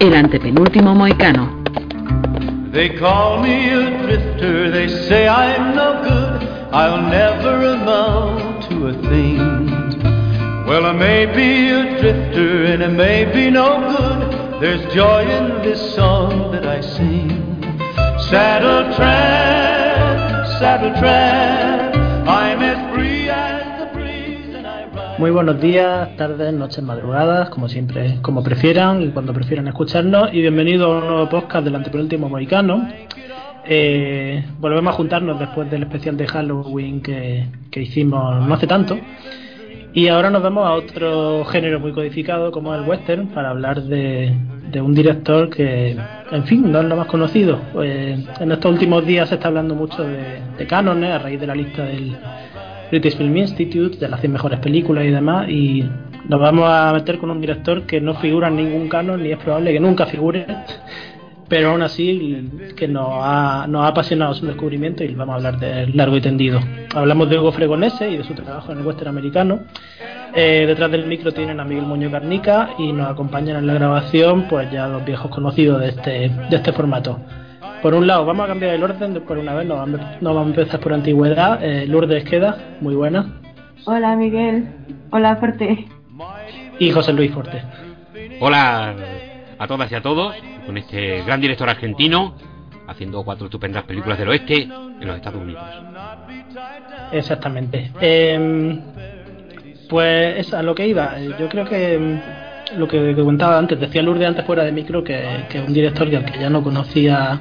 El antepenúltimo moicano. They call me a drifter, they say I'm no good, I'll never amount to a thing. Well, I may be a drifter and it may be no good, there's joy in this song that I sing. Saddle tramp, saddle tramp, Muy buenos días, tardes, noches, madrugadas, como siempre, como prefieran y cuando prefieran escucharnos. Y bienvenido a un nuevo podcast del antepenúltimo mohicano. Eh, volvemos a juntarnos después del especial de Halloween que, que hicimos no hace tanto. Y ahora nos vamos a otro género muy codificado como el western para hablar de, de un director que, en fin, no es lo más conocido. Eh, en estos últimos días se está hablando mucho de, de cánones a raíz de la lista del British Film Institute, de las 100 mejores películas y demás. Y nos vamos a meter con un director que no figura en ningún canon ni es probable que nunca figure. Pero aún así, que nos ha, nos ha apasionado su descubrimiento y vamos a hablar de largo y tendido. Hablamos de Hugo Fregonese y de su trabajo en el western americano. Eh, detrás del micro tienen a Miguel Muñoz Garnica y nos acompañan en la grabación pues ya los viejos conocidos de este, de este formato. Por un lado, vamos a cambiar el orden, por una vez nos vamos, a empezar por antigüedad. Eh, Lourdes Queda, muy buena. Hola Miguel, hola Fuerte. Y José Luis Forte. Hola a todas y a todos, con este gran director argentino, haciendo cuatro estupendas películas del oeste en los Estados Unidos. Exactamente. Eh, pues es a lo que iba. Eh, Yo creo que mm, lo que, contaba antes, decía Lourdes antes fuera de micro que, que es un director que ya no conocía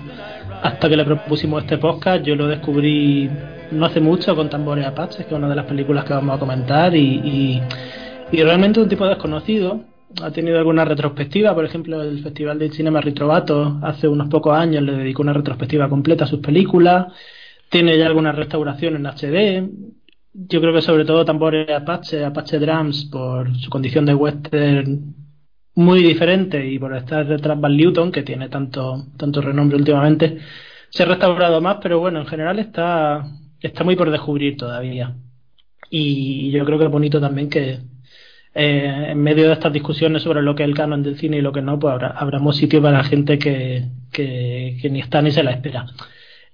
hasta que le propusimos este podcast, yo lo descubrí no hace mucho con Tambores Apaches, que es una de las películas que vamos a comentar, y, y, y realmente un tipo desconocido. Ha tenido alguna retrospectiva, por ejemplo, el Festival de Cinema Ritrovato hace unos pocos años le dedicó una retrospectiva completa a sus películas. Tiene ya alguna restauración en HD. Yo creo que sobre todo Tambores Apache, Apache Drums, por su condición de western muy diferente y por estar detrás Van Newton, que tiene tanto, tanto renombre últimamente, se ha restaurado más, pero bueno, en general está, está muy por descubrir todavía. Y yo creo que es bonito también que eh, en medio de estas discusiones sobre lo que es el canon del cine y lo que no, pues habrá, habrá sitio para la gente que, que, que ni está ni se la espera.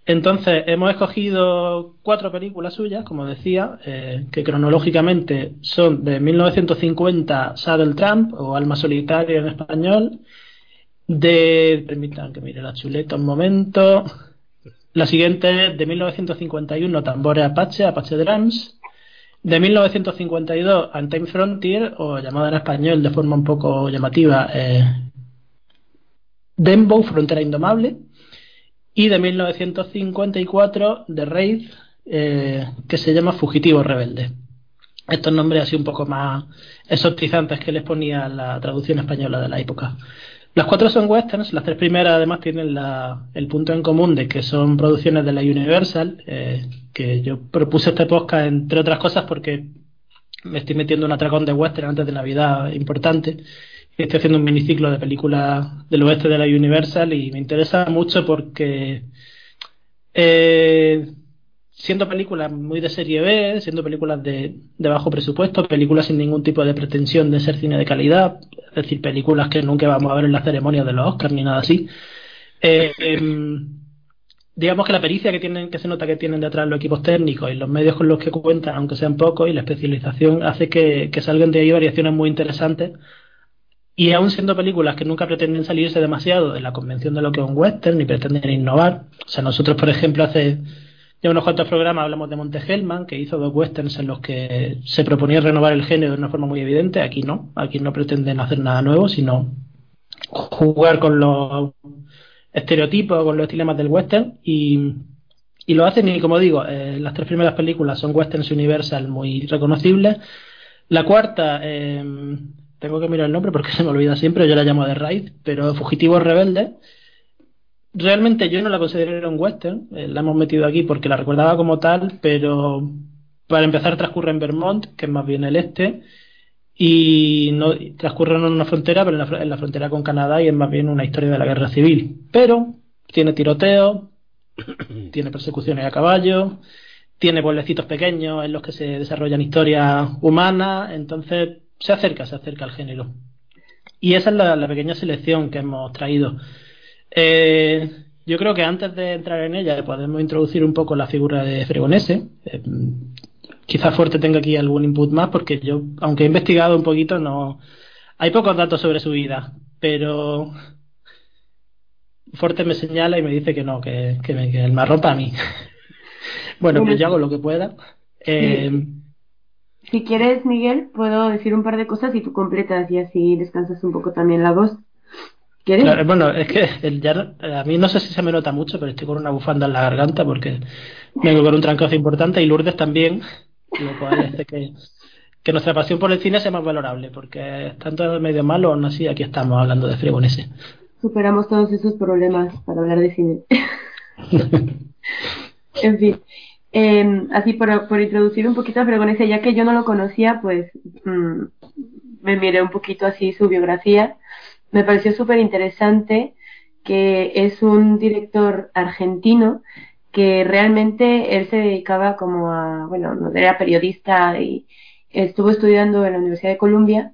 Entonces, hemos escogido cuatro películas suyas, como decía, eh, que cronológicamente son de 1950 Saddle Tramp o Alma Solitaria en español, de, permitan que mire la chuleta un momento, la siguiente es de 1951 Tambores Apache, Apache Drums, de 1952 Untamed Frontier, o llamada en español de forma un poco llamativa, eh, Frontera Indomable, y de 1954 de Raid, eh, que se llama Fugitivo Rebelde. Estos nombres así un poco más exotizantes que les ponía la traducción española de la época. Las cuatro son westerns, las tres primeras además tienen la, el punto en común de que son producciones de la Universal, eh, que yo propuse este podcast entre otras cosas porque me estoy metiendo un atracón de western antes de Navidad importante estoy haciendo un miniciclo de películas del oeste de la Universal y me interesa mucho porque eh, siendo películas muy de serie B, siendo películas de, bajo presupuesto, películas sin ningún tipo de pretensión de ser cine de calidad, es decir, películas que nunca vamos a ver en la ceremonia de los Oscars ni nada así. Eh, eh, digamos que la pericia que tienen, que se nota que tienen detrás los equipos técnicos y los medios con los que cuentan, aunque sean pocos, y la especialización hace que salgan de ahí variaciones muy interesantes y aún siendo películas que nunca pretenden salirse demasiado de la convención de lo que es un western ni pretenden innovar. O sea, nosotros, por ejemplo, hace ya unos cuantos programas hablamos de Monte Hellman, que hizo dos westerns en los que se proponía renovar el género de una forma muy evidente. Aquí no, aquí no pretenden hacer nada nuevo, sino jugar con los estereotipos, con los estilemas del western y, y lo hacen y como digo, eh, las tres primeras películas son westerns universal muy reconocibles. La cuarta... Eh, tengo que mirar el nombre porque se me olvida siempre, yo la llamo de Raid, pero Fugitivos Rebeldes. Realmente yo no la considero un western, eh, la hemos metido aquí porque la recordaba como tal, pero para empezar transcurre en Vermont, que es más bien el este, y no transcurre en una frontera, pero en la, en la frontera con Canadá y es más bien una historia de la guerra civil. Pero tiene tiroteo, tiene persecuciones a caballo, tiene pueblecitos pequeños en los que se desarrollan historias humanas, entonces se acerca, se acerca al género. Y esa es la, pequeña selección que hemos traído. Eh, yo creo que antes de entrar en ella podemos introducir un poco la figura de Fregonese. Eh, quizás Fuerte tenga aquí algún input más porque yo, aunque he investigado un poquito, no hay pocos datos sobre su vida, pero Fuerte me señala y me dice que no, que, que, el marrón para mí. bueno, pues yo hago lo que pueda. Eh, si quieres, Miguel, puedo decir un par de cosas y tú completas y así descansas un poco también la voz. ¿Quieres? bueno, es que a mí no sé si se me nota mucho, pero estoy con una bufanda en la garganta porque vengo con un trancazo importante y Lourdes también, lo cual hace que, que nuestra pasión por el cine sea más valorable, porque tanto medio malo, aún así aquí estamos hablando de Fregonese. Superamos todos esos problemas para hablar de cine. en fin. Em, así por, por, introducir un poquito a Fregonese, ya que yo no lo conocía, pues mm, me miré un poquito así su biografía. Me pareció súper interesante que es un director argentino que realmente él se dedicaba como a, bueno, era periodista y estuvo estudiando en la Universidad de Columbia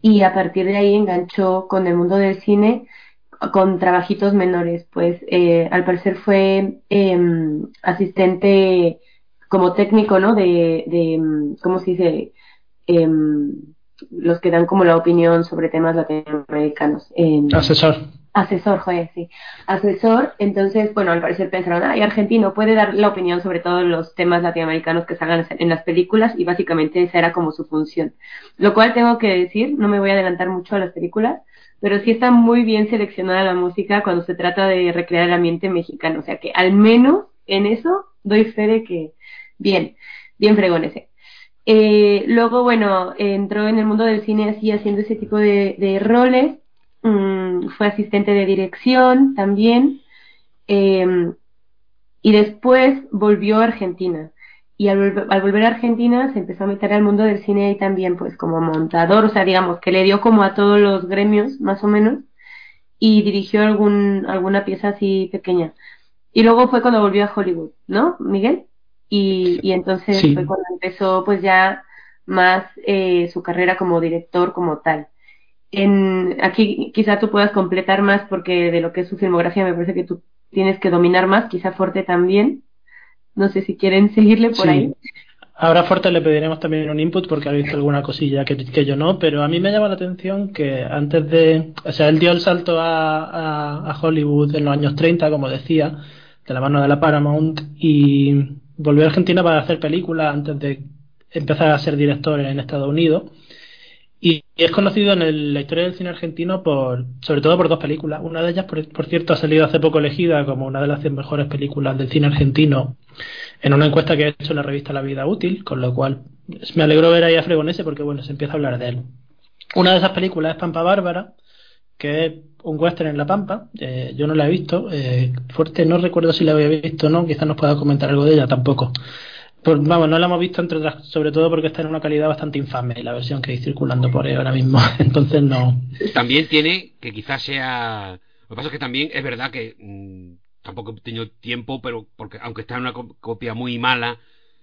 y a partir de ahí enganchó con el mundo del cine con trabajitos menores, pues eh, al parecer fue em, asistente como técnico, ¿no? De, de ¿cómo se dice? Em, los que dan como la opinión sobre temas latinoamericanos. asesor. Asesor, joder, sí. Asesor, entonces, bueno, al parecer pensaron, ay, argentino puede dar la opinión sobre todos los temas latinoamericanos que salgan en las películas y básicamente esa era como su función. Lo cual tengo que decir, no me voy a adelantar mucho a las películas, pero sí está muy bien seleccionada la música cuando se trata de recrear el ambiente mexicano. O sea que al menos en eso doy fe de que bien, bien fregón ese. Eh, luego, bueno, entró en el mundo del cine así haciendo ese tipo de, roles. Mm, fue asistente de dirección también. Em, y después volvió a Argentina. Y al, volver a Argentina se empezó a meter al mundo del cine ahí también, pues como montador, o sea, digamos que le dio como a todos los gremios, más o menos, y dirigió algún, alguna pieza así pequeña. Y luego fue cuando volvió a Hollywood, ¿no, Miguel? y, entonces fue cuando empezó pues ya más eh, su carrera como director como tal. En, aquí quizá tú puedas completar más porque de lo que es su filmografía me parece que tú tienes que dominar más, quizá Fuerte también. No sé si quieren seguirle por ahí. Ahora Fuerte le pediremos también un input porque ha visto alguna cosilla que, que, yo no, pero a mí me llama la atención que antes de, o sea, él dio el salto a, a, a Hollywood en los años 30, como decía, de la mano de la Paramount y volvió a Argentina para hacer películas antes de empezar a ser director en Estados Unidos. Y es conocido en la historia del cine argentino por, sobre todo por dos películas. Una de ellas, por, cierto, ha salido hace poco elegida como una de las 100 mejores películas del cine argentino en una encuesta que ha hecho la revista La Vida Útil, con lo cual me alegro ver ahí a Fregonese porque, bueno, se empieza a hablar de él. Una de esas películas es Pampa Bárbara, que es un western en La Pampa. Eh, yo no la he visto. Eh, fuerte, no recuerdo si la había visto o no. Quizás nos pueda comentar algo de ella tampoco. Pues, vamos, no la hemos visto entre otras, sobre todo porque está en una calidad bastante infame la versión que hay circulando por ahí ahora mismo. Entonces no. También tiene que quizás sea. Lo que pasa es que también es verdad que mm, tampoco he tenido tiempo, pero porque aunque está en una copia muy mala,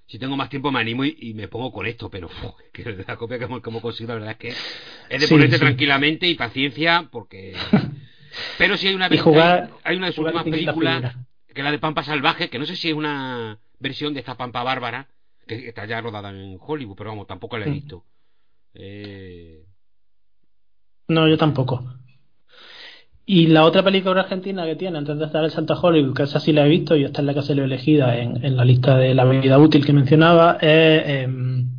si tengo más tiempo me animo y, me pongo con esto, pero que la copia que hemos, conseguido, la verdad es que es de ponerte tranquilamente y paciencia, porque. Pero si hay una, hay, una de sus últimas películas, que es la de Pampa Salvaje, que no sé si es una versión de esta Pampa Bárbara, que está ya rodada en Hollywood, pero vamos, tampoco la he visto. Eh... No, yo tampoco. Y la otra película argentina que tiene antes de estar el Santa Hollywood, que esa sí la he visto y esta es la que se le elegida en, en, la lista de la vida útil que mencionaba, es em,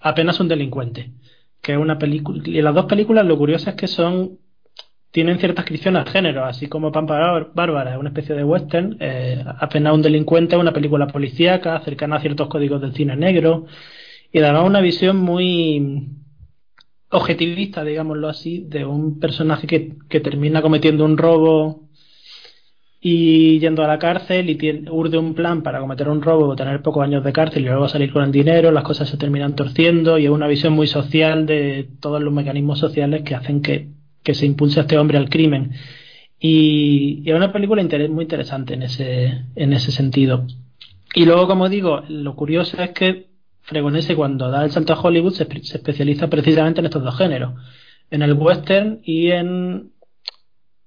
apenas un delincuente. Que es una película. Y las dos películas lo curioso es que son. Tienen cierta inscripción al género, así como Pampa Bárbara es una especie de western, eh, apenas un delincuente una película policíaca, cercana a ciertos códigos del cine negro, y además una visión muy objetivista, digámoslo así, de un personaje que, que termina cometiendo un robo y yendo a la cárcel y urde un plan para cometer un robo, tener pocos años de cárcel y luego salir con el dinero, las cosas se terminan torciendo y es una visión muy social de todos los mecanismos sociales que hacen que, que se impulse a este hombre al crimen. Y, es una película muy interesante en ese, en ese sentido. Y luego, como digo, lo curioso es que Fregonese cuando da el salto a Hollywood se, especializa precisamente en estos dos géneros. en el western y en,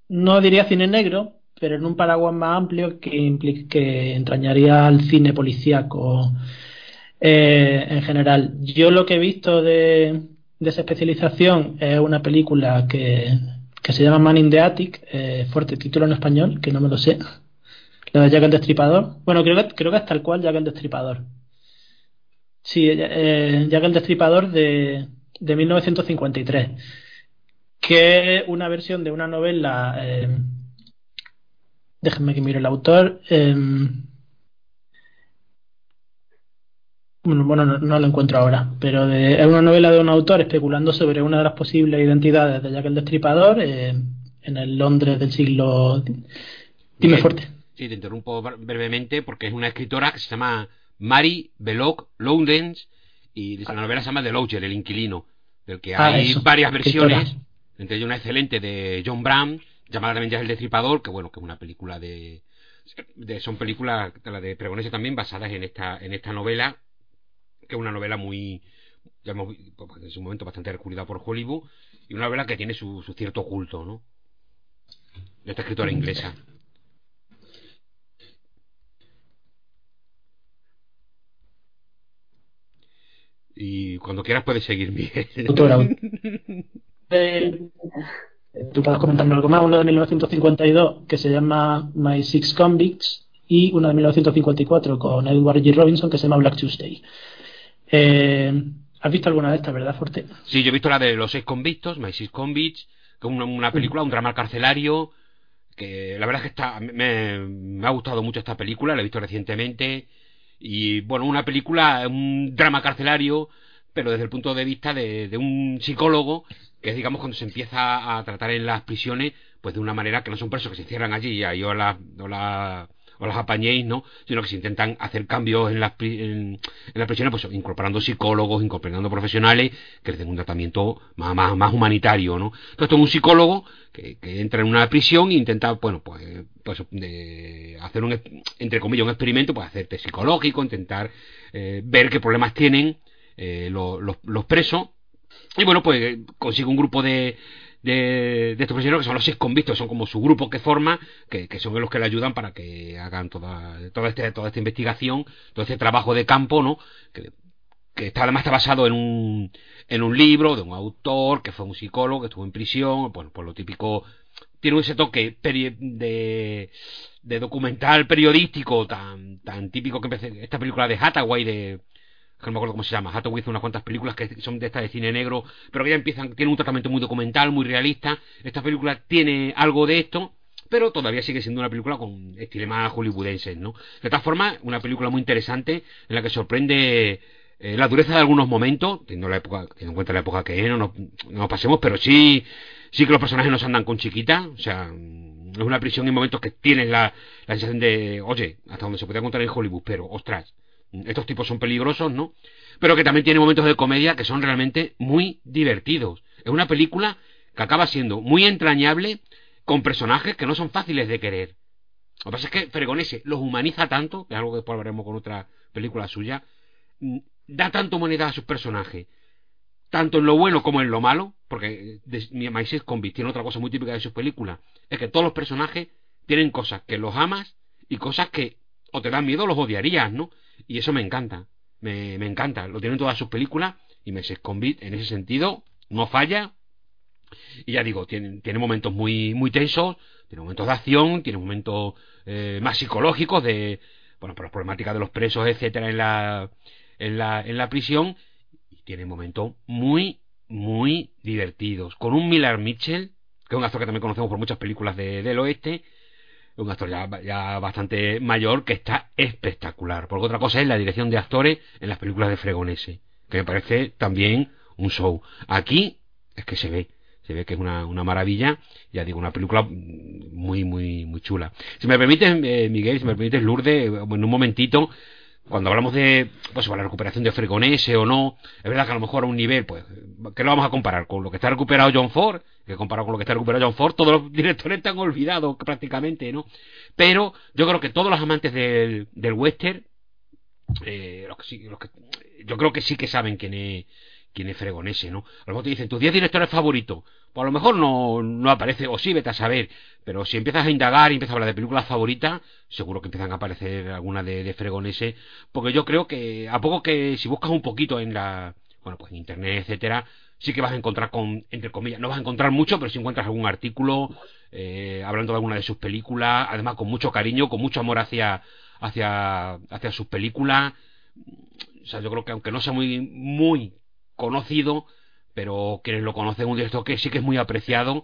no diría cine negro, pero en un paraguas más amplio que, que entrañaría al cine policíaco eh, en general. Yo lo que he visto de, esa especialización es una película que, se llama Man in the Attic, eh, fuerte título en español, que no me lo sé. La de Jack el Destripador. Bueno, creo que, creo que es tal cual Jack el Destripador. Sí, eh, Jack el Destripador de, de 1953, que es una versión de una novela. Eh, déjenme que mire el autor. Eh, bueno, no, lo encuentro ahora, pero es una novela de un autor especulando sobre una de las posibles identidades de Jack el Destripador eh, en el Londres del siglo. Dime fuerte. Sí, te interrumpo brevemente porque es una escritora que se llama Mary Belloc Lowdens y la novela se llama The Lodger, el inquilino, del que ah, hay varias versiones, entre ellas una excelente de John Brown, llamada también ya El Destripador, que bueno, que es una película de, son películas, la de Pregonese también, basadas en esta, en esta novela, que es una novela muy, ya hemos, pues, en su momento bastante recurrida por Hollywood, y una novela que tiene su, su cierto culto, ¿no? De esta escritora inglesa. Y cuando quieras puedes seguir, Miguel. Eh, tú puedes comentarme algo más. Uno de 1952 que se llama My Six Convicts y uno de 1954 con Edward G. Robinson que se llama Black Tuesday. Eh, ¿Has visto alguna de estas, verdad, Forte? Sí, yo he visto la de Los Seis Convictos, My Six Convicts, que es una, película, un drama carcelario, que la verdad es que está, me, me, ha gustado mucho esta película, la he visto recientemente, y bueno, una película, un drama carcelario, pero desde el punto de vista de, un psicólogo, que es digamos cuando se empieza a tratar en las prisiones, pues de una manera que no son presos que se cierran allí y o la, o la o las apañéis, ¿no? Sino que se intentan hacer cambios en las, en, las prisiones, pues incorporando psicólogos, incorporando profesionales que les den un tratamiento más, más, más humanitario, ¿no? Entonces, es un psicólogo que, entra en una prisión e intenta, bueno, pues, pues de hacer un, entre comillas, un experimento, pues hacerte psicológico, intentar eh, ver qué problemas tienen eh, los, los, los presos. Y bueno, pues consigue un grupo de, de, estos prisioneros, que son los seis convictos, son como su grupo que forma, que, son los que le ayudan para que hagan toda, toda, este, toda esta investigación, todo este trabajo de campo, ¿no? Que, está, además está basado en un, en un libro de un autor que fue un psicólogo, que estuvo en prisión, bueno, por lo típico, tiene ese toque de, de documental periodístico tan, tan típico que empecé, esta película de Hathaway de que no me acuerdo cómo se llama, Hathaway hizo unas cuantas películas que son de esta de cine negro, pero que ya empiezan, tienen un tratamiento muy documental, muy realista. Esta película tiene algo de esto, pero todavía sigue siendo una película con estilo más hollywoodense, ¿no? De todas formas, una película muy interesante en la que sorprende eh, la dureza de algunos momentos, teniendo, la época, teniendo en cuenta la época que es, no nos, pasemos, pero sí, sí que los personajes nos andan con chiquita, o sea, es una prisión en momentos que tienes la, la sensación de, oye, hasta donde se podía contar en Hollywood, pero, ostras, estos tipos son peligrosos, ¿no? Pero que también tiene momentos de comedia que son realmente muy divertidos. Es una película que acaba siendo muy entrañable con personajes que no son fáciles de querer. Lo que pasa es que Fregonese los humaniza tanto, que es algo que después hablaremos con otra película suya, mm, da tanto humanidad a sus personajes, tanto en lo bueno como en lo malo, porque My Six Convict tiene otra cosa muy típica de sus películas, es que todos los personajes tienen cosas que los amas y cosas que o te dan miedo o los odiarías, ¿no? Y eso me encanta, me, encanta. Lo tienen todas sus películas y me Convict en ese sentido no falla. Y ya digo, tiene, tiene momentos muy, muy tensos, tiene momentos de acción, tiene momentos eh, más psicológicos de, bueno, por las problemáticas de los presos, etcétera, en la, en la, en la prisión. Y tiene momentos muy, muy divertidos. Con un Miller Mitchell, que es un actor que también conocemos por muchas películas de, del oeste, un actor ya, bastante mayor que está espectacular. Porque otra cosa es la dirección de actores en las películas de Fregonese, que me parece también un show. Aquí es que se ve, se ve que es una, una maravilla, ya digo, una película muy, muy, muy chula. Si me permites, eh, Miguel, si me permites, Lourdes, en un momentito, cuando hablamos de pues, la recuperación de Fregonese o no, es verdad que a lo mejor a un nivel, pues, ¿qué lo vamos a comparar? ¿Con lo que está recuperado John Ford? Que comparado con lo que está recuperado John Ford, todos los directores están olvidados prácticamente, ¿no? Pero yo creo que todos los amantes del, del western, eh, los que, los que, yo creo que sí que saben quién es, quién es Fregonese, ¿no? A lo mejor te dicen, tus 10 directores favoritos. Pues a lo mejor no, no aparece, o sí, vete a saber. Pero si empiezas a indagar y empiezas a hablar de películas favoritas, seguro que empiezan a aparecer algunas de, de Fregonese. Porque yo creo que, a poco que si buscas un poquito en la, bueno, pues en internet, etcétera, sí que vas a encontrar con, entre comillas, no vas a encontrar mucho, pero si encuentras algún artículo eh, hablando de alguna de sus películas, además con mucho cariño, con mucho amor hacia, hacia, hacia sus películas. O sea, yo creo que aunque no sea muy, muy conocido, pero quienes lo conocen, un director que sí que es muy apreciado.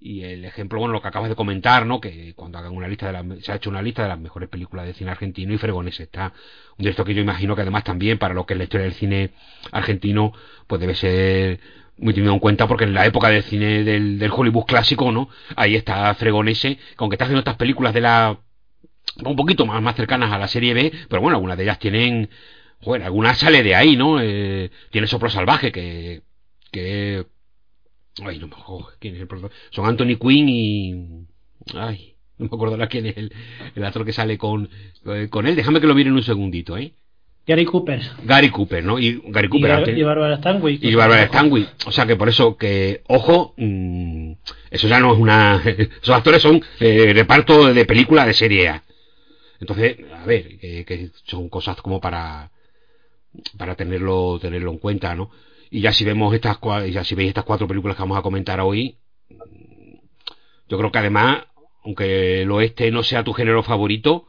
Y el ejemplo, bueno, lo que acabas de comentar, ¿no? Que cuando hagan una lista de se ha hecho una lista de las mejores películas de cine argentino y Fregones está un director que yo imagino que además también para lo que es la historia del cine argentino, pues debe ser muy tenido en cuenta porque en la época del cine del, del Hollywood clásico, ¿no? Ahí está Fregonese, que aunque está haciendo estas películas de la un poquito más, más cercanas a la serie B, pero bueno, algunas de ellas tienen, bueno, algunas sale de ahí, ¿no? Eh, tiene Soplo Salvaje, que, que, ay, no me acuerdo, ¿quién es el productor? Son Anthony Quinn y, ay, no me acuerdo ahora quién es el, el actor que sale con, eh, con él, déjame que lo miren un segundito, ¿eh? Gary Cooper. Gary Cooper, ¿no? Y Gary Cooper. y, antes- y Barbara Stanwyck. y Barbara Stanwyck. O sea que por eso que, ojo, mm, eso ya no es una... Esos actores son eh, reparto de película de serie A. Entonces, a ver, que, que son cosas como para para tenerlo tenerlo en cuenta, ¿no? Y ya si vemos estas ya si veis estas cuatro películas que vamos a comentar hoy, yo creo que además, aunque el oeste no sea tu género favorito,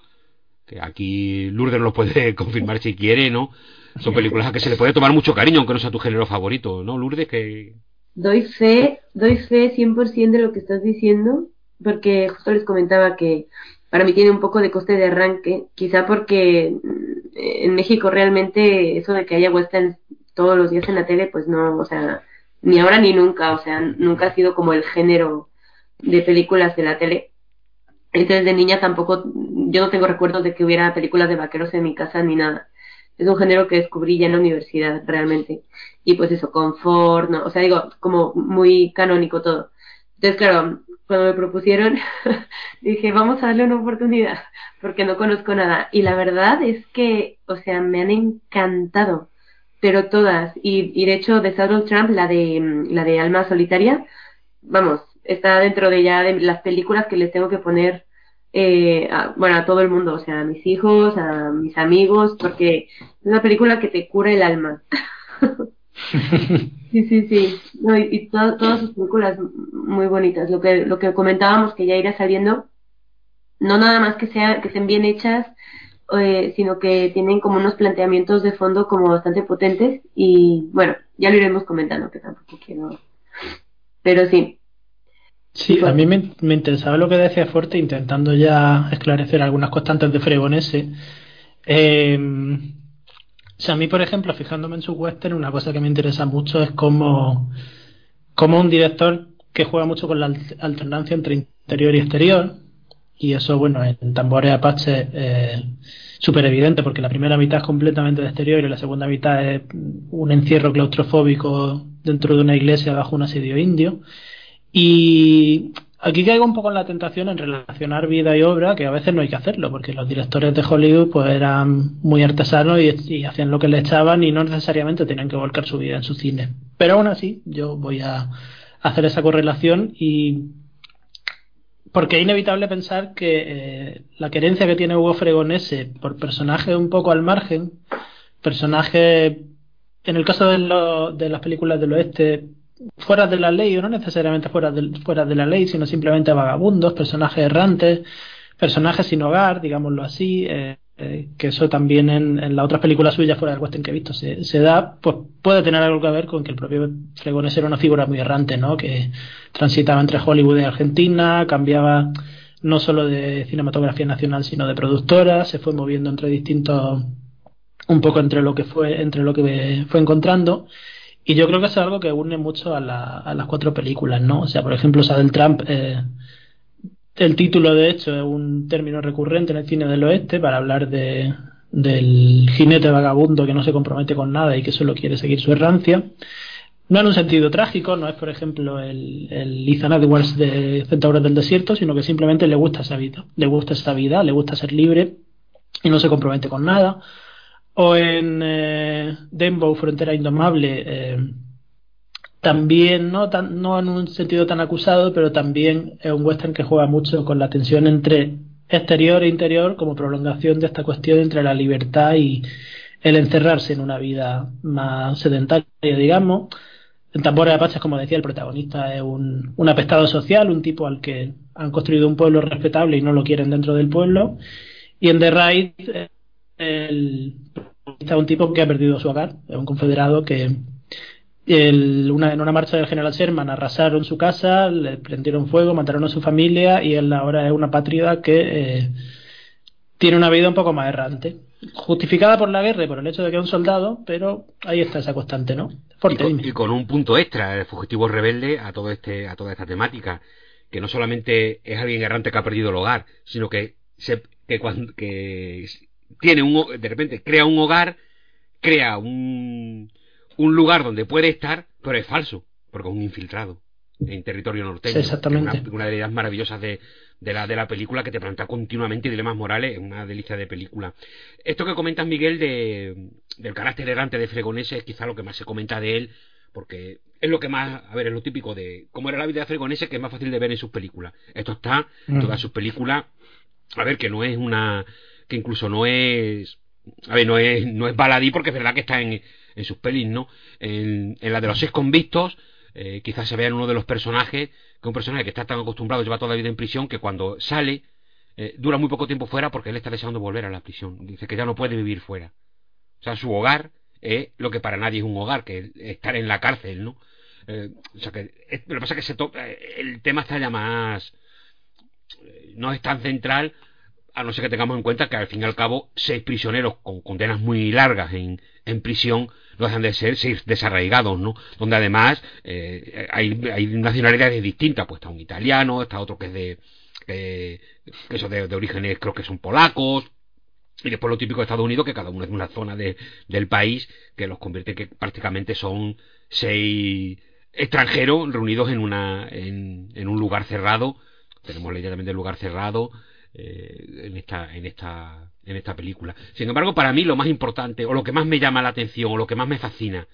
que aquí Lourdes nos lo puede confirmar si quiere, ¿no? Son películas a que se le puede tomar mucho cariño, aunque no sea tu género favorito, ¿no, Lourdes? Que Doy fe, doy fe 100% de lo que estás diciendo, porque justo les comentaba que para mí tiene un poco de coste de arranque, quizá porque mm, en México realmente eso de que haya westerns todos los días en la tele, pues no, o sea, ni ahora ni nunca, o sea, nunca ha sido como el género de películas de la tele. Entonces de niña tampoco, yo no tengo recuerdos de que hubiera películas de vaqueros en mi casa ni nada. Es un género que descubrí ya en la universidad realmente y pues eso, confort, ¿no? O sea, digo, como muy canónico todo. Entonces, claro, cuando me propusieron, dije, vamos a darle una oportunidad, porque no conozco nada. Y la verdad es que, o sea, me han encantado, pero todas. Y, y de hecho, de Donald Trump, la de, la de Alma Solitaria, vamos, está dentro de ya de las películas que les tengo que poner, eh, a- bueno, a todo el mundo, o sea, a mis hijos, a mis amigos, porque es una película que te cura el alma. Sí, sí, sí. No, y y to- todas sus películas muy bonitas. Lo que, lo que comentábamos que ya irá saliendo, no nada más que sea, que estén bien hechas, eh, sino que tienen como unos planteamientos de fondo como bastante potentes. Y bueno, ya lo iremos comentando, que tampoco quiero. Pero sí. Sí, a mí me, me interesaba lo que decía Fuerte, intentando ya esclarecer algunas constantes de Fregonese. Eh, o sea, a mí, por ejemplo, fijándome en su western, una cosa que me interesa mucho es cómo, cómo un director que juega mucho con la al- alternancia entre interior y exterior, y eso, bueno, en Tambores Apache eh, súper evidente, porque la primera mitad es completamente de exterior y la segunda mitad es un encierro claustrofóbico dentro de una iglesia bajo un asedio indio. Y aquí caigo un poco en la tentación en relacionar vida y obra, que a veces no hay que hacerlo, porque los directores de Hollywood pues eran muy artesanos y, hacían lo que le echaban y no necesariamente tenían que volcar su vida en su cine. Pero aún así, yo voy a hacer esa correlación y porque es inevitable pensar que eh, la querencia que tiene Hugo Fregonese por personajes un poco al margen, personajes, en el caso de, lo- de las películas del oeste, fuera de la ley, o no necesariamente fuera de, fuera de la ley, sino simplemente vagabundos, personajes errantes, personajes sin hogar, digámoslo así, eh, eh, que eso también en, en las otras películas suyas fuera del western que he visto se, se da, pues puede tener algo que ver con que el propio Fregones era una figura muy errante, ¿no? Que transitaba entre Hollywood y Argentina, cambiaba no solo de cinematografía nacional, sino de productora, se fue moviendo entre distintos, un poco entre lo que fue, entre lo que fue encontrando. Y yo creo que es algo que une mucho a, la- a las cuatro películas, ¿no? O sea, por ejemplo, esa del Trump, eh, el título de hecho es un término recurrente en el cine del oeste para hablar de, del jinete vagabundo que no se compromete con nada y que solo quiere seguir su errancia. No en un sentido trágico, no es por ejemplo el, el Ethan Edwards de Centauros del Desierto, sino que simplemente le gusta esa vida, le gusta esta vida, le gusta ser libre y no se compromete con nada. O en eh, Frontera Indomable, eh, también, no, tan, no en un sentido tan acusado, pero también es un western que juega mucho con la tensión entre exterior e interior como prolongación de esta cuestión entre la libertad y el encerrarse en una vida más sedentaria, digamos. En Tambores Apaches, como decía, el protagonista es un, un apestado social, un tipo al que han construido un pueblo respetable y no lo quieren dentro del pueblo. Y en The Raid, el protagonista es un tipo que ha perdido su hogar, es un confederado que el, una, en una marcha del general Sherman arrasaron su casa, le prendieron fuego, mataron a su familia y él ahora es una patria que eh, tiene una vida un poco más errante. Justificada por la guerra y por el hecho de que es un soldado, pero ahí está esa constante, ¿no? y, con, un punto extra, el fugitivo rebelde a todo este, a toda esta temática, que no solamente es alguien errante que ha perdido el hogar, sino que se, que, cuando, que tiene un, de repente crea un hogar, crea un un lugar donde puede estar, pero es falso, porque es un infiltrado en territorio norteño. exactamente. Una, una, de las ideas maravillosas de, de, la, de la película que te plantea continuamente dilemas morales, es una delicia de película. Esto que comentas, Miguel, de, del carácter errante de Fregonese es quizá lo que más se comenta de él, porque es lo que más, a ver, es lo típico de cómo era la vida de Fregonese, que es más fácil de ver en sus películas. Esto está en mm. todas sus películas, a ver, que no es una, que incluso no es, a ver, no es, no es baladí, porque es verdad que está en en sus pelis, ¿no? En, la de los seis convictos, eh, quizás se vea uno de los personajes, que un personaje que está tan acostumbrado, lleva toda la vida en prisión, que cuando sale, eh, dura muy poco tiempo fuera porque él está deseando volver a la prisión. Dice que ya no puede vivir fuera. O sea, su hogar es lo que para nadie es un hogar, que es estar en la cárcel, ¿no? Eh, o sea que lo que pasa es que se el tema está ya más no es tan central a no ser que tengamos en cuenta que al fin y al cabo seis prisioneros con condenas muy largas en, en prisión no dejan de ser seis desarraigados, ¿no? Donde además eh, hay, nacionalidades distintas, pues está un italiano, está otro que es de, eh, eso de, de, orígenes creo que son polacos, y después lo típico de Estados Unidos, que cada uno es de una zona de, del país, que los convierte que prácticamente son seis extranjeros reunidos en, una, en, en un lugar cerrado. Tenemos la también del lugar cerrado eh, en, esta, en, esta, en esta película. Sin embargo, para mí lo más importante, o lo que más me llama la atención, o lo que más me fascina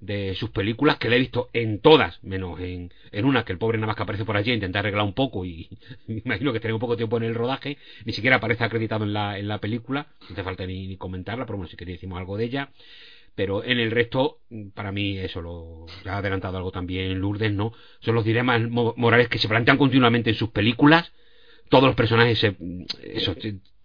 de sus películas, que le he visto en todas, menos en, en una, que el pobre nada más que aparece por allí, intenta arreglar un poco y me imagino que tiene un poco de tiempo en el rodaje, ni siquiera aparece acreditado en la, en la película, no hace falta ni, comentarla, pero bueno, si queréis decimos algo de ella. Pero en el resto, para mí, eso lo ha adelantado algo también Lourdes, ¿no? Son los dilemas morales que se plantean continuamente en sus películas, todos los personajes se, eso,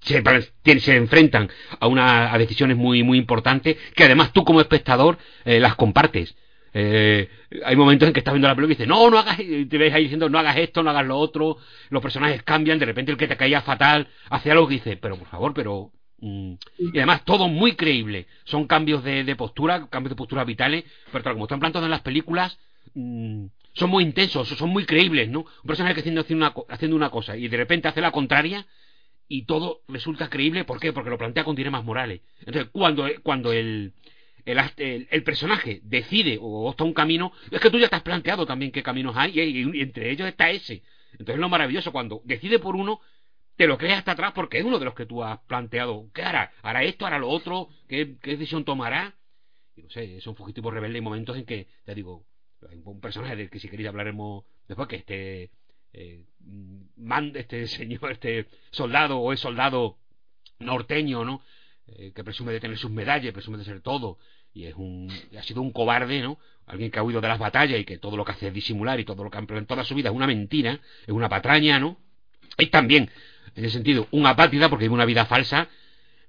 se, se, enfrentan a, una, a decisiones muy, muy importantes que además tú como espectador eh, las compartes. Eh, hay momentos en que estás viendo la película y dices, no, no hagas, te ves ahí diciendo, no hagas esto, no hagas lo otro, los personajes cambian, de repente el que te caía fatal hace algo que dice, pero por favor, pero... Mm". Y además todo muy creíble, son cambios de, de postura, cambios de postura vitales, pero como están planteados en las películas, mm, son muy intensos, son muy creíbles, ¿no? Un personaje que haciendo, una, haciendo una cosa y de repente hace la contraria y todo resulta creíble, ¿por qué? Porque lo plantea con dilemas morales. Entonces, cuando, cuando el, el, el, personaje decide o opta un camino, es que tú ya te has planteado también qué caminos hay y, entre ellos está ese. Entonces, lo maravilloso, cuando decide por uno, te lo crees hasta atrás porque es uno de los que tú has planteado. ¿Qué hará? ¿Hará esto? ¿Hará lo otro? ¿Qué, decisión tomará? Y no sé, es un fugitivo rebelde. Hay momentos en que, te digo, un personaje del que si queréis hablaremos después, que este eh, este señor, este soldado o es soldado norteño, ¿no? Eh, que presume de tener sus medallas, presume de ser todo, y es un, ha sido un cobarde, ¿no? Alguien que ha huido de las batallas y que todo lo que hace es disimular y todo lo que ha empleado en toda su vida es una mentira, es una patraña, ¿no? Y también, en ese sentido, una apátrida porque vive una vida falsa,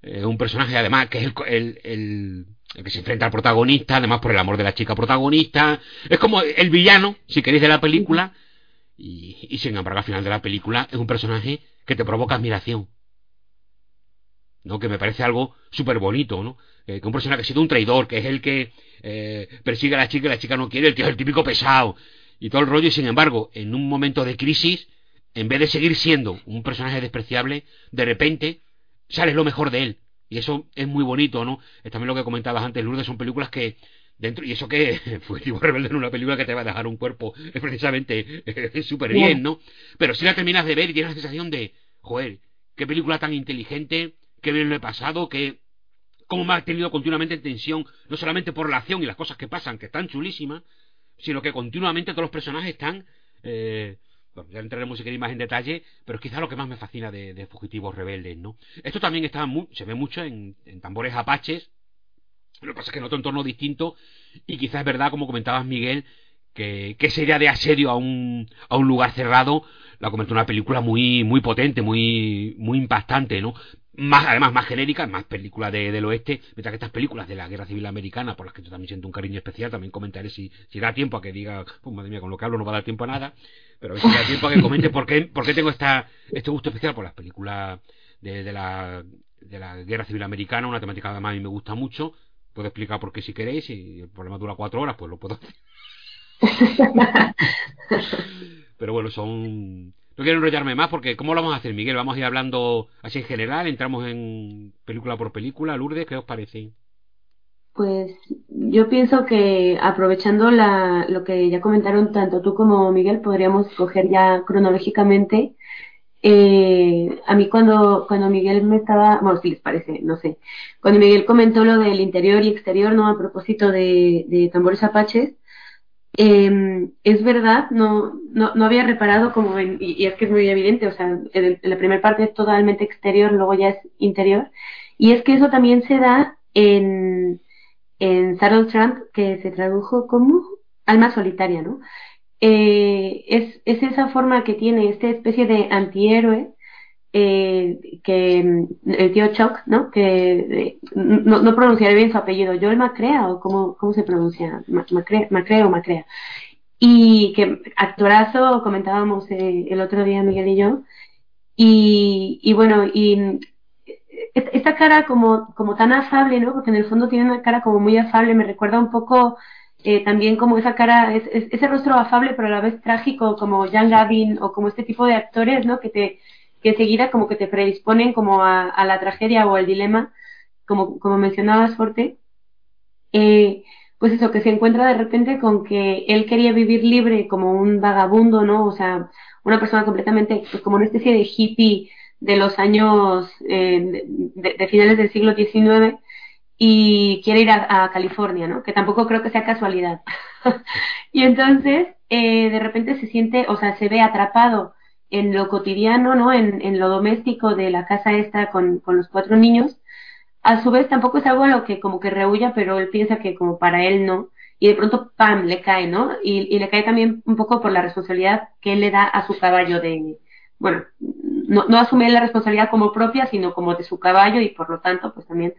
eh, un personaje además que es el el que se enfrenta al protagonista, además por el amor de la chica protagonista. Es como el villano, si queréis, de la película. Y, sin embargo, al final de la película es un personaje que te provoca admiración. ¿no? Que me parece algo súper bonito, ¿no? Eh, que un personaje ha sido un traidor, que es el que eh, persigue a la chica y la chica no quiere, el tío es el típico pesado y todo el rollo, y sin embargo, en un momento de crisis, en vez de seguir siendo un personaje despreciable, de repente sale lo mejor de él. Y eso es muy bonito, ¿no? Es también lo que comentabas antes, Lourdes, son películas que dentro y eso que fue tipo rebelde en una película que te va a dejar un cuerpo es precisamente súper bien, ¿no? Pero si la terminas de ver y tienes la sensación de, joder, qué película tan inteligente, qué bien lo he pasado, que cómo me ha tenido continuamente en tensión, no solamente por la acción y las cosas que pasan, que están chulísimas, sino que continuamente todos los personajes están eh, bueno, ya entraremos si más en detalle, pero es quizás lo que más me fascina de, Fugitivos Rebeldes, ¿no? Esto también está se ve mucho en, tambores apaches, lo que pasa es que en otro entorno distinto, y quizás es verdad, como comentabas Miguel, que, que sería de asedio a un, a un lugar cerrado, la comentó una película muy, muy potente, muy, muy impactante, ¿no? Más además más genérica, más película de, del oeste, mientras que estas películas de la Guerra Civil Americana, por las que yo también siento un cariño especial, también comentaré si, si da tiempo a que diga, pues madre mía, con lo que hablo no va a dar tiempo a nada, pero a ver si da tiempo a que comente por qué, por qué tengo esta, este gusto especial por las películas de, de, la, de la Guerra Civil Americana, una temática que además a mí me gusta mucho, puedo explicar por qué si queréis, y el problema dura cuatro horas, pues lo puedo hacer. pero bueno, son no quiero enrollarme más porque ¿cómo lo vamos a hacer, Miguel? Vamos a ir hablando así en general, entramos en película por película. Lourdes, ¿qué os parece? Pues yo pienso que aprovechando la, lo que ya comentaron tanto tú como Miguel, podríamos coger ya cronológicamente. Eh, a mí cuando, cuando Miguel me estaba, bueno, si les parece, no sé, cuando Miguel comentó lo del interior y exterior, ¿no? A propósito de, de tambores apaches, eh, es verdad, no, no, no, había reparado como y, es que es muy evidente, o sea, en, la primera parte es totalmente exterior, luego ya es interior, y es que eso también se da en, en Sarah Trump, que se tradujo como alma solitaria, ¿no? Eh, es, es esa forma que tiene esta especie de antihéroe eh, que el tío Chuck, ¿no? Que no, no pronunciaré bien su apellido, Joel Macrea o cómo, cómo se pronuncia, Macrea, Macrea o Macrea. Y que actorazo, comentábamos eh, el otro día Miguel y yo. Y, y bueno, y esta cara como, como tan afable, ¿no? Porque en el fondo tiene una cara como muy afable, me recuerda un poco eh, también como esa cara, es, ese rostro afable pero a la vez trágico, como Jan Gavin o como este tipo de actores, ¿no? Que te, que enseguida como que te predisponen como a, la tragedia o al dilema, como, como mencionabas, Forte, eh, pues eso, que se encuentra de repente con que él quería vivir libre como un vagabundo, ¿no? O sea, una persona completamente, pues como una especie de hippie de los años, eh, de, finales del siglo XIX, y quiere ir a, California, ¿no? Que tampoco creo que sea casualidad. y entonces, eh, de repente se siente, o sea, se ve atrapado en lo cotidiano, ¿no? En, en lo doméstico de la casa esta con, con, los cuatro niños. A su vez tampoco es algo a lo que como que rehuya, pero él piensa que como para él no. Y de pronto, ¡pam!, le cae, ¿no? Y, y le cae también un poco por la responsabilidad que él le da a su caballo de, bueno, no, no asume la responsabilidad como propia, sino como de su caballo y por lo tanto, pues también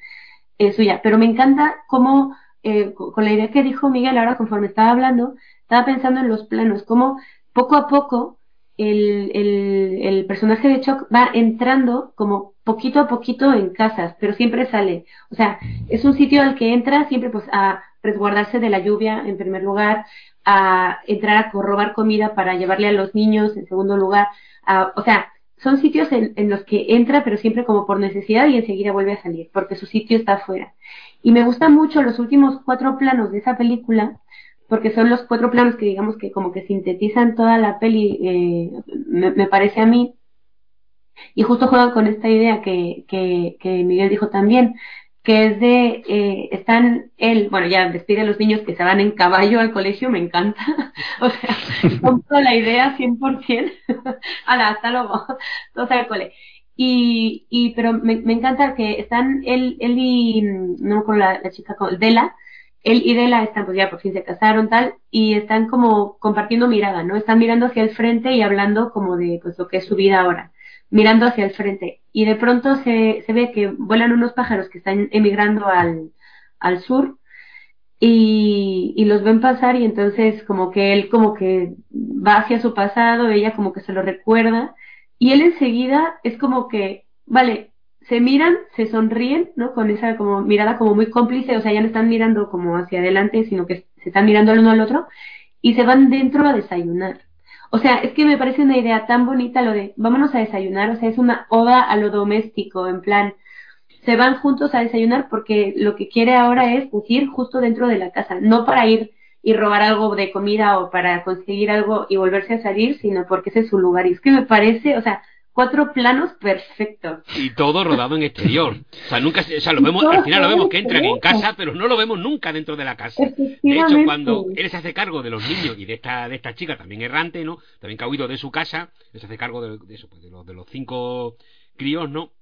es suya. Pero me encanta cómo, eh, con la idea que dijo Miguel ahora conforme estaba hablando, estaba pensando en los planos, cómo poco a poco el, el, el, personaje de Chuck va entrando como poquito a poquito en casas, pero siempre sale. O sea, es un sitio al que entra siempre pues a resguardarse de la lluvia en primer lugar, a entrar a robar comida para llevarle a los niños en segundo lugar. A, o sea, son sitios en, en, los que entra pero siempre como por necesidad y enseguida vuelve a salir porque su sitio está afuera. Y me gustan mucho los últimos cuatro planos de esa película porque son los cuatro planos que digamos que como que sintetizan toda la peli, eh, me, parece a mí, y justo juegan con esta idea que, que, que Miguel dijo también, que es de, eh, están él, bueno, ya despide a los niños que se van en caballo al colegio, me encanta, o sea, compro la idea 100%, Hala, hasta luego, todos al cole. Y, y pero me, me encanta que están él, él y, no con la, la chica, con Dela, él y Dela están, pues ya por fin se casaron, tal, y están como compartiendo mirada, ¿no? Están mirando hacia el frente y hablando como de pues, lo que es su vida ahora, mirando hacia el frente. Y de pronto se, se ve que vuelan unos pájaros que están emigrando al, al sur y, y los ven pasar y entonces como que él como que va hacia su pasado, ella como que se lo recuerda y él enseguida es como que, vale, se miran, se sonríen, ¿no? Con esa como mirada como muy cómplice, o sea, ya no están mirando como hacia adelante, sino que se están mirando el uno al otro y se van dentro a desayunar. O sea, es que me parece una idea tan bonita lo de vámonos a desayunar, o sea, es una oda a lo doméstico, en plan, se van juntos a desayunar porque lo que quiere ahora es pues, ir justo dentro de la casa, no para ir y robar algo de comida o para conseguir algo y volverse a salir, sino porque ese es su lugar. Y es que me parece, o sea, cuatro planos perfectos. Y todo rodado en exterior. O sea, nunca, o sea, lo vemos, al final lo vemos que entran en casa, pero no lo vemos nunca dentro de la casa. De hecho, cuando él se hace cargo de los niños y de esta, de esta chica también errante, ¿no? También que ha huido de su casa, se hace cargo de, eso, pues de los, de los cinco críos, ¿no?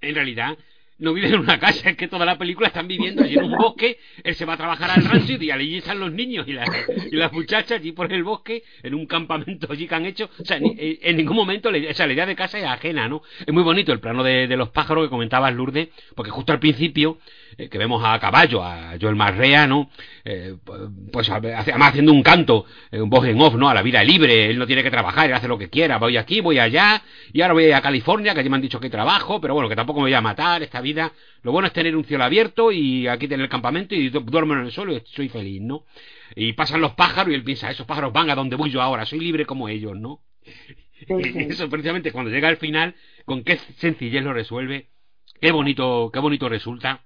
En realidad, no viven en una casa, es que toda la película están viviendo allí en un bosque, él se va a trabajar al rancho y allí están los niños y las, y las muchachas allí por el bosque, en un campamento allí que han hecho, o sea, eh, en, ningún momento, sea, la idea de casa es ajena, ¿no? Es muy bonito el plano de, de los pájaros que comentabas Lourdes, porque justo al principio eh, que vemos a caballo, a Joel Marrea, ¿no? Eh, pues además haciendo un canto, eh, un voz en off, ¿no? A la vida libre, él no tiene que trabajar, él hace lo que quiera, voy aquí, voy allá, y ahora voy a California, que allí me han dicho que trabajo, pero bueno, que tampoco me voy a matar, esta vida, lo bueno es tener un cielo abierto y aquí tener el campamento y duermo en el suelo y soy feliz, ¿no? Y pasan los pájaros y él piensa, esos pájaros van a donde voy yo ahora, soy libre como ellos, ¿no? Eso precisamente cuando llega al final, con qué sencillez lo resuelve, qué bonito, qué bonito resulta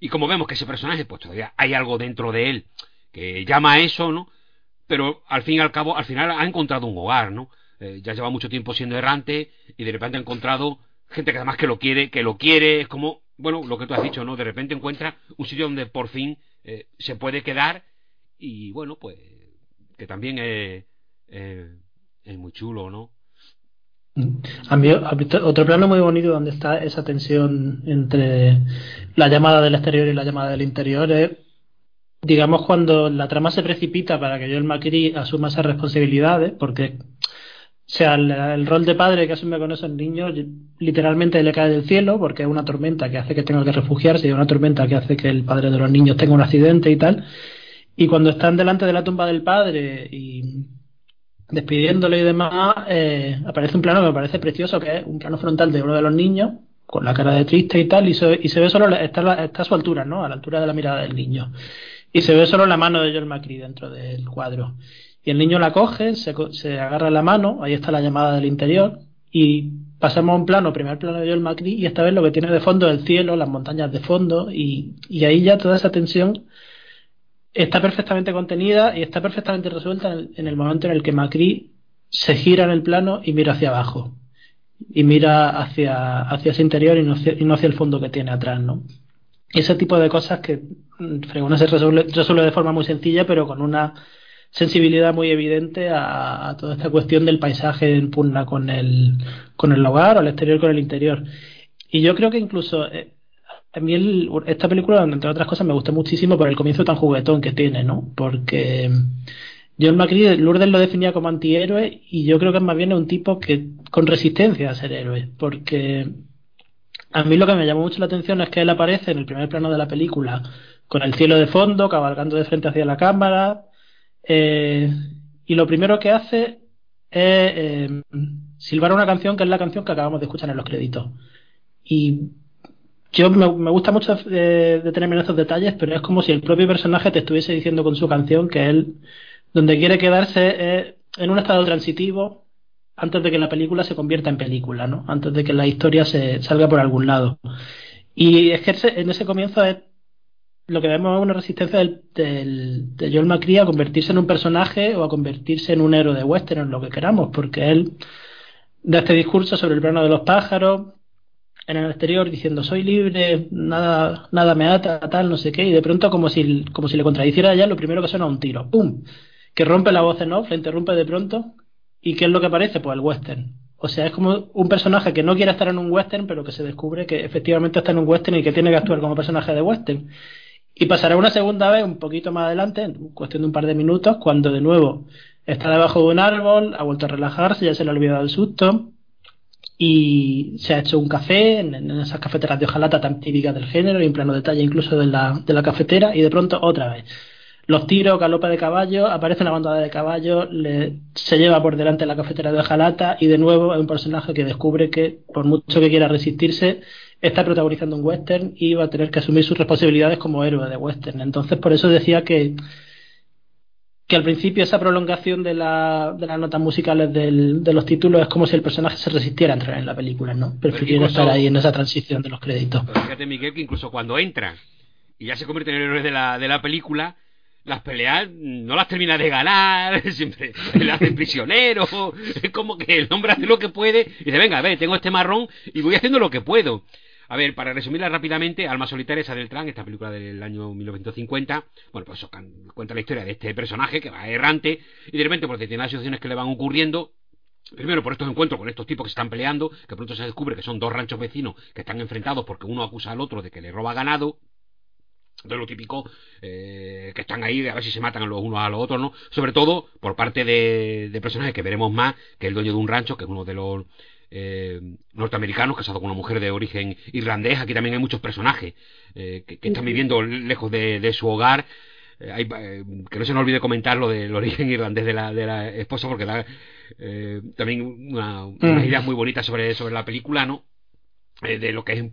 y como vemos que ese personaje, pues todavía hay algo dentro de él que llama a eso, ¿no? Pero al fin y al cabo, al final ha encontrado un hogar, ¿no? Eh, ya lleva mucho tiempo siendo errante y de repente ha encontrado gente que además que lo quiere, que lo quiere, es como, bueno, lo que tú has dicho, ¿no? De repente encuentra un sitio donde por fin eh, se puede quedar y bueno, pues que también es, es muy chulo, ¿no? A mí, otro plano muy bonito donde está esa tensión entre la llamada del exterior y la llamada del interior es, digamos, cuando la trama se precipita para que Joel McCree asuma esas responsabilidades, porque o sea, el, rol de padre que asume con esos niños literalmente le cae del cielo porque es una tormenta que hace que tenga que refugiarse y una tormenta que hace que el padre de los niños tenga un accidente y tal. Y cuando están delante de la tumba del padre y despidiéndole y demás, eh, aparece un plano que me parece precioso, que es un plano frontal de uno de los niños, con la cara de triste y tal, y se, y se ve solo, está, está, a su altura, ¿no? A la altura de la mirada del niño. Y se ve solo la mano de Joel Macri dentro del cuadro. Y el niño la coge, se, se agarra la mano, ahí está la llamada del interior, y pasamos a un plano, primer plano de Joel Macri, y esta vez lo que tiene de fondo es el cielo, las montañas de fondo, y, y ahí ya toda esa tensión está perfectamente contenida y está perfectamente resuelta en el, momento en el que Macri se gira en el plano y mira hacia abajo y mira hacia, hacia ese interior y no, hacia, el fondo que tiene atrás, ¿no? Ese tipo de cosas que mm, Fregona se resuelve, de forma muy sencilla, pero con una sensibilidad muy evidente a, toda esta cuestión del paisaje en pugna con el, con el hogar o el exterior con el interior. Y yo creo que incluso eh, a mí esta película, entre otras cosas, me gusta muchísimo por el comienzo tan juguetón que tiene, ¿no? Porque John McCree, Lourdes lo definía como antihéroe y yo creo que más bien es un tipo que con resistencia a ser héroe, porque a mí lo que me llamó mucho la atención es que él aparece en el primer plano de la película con el cielo de fondo, cabalgando de frente hacia la cámara, eh, y lo primero que hace es eh, silbar una canción que es la canción que acabamos de escuchar en los créditos. Y yo me, gusta mucho detenerme en esos detalles, pero es como si el propio personaje te estuviese diciendo con su canción que él, donde quiere quedarse es en un estado transitivo antes de que la película se convierta en película, ¿no? Antes de que la historia se salga por algún lado. Y es que en ese comienzo es lo que vemos es una resistencia de Joel McCrea a convertirse en un personaje o a convertirse en un héroe de western, en lo que queramos, porque él da este discurso sobre el plano de los pájaros, en el exterior diciendo soy libre, nada, nada me ata, tal, no sé qué, y de pronto como si, como si le contradiciera ya, lo primero que suena un tiro, ¡pum! Que rompe la voz en off, la interrumpe de pronto, y ¿qué es lo que aparece? Pues el western. O sea, es como un personaje que no quiere estar en un western, pero que se descubre que efectivamente está en un western y que tiene que actuar como personaje de western. Y pasará una segunda vez, un poquito más adelante, en cuestión de un par de minutos, cuando de nuevo está debajo de un árbol, ha vuelto a relajarse, ya se le ha olvidado el susto, y se ha hecho un café en, esas cafeteras de hojalata tan típicas del género y en plano detalle incluso de la, de la cafetera y de pronto otra vez los tiros, galopa de caballo, aparece una bandada de caballo, le, se lleva por delante la cafetera de hojalata y de nuevo es un personaje que descubre que por mucho que quiera resistirse está protagonizando un western y va a tener que asumir sus responsabilidades como héroe de western. Entonces por eso decía que que al principio esa prolongación de, la, de las notas musicales del, de los títulos es como si el personaje se resistiera a entrar en la película, ¿no? Prefiero estar ahí en esa transición de los créditos. fíjate, Miguel, que incluso cuando entra y ya se convierte en el héroe de la, de la película, las peleas no las termina de ganar, siempre le hacen prisionero, es como que el hombre hace lo que puede y dice, venga, a ver, tengo este marrón y voy haciendo lo que puedo. A ver, para resumirla rápidamente, Alma Solitaria esa del Tran, esta película del año 1950, bueno, pues cuenta la historia de este personaje que va errante y de repente, porque tiene las situaciones que le van ocurriendo, Primero por estos encuentros con estos tipos que están peleando, que pronto se descubre que son dos ranchos vecinos que están enfrentados porque uno acusa al otro de que le roba ganado, de lo típico eh, que están ahí a ver si se matan los unos a los otros no sobre todo por parte de, de personajes que veremos más que el dueño de un rancho que es uno de los eh, norteamericanos casado con una mujer de origen irlandés aquí también hay muchos personajes eh, que, están viviendo lejos de, su hogar. Hay, que no se nos olvide comentar lo del origen irlandés de la, de la esposa porque da también una, unas mm. ideas muy bonitas sobre, sobre la película no de lo que es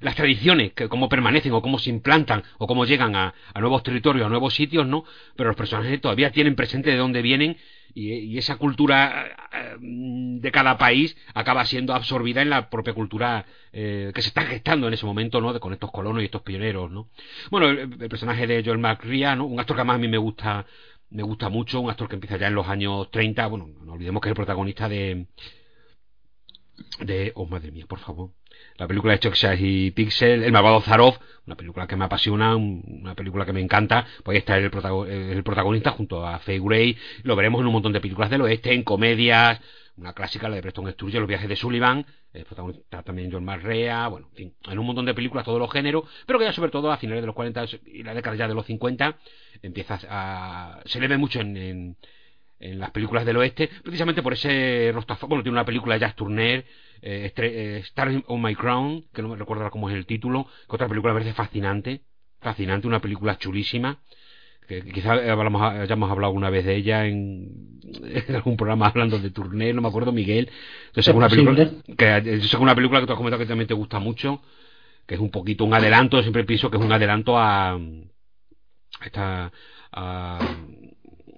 las tradiciones, que cómo permanecen o cómo se implantan o cómo llegan a, nuevos territorios, a nuevos sitios, ¿no? Pero los personajes todavía tienen presente de dónde vienen y, esa cultura eh, de cada país acaba siendo absorbida en la propia cultura eh, que se está gestando en ese momento, ¿no? De, con estos colonos y estos pioneros, ¿no? Bueno, el, personaje de Joel McRia, ¿no? Un actor que además a mí me gusta me gusta mucho, un actor que empieza ya en los años 30, bueno, no olvidemos que es el protagonista de de oh madre mía, por favor la película de Chuck y Pixel, El malvado Zarov, una película que me apasiona, una película que me encanta, pues está el, protagonista junto a Faye Gray, lo veremos en un montón de películas del oeste, en comedias, una clásica, la de Preston Sturges, Los viajes de Sullivan, el protagonista también John Marrea, bueno, en fin, en un montón de películas, todos los géneros, pero que ya sobre todo a finales de los 40 y la década ya de los 50 empieza a... se le ve mucho en, en las películas del oeste, precisamente por ese rostro, bueno, tiene una película de Turner, eh, eh, Star on My Crown, que no me recuerdo cómo es el título, que otra película me parece fascinante, fascinante, una película chulísima, que quizás hayamos hablado una vez de ella en, algún programa hablando de Turner, no me acuerdo, Miguel. Entonces es una película que, es una película que tú has comentado que también te gusta mucho, que es un poquito un adelanto, siempre pienso que es un adelanto a, a esta a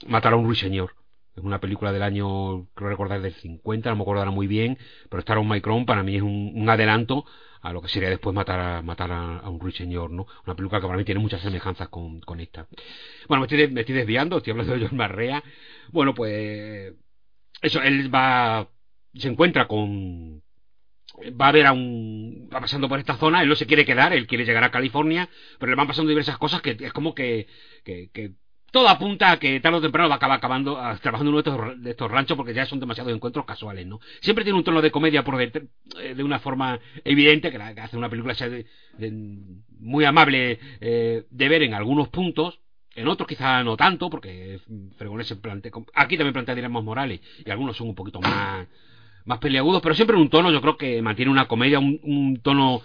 matar a un ruiseñor es una película del año, creo recordar, del 50, no me acuerdo muy bien, pero Star on My Crown para mí es un, adelanto a lo que sería después matar a, matar a, un ruiseñor, ¿no? Una película que para mí tiene muchas semejanzas con, con esta. Bueno, me estoy, me estoy desviando, estoy hablando de John Marrea. Bueno, pues eso, él va, se encuentra con, va a ver a un va pasando por esta zona, él no se quiere quedar, él quiere llegar a California, pero le van pasando diversas cosas que es como que, que todo apunta a que tarde o temprano va a acabar acabando, trabajando uno de estos, ranchos porque ya son demasiados encuentros casuales, ¿no? Siempre tiene un tono de comedia por de, eh, de una forma evidente, que, hace una película sea muy amable eh, de ver en algunos puntos, en otros quizá no tanto, porque Fregones se plantea, aquí también plantea Diremos Morales, y algunos son un poquito más, más peleagudos, pero siempre en un tono, yo creo que mantiene una comedia, un, un tono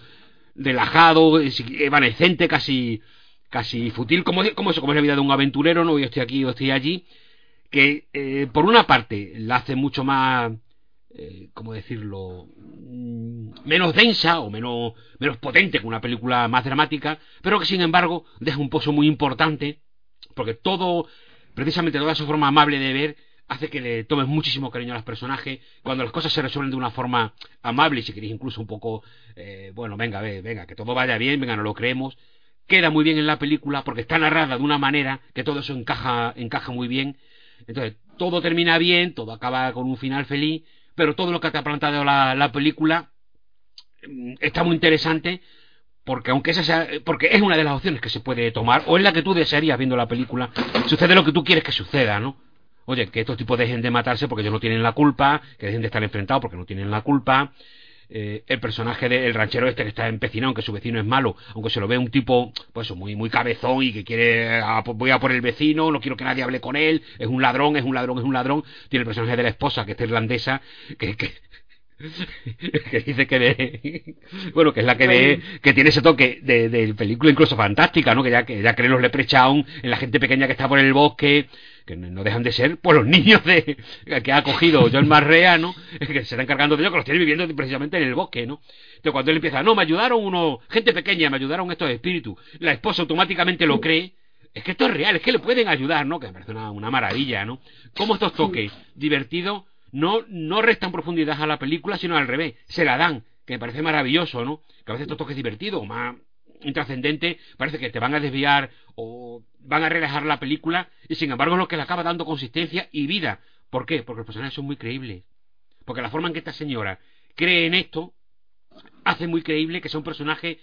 relajado, evanescente, casi casi fútil, como, como, es la vida de un aventurero, no yo estoy aquí, yo estoy allí, que eh, por una parte la hace mucho más, eh, ¿cómo decirlo?, mm, menos densa o menos, menos potente que una película más dramática, pero que sin embargo deja un pozo muy importante, porque todo, precisamente toda esa forma amable de ver, hace que le tomes muchísimo cariño a los personajes, cuando las cosas se resuelven de una forma amable y si queréis incluso un poco, eh, bueno, venga, venga, que todo vaya bien, venga, no lo creemos, queda muy bien en la película porque está narrada de una manera que todo eso encaja, encaja muy bien. Entonces, todo termina bien, todo acaba con un final feliz, pero todo lo que te ha planteado la, la película mm, está muy interesante porque aunque esa sea, porque es una de las opciones que se puede tomar o es la que tú desearías viendo la película, sucede lo que tú quieres que suceda, ¿no? Oye, que estos tipos dejen de matarse porque ellos no tienen la culpa, que dejen de estar enfrentados porque no tienen la culpa, eh, el personaje del ranchero este que está empecinado, aunque su vecino es malo, aunque se lo ve un tipo, pues muy, muy cabezón y que quiere, pues voy a por el vecino, no quiero que nadie hable con él, es un ladrón, es un ladrón, es un ladrón. Tiene el personaje de la esposa, que es irlandesa, que, que, que dice que de, bueno que es la que ve que tiene ese toque de, de, película incluso fantástica no que ya que ya cree los leprechaun en la gente pequeña que está por el bosque que no dejan de ser pues los niños de que ha acogido John Marrea, ¿no? que se está encargando de ellos, que los tiene viviendo precisamente en el bosque, ¿no? Entonces cuando él empieza, no, me ayudaron uno, gente pequeña, me ayudaron estos espíritus, la esposa automáticamente lo cree, es que esto es real, es que le pueden ayudar, ¿no? Que me parece una, maravilla, ¿no? Cómo estos toques divertidos no, no restan profundidad a la película, sino al revés, se la dan, que me parece maravilloso, ¿no? Que a veces estos toques divertidos, más intrascendente, parece que te van a desviar o van a relajar la película, y sin embargo es lo que le acaba dando consistencia y vida. ¿Por qué? Porque los personajes son muy creíbles. Porque la forma en que esta señora cree en esto hace muy creíble que sea un personaje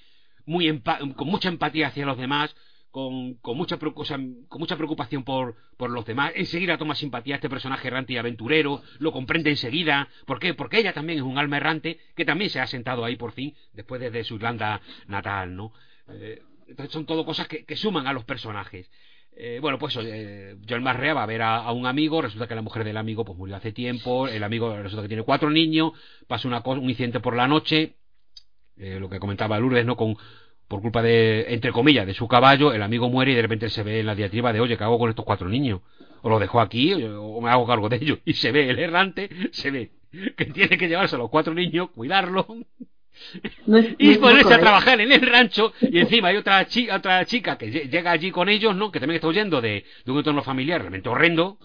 muy con mucha empatía hacia los demás, con, con, mucha, preocupación por, por, los demás. Enseguida toma simpatía a este personaje errante y aventurero, lo comprende enseguida. ¿Por qué? Porque ella también es un alma errante que también se ha sentado ahí por fin, después de, su Irlanda natal, ¿no? Eh, entonces son todo cosas que, suman a los personajes. Eh, bueno, pues eh, John Marrea va a ver a, un amigo, resulta que la mujer del amigo pues murió hace tiempo, el amigo resulta que tiene cuatro niños, pasa una un incidente por la noche, eh, lo que comentaba Lourdes, ¿no? Con, por culpa de, entre comillas, de su caballo, el amigo muere y de repente se ve en la diatriba de, oye, ¿qué hago con estos cuatro niños? O lo dejo aquí o me hago cargo de ellos. Y se ve el errante, se ve que tiene que llevarse a los cuatro niños, cuidarlos. Y ponerse a trabajar en el rancho y encima hay otra, chica, otra chica que llega allí con ellos, ¿no? Que también está huyendo de, de un entorno familiar realmente horrendo,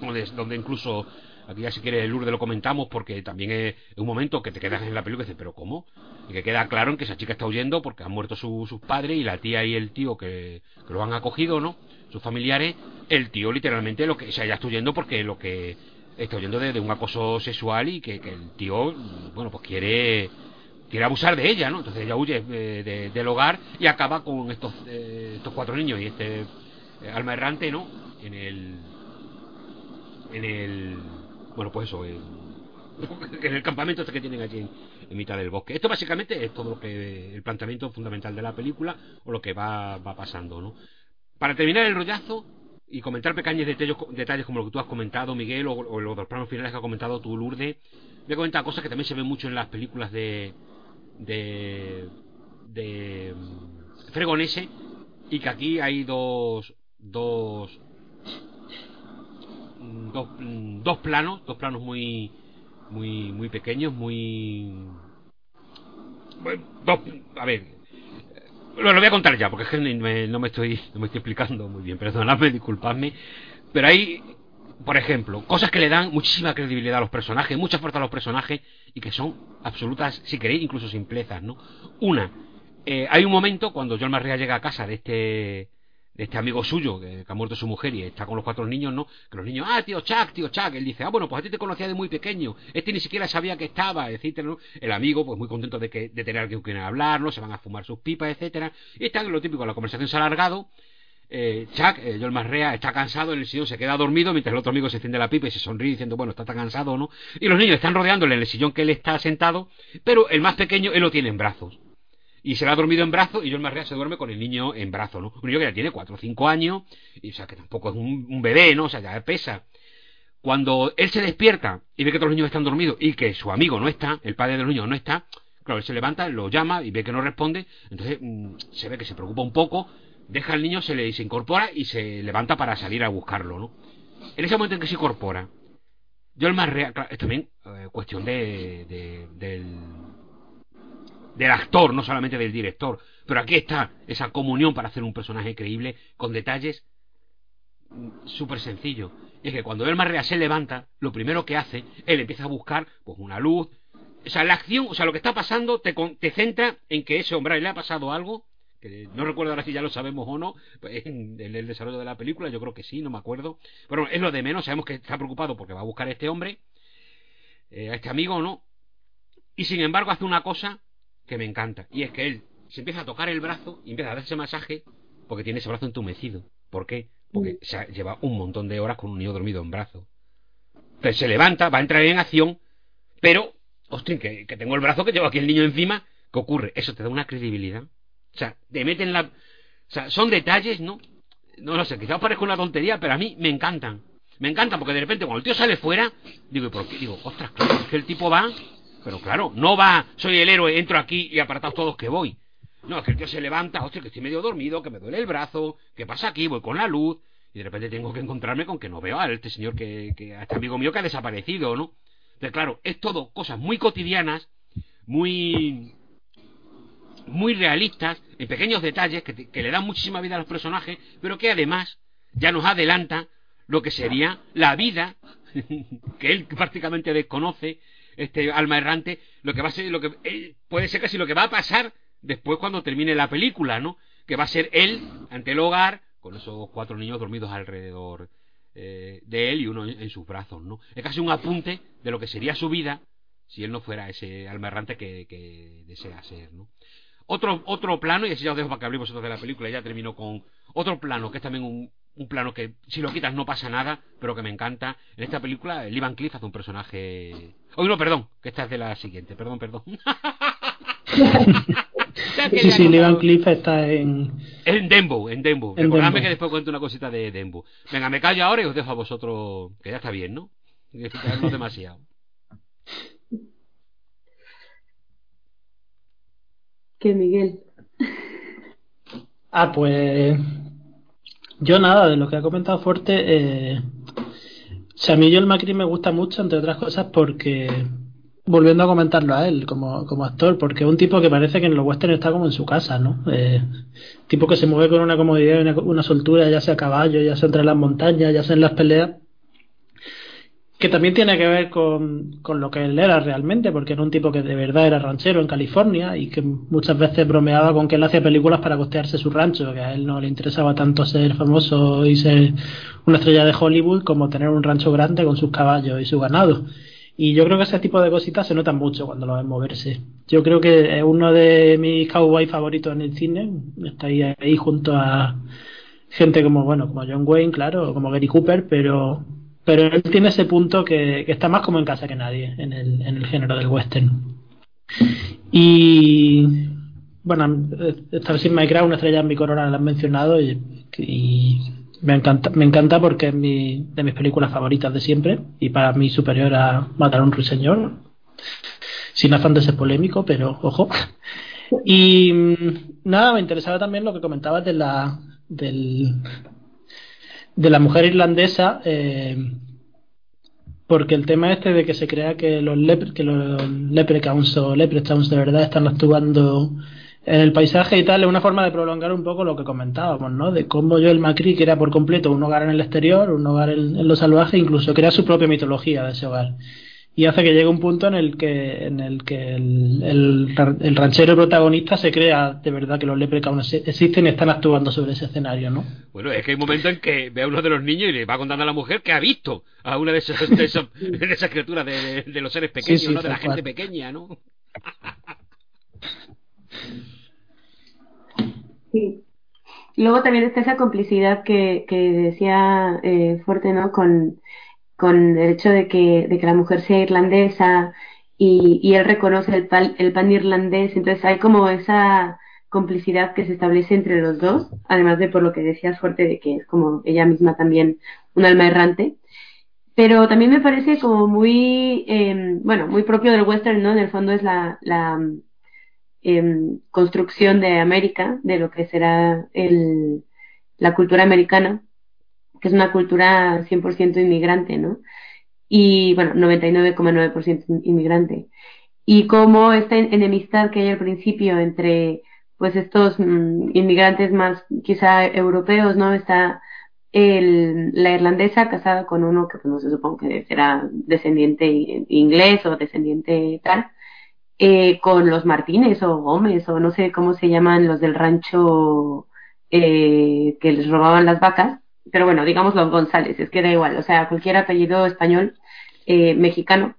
donde, donde incluso Aquí ya si quieres el Lourdes lo comentamos porque también es un momento que te quedas en la película y dices, pero ¿cómo? Y que queda claro en que esa chica está huyendo porque han muerto sus padres y la tía y el tío que, lo han acogido, ¿no? Sus familiares, el tío literalmente lo que, o sea, ya está huyendo porque lo que está huyendo de, un acoso sexual y que, el tío, bueno, pues quiere quiere abusar de ella, ¿no? Entonces ella huye eh, del hogar y acaba con estos, eh, estos cuatro niños y este eh, alma errante, ¿no? En el en el bueno, pues eso, en, el campamento este que tienen allí en, mitad del bosque. Esto básicamente es todo lo que el planteamiento fundamental de la película o lo que va, va pasando, ¿no? Para terminar el rollazo y comentar pequeños detalles, detalles como lo que tú has comentado, Miguel, o, los planos finales que ha comentado tú, Lourdes, voy a comentar cosas que también se ven mucho en las películas de de de mm, Fregonese y que aquí hay dos dos dos, dos planos, dos planos muy muy muy pequeños, muy dos, a ver, lo, lo, voy a contar ya porque es que no me estoy no me estoy explicando muy bien, perdonadme, disculpadme, pero hay por ejemplo, cosas que le dan muchísima credibilidad a los personajes, mucha fuerza a los personajes y que son absolutas, si queréis, incluso simplezas, ¿no? Una, eh, hay un momento cuando John Marrea llega a casa de este este amigo suyo que, ha muerto su mujer y está con los cuatro niños, ¿no? Que los niños, ah, tío Chuck, tío Chuck. Él dice, ah, bueno, pues a ti te conocía de muy pequeño. Este ni siquiera sabía que estaba, etcétera, ¿no? El amigo, pues muy contento de, que, de tener alguien con quien hablar, ¿no? Se van a fumar sus pipas, etcétera. Y está lo típico, la conversación se ha alargado. Eh, Chuck, eh, Joel Marrea, está cansado en el sillón, se queda dormido mientras el otro amigo se enciende la pipa y se sonríe diciendo, bueno, está tan cansado, ¿no? Y los niños están rodeándole en el sillón que él está sentado, pero el más pequeño él lo tiene en brazos y se le ha dormido en brazo y John Marrea se duerme con el niño en brazo, ¿no? Un niño que ya tiene 4 o 5 años, y o sea que tampoco es un, bebé, ¿no? O sea, ya pesa. Cuando él se despierta y ve que todos los niños están dormidos y que su amigo no está, el padre de los niños no está, claro, él se levanta, lo llama y ve que no responde, entonces mm, se ve que se preocupa un poco, deja al niño, se le se incorpora y se levanta para salir a buscarlo, ¿no? En ese momento en que se incorpora, John Marrea, claro, es también eh, cuestión de, de, del del actor, no solamente del director. Pero aquí está esa comunión para hacer un personaje creíble con detalles súper sencillos. Es que cuando el Marrea se levanta, lo primero que hace, él empieza a buscar pues una luz. O sea, la acción, o sea, lo que está pasando te, te centra en que ese hombre le ha pasado algo, que no recuerdo ahora si ya lo sabemos o no, pues en el, desarrollo de la película, yo creo que sí, no me acuerdo. Pero es lo de menos, sabemos que está preocupado porque va a buscar a este hombre, eh, a este amigo, ¿no? Y sin embargo hace una cosa que me encanta. Y es que él se empieza a tocar el brazo y empieza a darse masaje porque tiene ese brazo entumecido. ¿Por qué? Porque mm. se lleva un montón de horas con un niño dormido en brazo. Entonces se levanta, va a entrar en acción, pero, ostras, que, tengo el brazo que lleva aquí el niño encima. ¿Qué ocurre? Eso te da una credibilidad. O sea, te meten la. O sea, son detalles, ¿no? No lo sé, quizás parezca una tontería, pero a mí me encantan. Me encantan porque de repente cuando el tío sale fuera, digo, ¿y por qué? Digo, ostras, claro, es que el tipo va pero claro, no va, soy el héroe, entro aquí y apartados todos que voy. No, es que el tío se levanta, hostia, que estoy medio dormido, que me duele el brazo, ¿qué pasa aquí? Voy con la luz, y de repente tengo que encontrarme con que no veo a este señor que, que a este amigo mío que ha desaparecido, ¿no? Entonces, claro, es todo cosas muy cotidianas, muy muy realistas, en pequeños detalles que, que le dan muchísima vida a los personajes, pero que además ya nos adelanta lo que sería la vida que él prácticamente desconoce este alma errante, lo que va a ser, lo que eh, puede ser casi lo que va a pasar después cuando termine la película, ¿no? Que va a ser él ante el hogar, con esos cuatro niños dormidos alrededor eh, de él y uno en, sus brazos, ¿no? Es casi un apunte de lo que sería su vida si él no fuera ese alma errante que, que desea ser, ¿no? Otro, otro plano, y así ya os dejo para que hablemos de la película, ya termino con otro plano, que es también un, un plano que si lo quitas no pasa nada, pero que me encanta. En esta película, Lee Van Cliff hace un personaje. Oh, no, perdón, que esta es de la siguiente, perdón, perdón. sí, sí, Lee Van Cliff está en. En Dembo, en Dembo. Recordadme que después cuento una cosita de Dembo. Venga, me callo ahora y os dejo a vosotros, que ya está bien, ¿no? No demasiado. Miguel. Ah, pues yo nada, de lo que ha comentado Fuerte, eh, o sea, a mí el Macri me gusta mucho, entre otras cosas, porque, volviendo a comentarlo a él como, como actor, porque es un tipo que parece que en los western está como en su casa, ¿no? Eh, tipo que se mueve con una comodidad y una, una soltura, ya sea a caballo, ya sea entre las montañas, ya sea en las peleas, que también tiene que ver con, con, lo que él era realmente, porque era un tipo que de verdad era ranchero en California y que muchas veces bromeaba con que él hacía películas para costearse su rancho, que a él no le interesaba tanto ser famoso y ser una estrella de Hollywood como tener un rancho grande con sus caballos y su ganado. Y yo creo que ese tipo de cositas se notan mucho cuando lo ven moverse. Yo creo que es uno de mis cowboys favoritos en el cine. Está ahí, ahí junto a gente como, bueno, como John Wayne, claro, como Gary Cooper, pero pero él tiene ese punto que, está más como en casa que nadie en el, género del western. Y bueno, vez me ha creado una estrella en mi corona, la han mencionado y, me encanta, me encanta porque es mi, de mis películas favoritas de siempre y para mí superior a Matar a un ruiseñor. Sin afán de ser polémico, pero ojo. Y nada, me interesaba también lo que comentabas de la, del, de la mujer irlandesa, eh, porque el tema este de que se crea que los, que los leprechauns o leprechauns de verdad están actuando en el paisaje y tal, es una forma de prolongar un poco lo que comentábamos, ¿no? De cómo yo el Macri era por completo un hogar en el exterior, un hogar en, en lo salvaje, incluso crea su propia mitología de ese hogar y hace que llegue un punto en el que en el que el, el, ranchero protagonista se crea de verdad que los leprechauns existen y están actuando sobre ese escenario, ¿no? Bueno, es que hay un momento en que ve a uno de los niños y le va contando a la mujer que ha visto a una de esas, de esas, criaturas de, de, los seres pequeños, ¿no? De la gente pequeña, ¿no? Sí. Luego también está esa complicidad que, que decía eh, Fuerte, ¿no? Con con el hecho de que, de que la mujer sea irlandesa y, y él reconoce el pan, el pan irlandés, entonces hay como esa complicidad que se establece entre los dos, además de por lo que decías fuerte de que es como ella misma también un alma errante. Pero también me parece como muy, eh, bueno, muy propio del western, ¿no? En el fondo es la, la eh, construcción de América, de lo que será el, la cultura americana, que es una cultura 100% inmigrante, ¿no? Y bueno, 99,9% inmigrante. Y como esta enemistad que hay al principio entre pues estos mm, inmigrantes más quizá europeos, ¿no? Está el, la irlandesa casada con uno que pues no se supongo que será descendiente inglés o descendiente tal, eh, con los Martínez o Gómez o no sé cómo se llaman los del rancho eh, que les robaban las vacas, pero bueno, digamos los González, es que da igual, o sea, cualquier apellido español, eh, mexicano.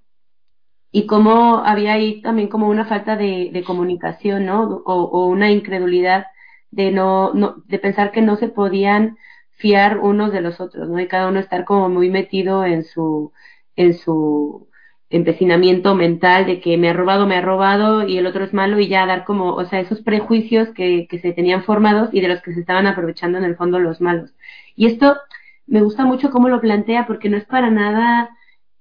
Y cómo había ahí también como una falta de, de comunicación, ¿no? O, o, una incredulidad de no, no, de pensar que no se podían fiar unos de los otros, ¿no? Y cada uno estar como muy metido en su, en su empecinamiento mental de que me ha robado, me ha robado y el otro es malo y ya dar como, o sea, esos prejuicios que, que se tenían formados y de los que se estaban aprovechando en el fondo los malos. Y esto me gusta mucho cómo lo plantea porque no es para nada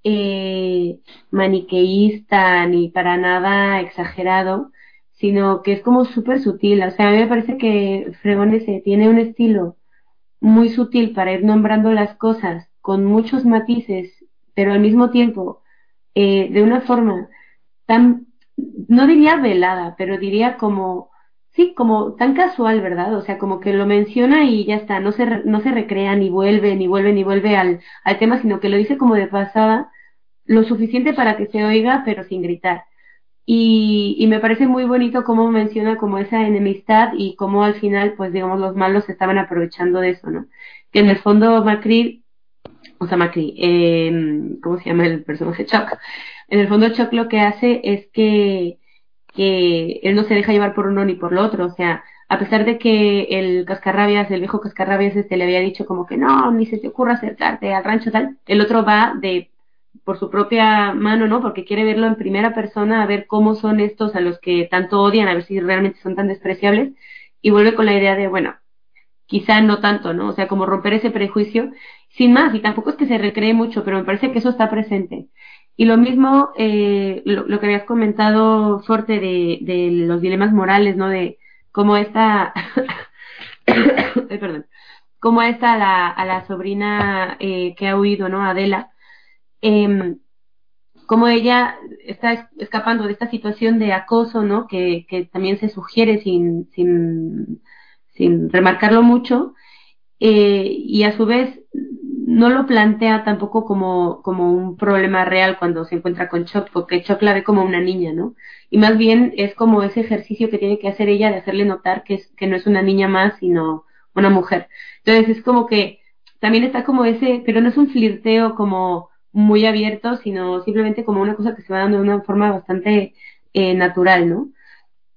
eh, maniqueísta ni para nada exagerado, sino que es como súper sutil. O sea, a mí me parece que Fregonese tiene un estilo muy sutil para ir nombrando las cosas con muchos matices, pero al mismo tiempo eh, de una forma tan, no diría velada, pero diría como sí, como tan casual, ¿verdad? O sea, como que lo menciona y ya está, no se, no se recrea, ni vuelve, ni vuelve, ni vuelve al, al tema, sino que lo dice como de pasada, lo suficiente para que se oiga, pero sin gritar. Y, y, me parece muy bonito cómo menciona como esa enemistad y cómo al final, pues digamos, los malos estaban aprovechando de eso, ¿no? Que en el fondo Macri, o sea, Macri, eh, ¿cómo se llama el personaje? Chuck. En el fondo Chuck lo que hace es que, que él no se deja llevar por uno ni por lo otro, o sea, a pesar de que el cascarrabias, el viejo cascarrabias este le había dicho como que no, ni se te ocurra acercarte al rancho tal, el otro va de por su propia mano, ¿no? Porque quiere verlo en primera persona, a ver cómo son estos a los que tanto odian, a ver si realmente son tan despreciables, y vuelve con la idea de, bueno, quizá no tanto, ¿no? O sea, como romper ese prejuicio, sin más, y tampoco es que se recree mucho, pero me parece que eso está presente. Y lo mismo, eh, lo, que habías comentado, Forte, de, de los dilemas morales, ¿no? De cómo esta, perdón, cómo esta la, a la sobrina eh, que ha huido, ¿no? Adela, eh, cómo ella está escapando de esta situación de acoso, ¿no? Que, que también se sugiere sin, sin, sin remarcarlo mucho, eh, y a su vez no lo plantea tampoco como, como un problema real cuando se encuentra con Chuck, porque Chuck la ve como una niña, ¿no? Y más bien es como ese ejercicio que tiene que hacer ella de hacerle notar que, es, que no es una niña más, sino una mujer. Entonces es como que también está como ese, pero no es un flirteo como muy abierto, sino simplemente como una cosa que se va dando de una forma bastante eh, natural, ¿no?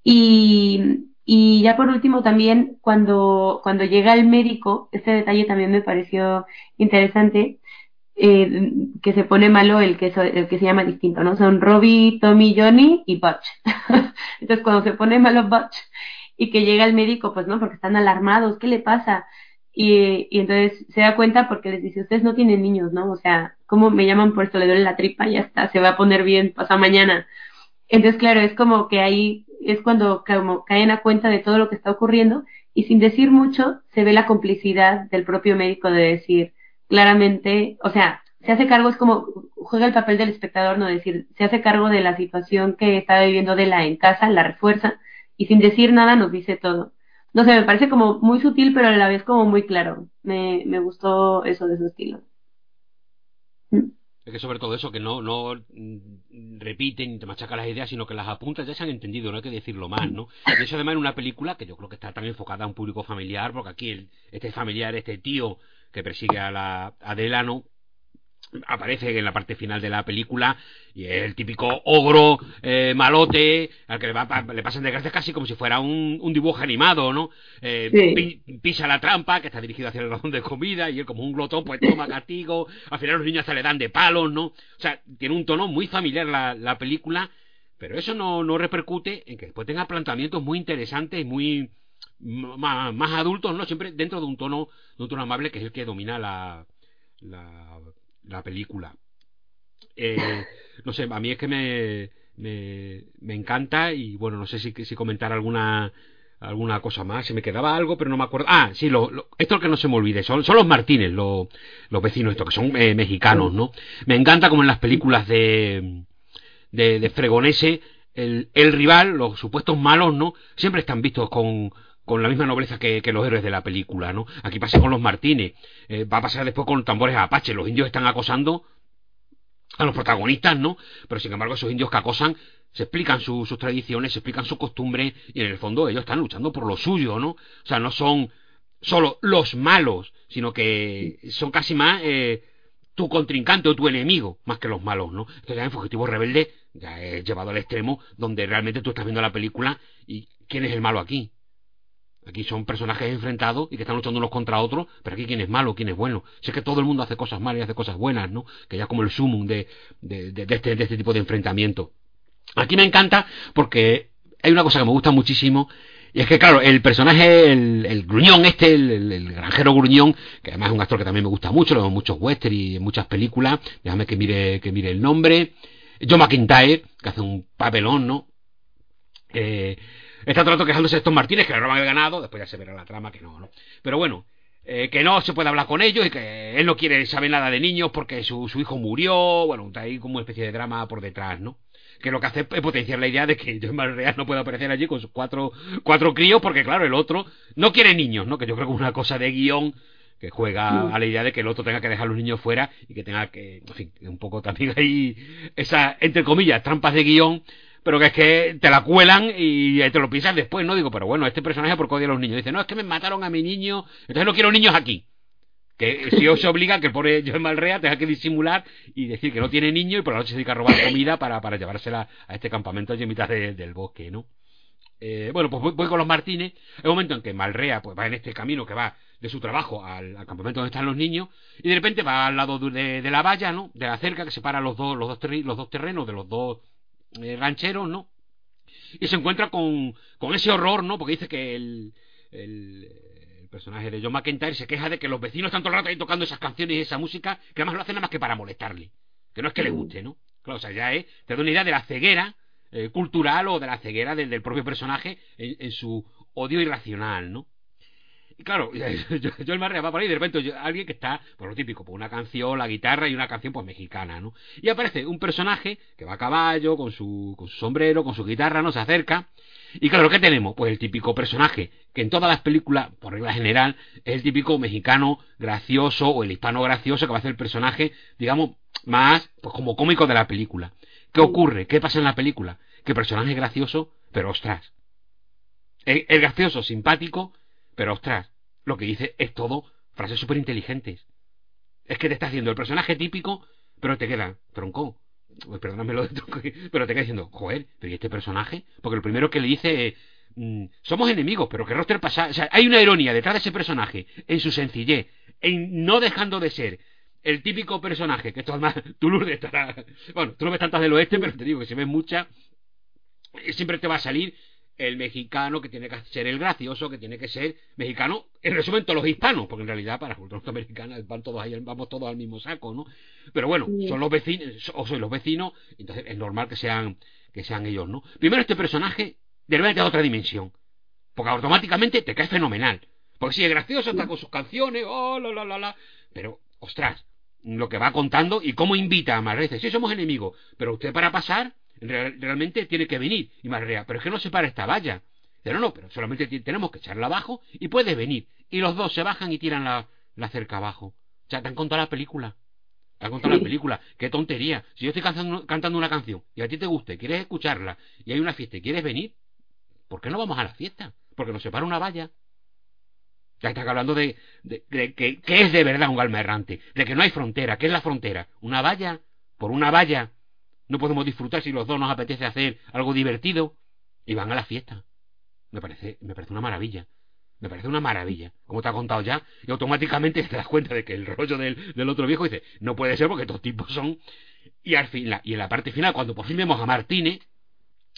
Y, y ya por último también cuando, cuando llega el médico, este detalle también me pareció interesante, eh, que se pone malo el que, el que se llama distinto, ¿no? Son Robbie, Tommy, Johnny y Butch. Entonces cuando se pone malo Butch y que llega el médico, pues no, porque están alarmados, ¿qué le pasa? Y, y entonces se da cuenta porque les dice, ustedes no tienen niños, ¿no? O sea, ¿cómo me llaman por esto? Le duele la tripa, ya está, se va a poner bien, pasa mañana. Entonces, claro, es como que ahí es cuando como caen a cuenta de todo lo que está ocurriendo y sin decir mucho se ve la complicidad del propio médico de decir claramente, o sea, se hace cargo, es como juega el papel del espectador, no decir, se hace cargo de la situación que está viviendo de la en casa, la refuerza y sin decir nada nos dice todo no sé, me parece como muy sutil, pero a la vez como muy claro. Me, me gustó eso de su estilo. Mm. Es que sobre todo eso, que no, no repiten, te machacan las ideas, sino que las apuntas ya se han entendido, no hay que decirlo más, ¿no? Y eso además en una película que yo creo que está tan enfocada a un público familiar, porque aquí el, este familiar, este tío que persigue a la a Delano, aparece en la parte final de la película y es el típico ogro eh, malote al que le, va, le pasan desgracias casi como si fuera un, un dibujo animado, ¿no? Eh, sí. pisa la trampa que está dirigido hacia el ratón de comida y él como un glotón pues toma castigo, al final los niños se le dan de palos, ¿no? O sea, tiene un tono muy familiar la, la película, pero eso no, no repercute en que después tenga planteamientos muy interesantes y muy más, más adultos, ¿no? Siempre dentro de un tono, de un tono amable que es el que domina la, la la película. Eh, no sé, a mí es que me, me, me, encanta y bueno, no sé si, si comentar alguna alguna cosa más, se me quedaba algo, pero no me acuerdo. Ah, sí, esto es que no se me olvide, son, son los Martínez, lo, los vecinos estos, que son eh, mexicanos, ¿no? Me encanta como en las películas de, de, de Fregonese, el, el rival, los supuestos malos, ¿no? Siempre están vistos con, con la misma nobleza que, los héroes de la película, ¿no? Aquí pasa con los Martínez, eh, va a pasar después con tambores apache, los indios están acosando a los protagonistas, ¿no? Pero sin embargo esos indios que acosan se explican su, sus tradiciones, se explican sus costumbres y en el fondo ellos están luchando por lo suyo, ¿no? O sea, no son solo los malos, sino que son casi más eh, tu contrincante o tu enemigo, más que los malos, ¿no? Esto ya en Fugitivo Rebelde ya he llevado al extremo donde realmente tú estás viendo la película y ¿quién es el malo aquí? Aquí son personajes enfrentados y que están luchando unos contra otros, pero aquí quién es malo, quién es bueno. Sé que todo el mundo hace cosas malas y hace cosas buenas, ¿no? Que ya como el sumum de, de, este, este tipo de enfrentamiento. Aquí me encanta porque hay una cosa que me gusta muchísimo y es que, claro, el personaje, el, el gruñón este, el, el, granjero gruñón, que además es un actor que también me gusta mucho, lo veo en muchos western y en muchas películas, déjame que mire, que mire el nombre, John McIntyre, que hace un papelón, ¿no? Eh, está todo el rato quejándose de estos Martínez que le roban el ganado, después ya se verá la trama que no, ¿no? Pero bueno, eh, que no se puede hablar con ellos y que él no quiere saber nada de niños porque su, su hijo murió, bueno, está ahí como una especie de drama por detrás, ¿no? que lo que hace es potenciar la idea de que John Real no puede aparecer allí con sus cuatro, cuatro críos, porque claro, el otro no quiere niños, ¿no? Que yo creo que es una cosa de guion que juega mm. a la idea de que el otro tenga que dejar a los niños fuera y que tenga que, en fin, un poco también ahí esa, entre comillas, trampas de guion pero que es que te la cuelan y te lo piensas después, ¿no? Digo, pero bueno, este personaje por qué odia a los niños. Dice, no, es que me mataron a mi niño, entonces no quiero niños aquí. Que si os obliga que el pobre Joel Malrea tenga que disimular y decir que no tiene niño y por la noche se dedica a robar comida para, para llevársela a este campamento allí en mitad del bosque, ¿no? Eh, bueno, pues voy, con los Martínez. Es un momento en que Malrea pues, va en este camino que va de su trabajo al, campamento donde están los niños y de repente va al lado de, la valla, ¿no? De la cerca que separa los dos, los dos, los dos terrenos de los dos eh, rancheros, ¿no? Y se encuentra con, con ese horror, ¿no? Porque dice que el, el, personaje de John McIntyre se queja de que los vecinos están todo el rato ahí tocando esas canciones y esa música que además lo hacen nada más que para molestarle. Que no es que le guste, ¿no? Claro, o sea, ya es, te da una idea de la ceguera eh, cultural o de la ceguera del, propio personaje en, su odio irracional, ¿no? Y claro, yo, el Marrea va por ahí de repente alguien que está, por lo típico, por una canción, la guitarra y una canción pues mexicana, ¿no? Y aparece un personaje que va a caballo, con su, con su sombrero, con su guitarra, ¿no? Se acerca. Y claro, ¿qué tenemos? Pues el típico personaje, que en todas las películas, por regla general, es el típico mexicano gracioso o el hispano gracioso que va a ser el personaje, digamos, más, pues como cómico de la película. ¿Qué ocurre? ¿Qué pasa en la película? Que el personaje es gracioso, pero ostras. Es, gracioso, simpático, pero ostras. Lo que dice es todo frases súper inteligentes. Es que te está haciendo el personaje típico, pero te queda tronco. Pues perdóname lo de tronco, pero te queda diciendo, joder, pero ¿y este personaje? Porque lo primero que le dice mm, somos enemigos, pero que roster pasa. O sea, hay una ironía detrás de ese personaje, en su sencillez, en no dejando de ser el típico personaje, que esto además, Lourdes estará, bueno, tú no ves tantas del oeste, pero te digo que si ves muchas, siempre te va a salir el mexicano que tiene que ser el gracioso, que tiene que ser mexicano, en resumen todos los hispanos, porque en realidad para los norteamericanos van todos ahí, vamos todos al mismo saco, ¿no? Pero bueno, son los vecinos, o son los vecinos, entonces es normal que sean, que sean ellos, ¿no? Primero este personaje de repente da otra dimensión, porque automáticamente te cae fenomenal, porque si es gracioso, está con sus canciones, oh, la, la, la, la, pero, ostras, lo que va contando y cómo invita a Marrea. Dice, sí, somos enemigos, pero usted para pasar realmente tiene que venir. Y Marrea, pero es que no se para esta valla. Dice, no, pero solamente tenemos que echarla abajo y puede venir. Y los dos se bajan y tiran la, la cerca abajo. O sea, te han contado la película. Te han contado la película. Qué tontería. Si yo estoy cantando, cantando una canción y a ti te gusta, quieres escucharla y hay una fiesta y quieres venir, ¿por qué no vamos a la fiesta? Porque nos separa una valla. Ya estás hablando de, que, es de verdad un alma errante, de que no hay frontera. ¿Qué es la frontera? ¿Una valla? ¿Por una valla? No podemos disfrutar si los dos nos apetece hacer algo divertido y van a la fiesta. Me parece, me parece una maravilla. Me parece una maravilla. Como te ha contado ya, y automáticamente te das cuenta de que el rollo del, del otro viejo dice, no puede ser porque estos tipos son. Y al fin, y en la parte final, cuando por fin vemos a Martínez,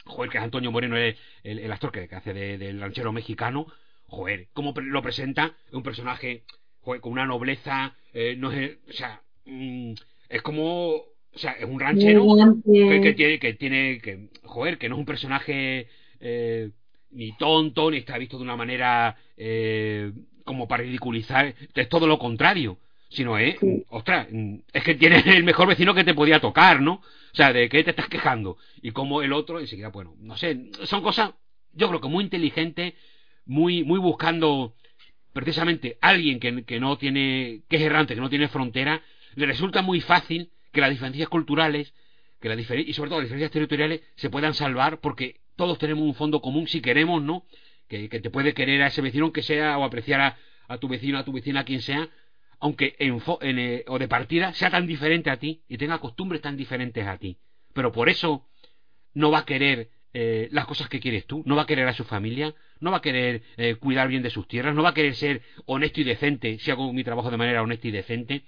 joder, que es Antonio Moreno, el, el, actor que, hace del ranchero mexicano, joder, cómo lo presenta un personaje joder, con una nobleza, eh, no es, o sea, mm, es como, o sea, es un ranchero que, tiene, que tiene, que, joder, que no es un personaje eh, ni tonto, ni está visto de una manera eh, como para ridiculizar, es todo lo contrario, sino es, ostras, mm, es que tienes el mejor vecino que te podía tocar, ¿no? O sea, ¿de qué te estás quejando? Y como el otro, enseguida, bueno, no sé, son cosas, yo creo que muy inteligentes, muy, muy buscando precisamente alguien que, que no tiene, que es errante, que no tiene frontera, le resulta muy fácil que las diferencias culturales que la y sobre todo las diferencias territoriales se puedan salvar porque todos tenemos un fondo común si queremos, ¿no? Que, te puede querer a ese vecino aunque sea o apreciar a, tu vecino, a tu vecina, a quien sea, aunque en, en, eh, o de partida sea tan diferente a ti y tenga costumbres tan diferentes a ti. Pero por eso no va a querer eh, las cosas que quieres tú, no va a querer a su familia, no va a querer eh, cuidar bien de sus tierras, no va a querer ser honesto y decente, si hago mi trabajo de manera honesta y decente.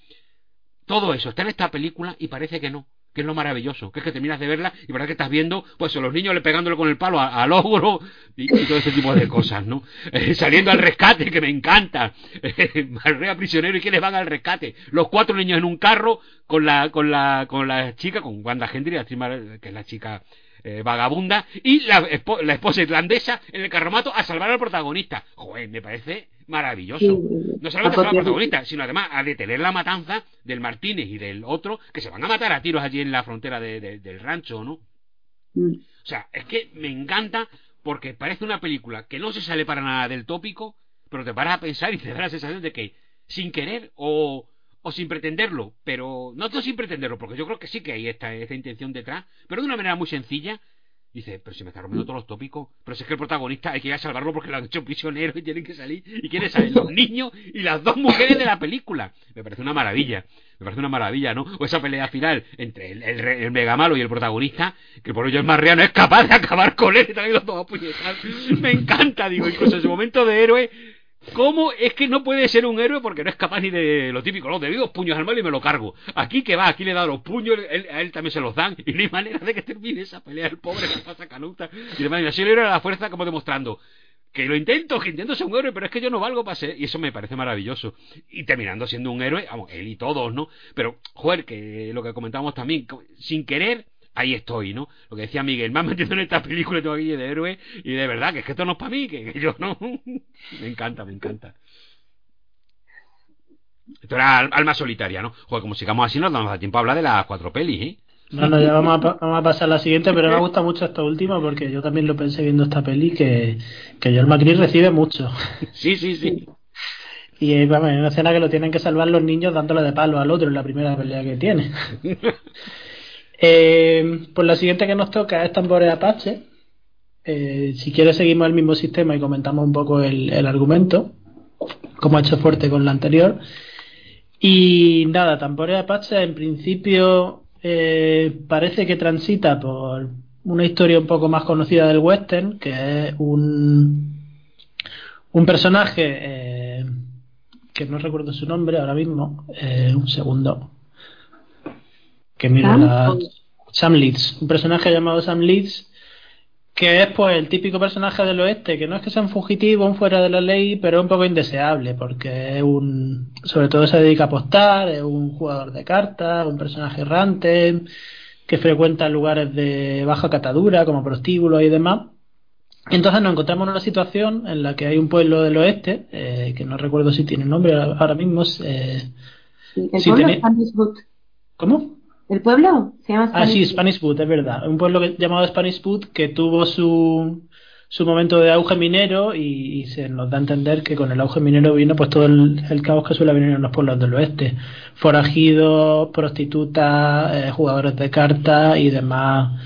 Todo eso está en esta película y parece que no, que es lo maravilloso, que es que terminas de verla y verdad que estás viendo, pues a los niños le pegándole con el palo al ogro y, todo ese tipo de cosas, ¿no? Eh, saliendo al rescate, que me encanta. Marrea prisionero y quienes van al rescate. Los cuatro niños en un carro con la, con la, con la chica, con Wanda Hendry, que es la chica eh, vagabunda, y la, la, esposa irlandesa en el carromato a salvar al protagonista. Joder, me parece maravilloso. no solamente a salvar al protagonista, sino además a detener la matanza del Martínez y del otro, que se van a matar a tiros allí en la frontera del rancho, ¿no? Mm. O sea, es que me encanta porque parece una película que no se sale para nada del tópico, pero te paras a pensar y te da la sensación de que sin querer o o sin pretenderlo, pero no todo sin pretenderlo, porque yo creo que sí que hay esta, esta intención detrás, pero de una manera muy sencilla, Dice, pero si me está rompiendo todos los tópicos. Pero si es que el protagonista hay que ir a salvarlo porque lo han hecho prisionero y tienen que salir. Y quieren salir los niños y las dos mujeres de la película. Me parece una maravilla. Me parece una maravilla, ¿no? O esa pelea final entre el, el, el mega malo y el protagonista, que por ello el Marrea no es capaz de acabar con él y también los toma puñetas. Me encanta, digo, incluso en su momento de héroe ¿Cómo es que no puede ser un héroe porque no es capaz ni de lo típico? No, te dos puños al malo y me lo cargo. Aquí que va, aquí le da los puños, a él también se los dan y no hay manera de que termine esa pelea. El pobre que pasa canuta. Y de manera, así le era la fuerza como demostrando que lo intento, que intento ser un héroe, pero es que yo no valgo para ser. Y eso me parece maravilloso. Y terminando siendo un héroe, vamos, él y todos, ¿no? Pero, joder, que lo que comentábamos también, sin querer, ahí estoy, ¿no? Lo que decía Miguel, me han metido en esta película tengo aquí de héroe y de verdad que es que esto no es para mí, que, yo no. me encanta, me encanta. Esto era alma solitaria, ¿no? Joder, como sigamos así, nos damos a tiempo a hablar de las cuatro pelis, ¿eh? Bueno, ya vamos a, vamos a pasar a la siguiente, pero me gusta mucho esta última porque yo también lo pensé viendo esta peli que, que John McCree recibe mucho. Sí, sí, sí. Y vamos, en una escena que lo tienen que salvar los niños dándole de palo al otro en la primera pelea que tiene. Pues la siguiente que nos toca es Tambores Apache. Eh, si quieres seguimos el mismo sistema y comentamos un poco el, argumento, como ha hecho fuerte con la anterior. Y nada, Tambores Apache en principio eh, parece que transita por una historia un poco más conocida del western, que es un, un personaje que no recuerdo su nombre ahora mismo, un segundo que mira la... Sam Leeds, un personaje llamado Sam Leeds, que es pues el típico personaje del oeste, que no es que sea un fugitivo, un fuera de la ley, pero es un poco indeseable, porque es un, sobre todo se dedica a apostar, es un jugador de cartas, un personaje errante, que frecuenta lugares de baja catadura, como prostíbulos y demás. Entonces nos encontramos en una situación en la que hay un pueblo del oeste, eh, que no recuerdo si tiene nombre ahora mismo. Eh, el si tiene... ¿Cómo? ¿El pueblo? Se llama Spanish Ah, sí, Spanish Boot, es verdad. Un pueblo llamado Spanish Boot que tuvo su, su momento de auge minero y, se nos da a entender que con el auge minero vino pues todo el, caos que suele venir en los pueblos del oeste. Forajidos, prostitutas, eh, jugadores de cartas y demás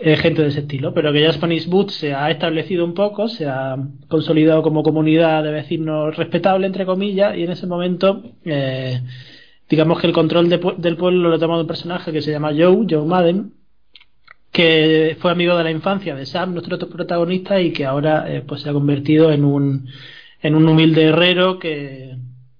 eh, gente de ese estilo. Pero que ya Spanish Boot se ha establecido un poco, se ha consolidado como comunidad de vecinos respetable, entre comillas, y en ese momento... Eh, digamos que el control del pueblo lo toma un personaje que se llama Joe, Joe Madden, que fue amigo de la infancia de Sam, nuestro protagonista, y que ahora eh, pues se ha convertido en un, en un humilde herrero que,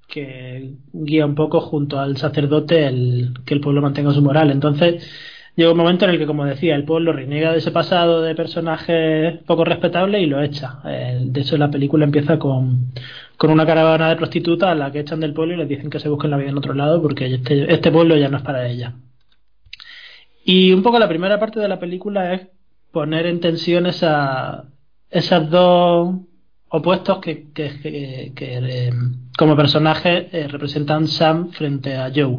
que guía un poco junto al sacerdote el, que el pueblo mantenga su moral. Entonces, llega un momento en el que, como decía, el pueblo reniega de ese pasado de personaje poco respetable y lo echa. Eh, de hecho, la película empieza con, con una caravana de prostitutas a la que echan del pueblo y les dicen que se busquen la vida en otro lado porque este, este pueblo ya no es para ella. Y un poco la primera parte de la película es poner en tensión esa, esas dos opuestos que, que, eh, como personajes eh, representan Sam frente a Joe.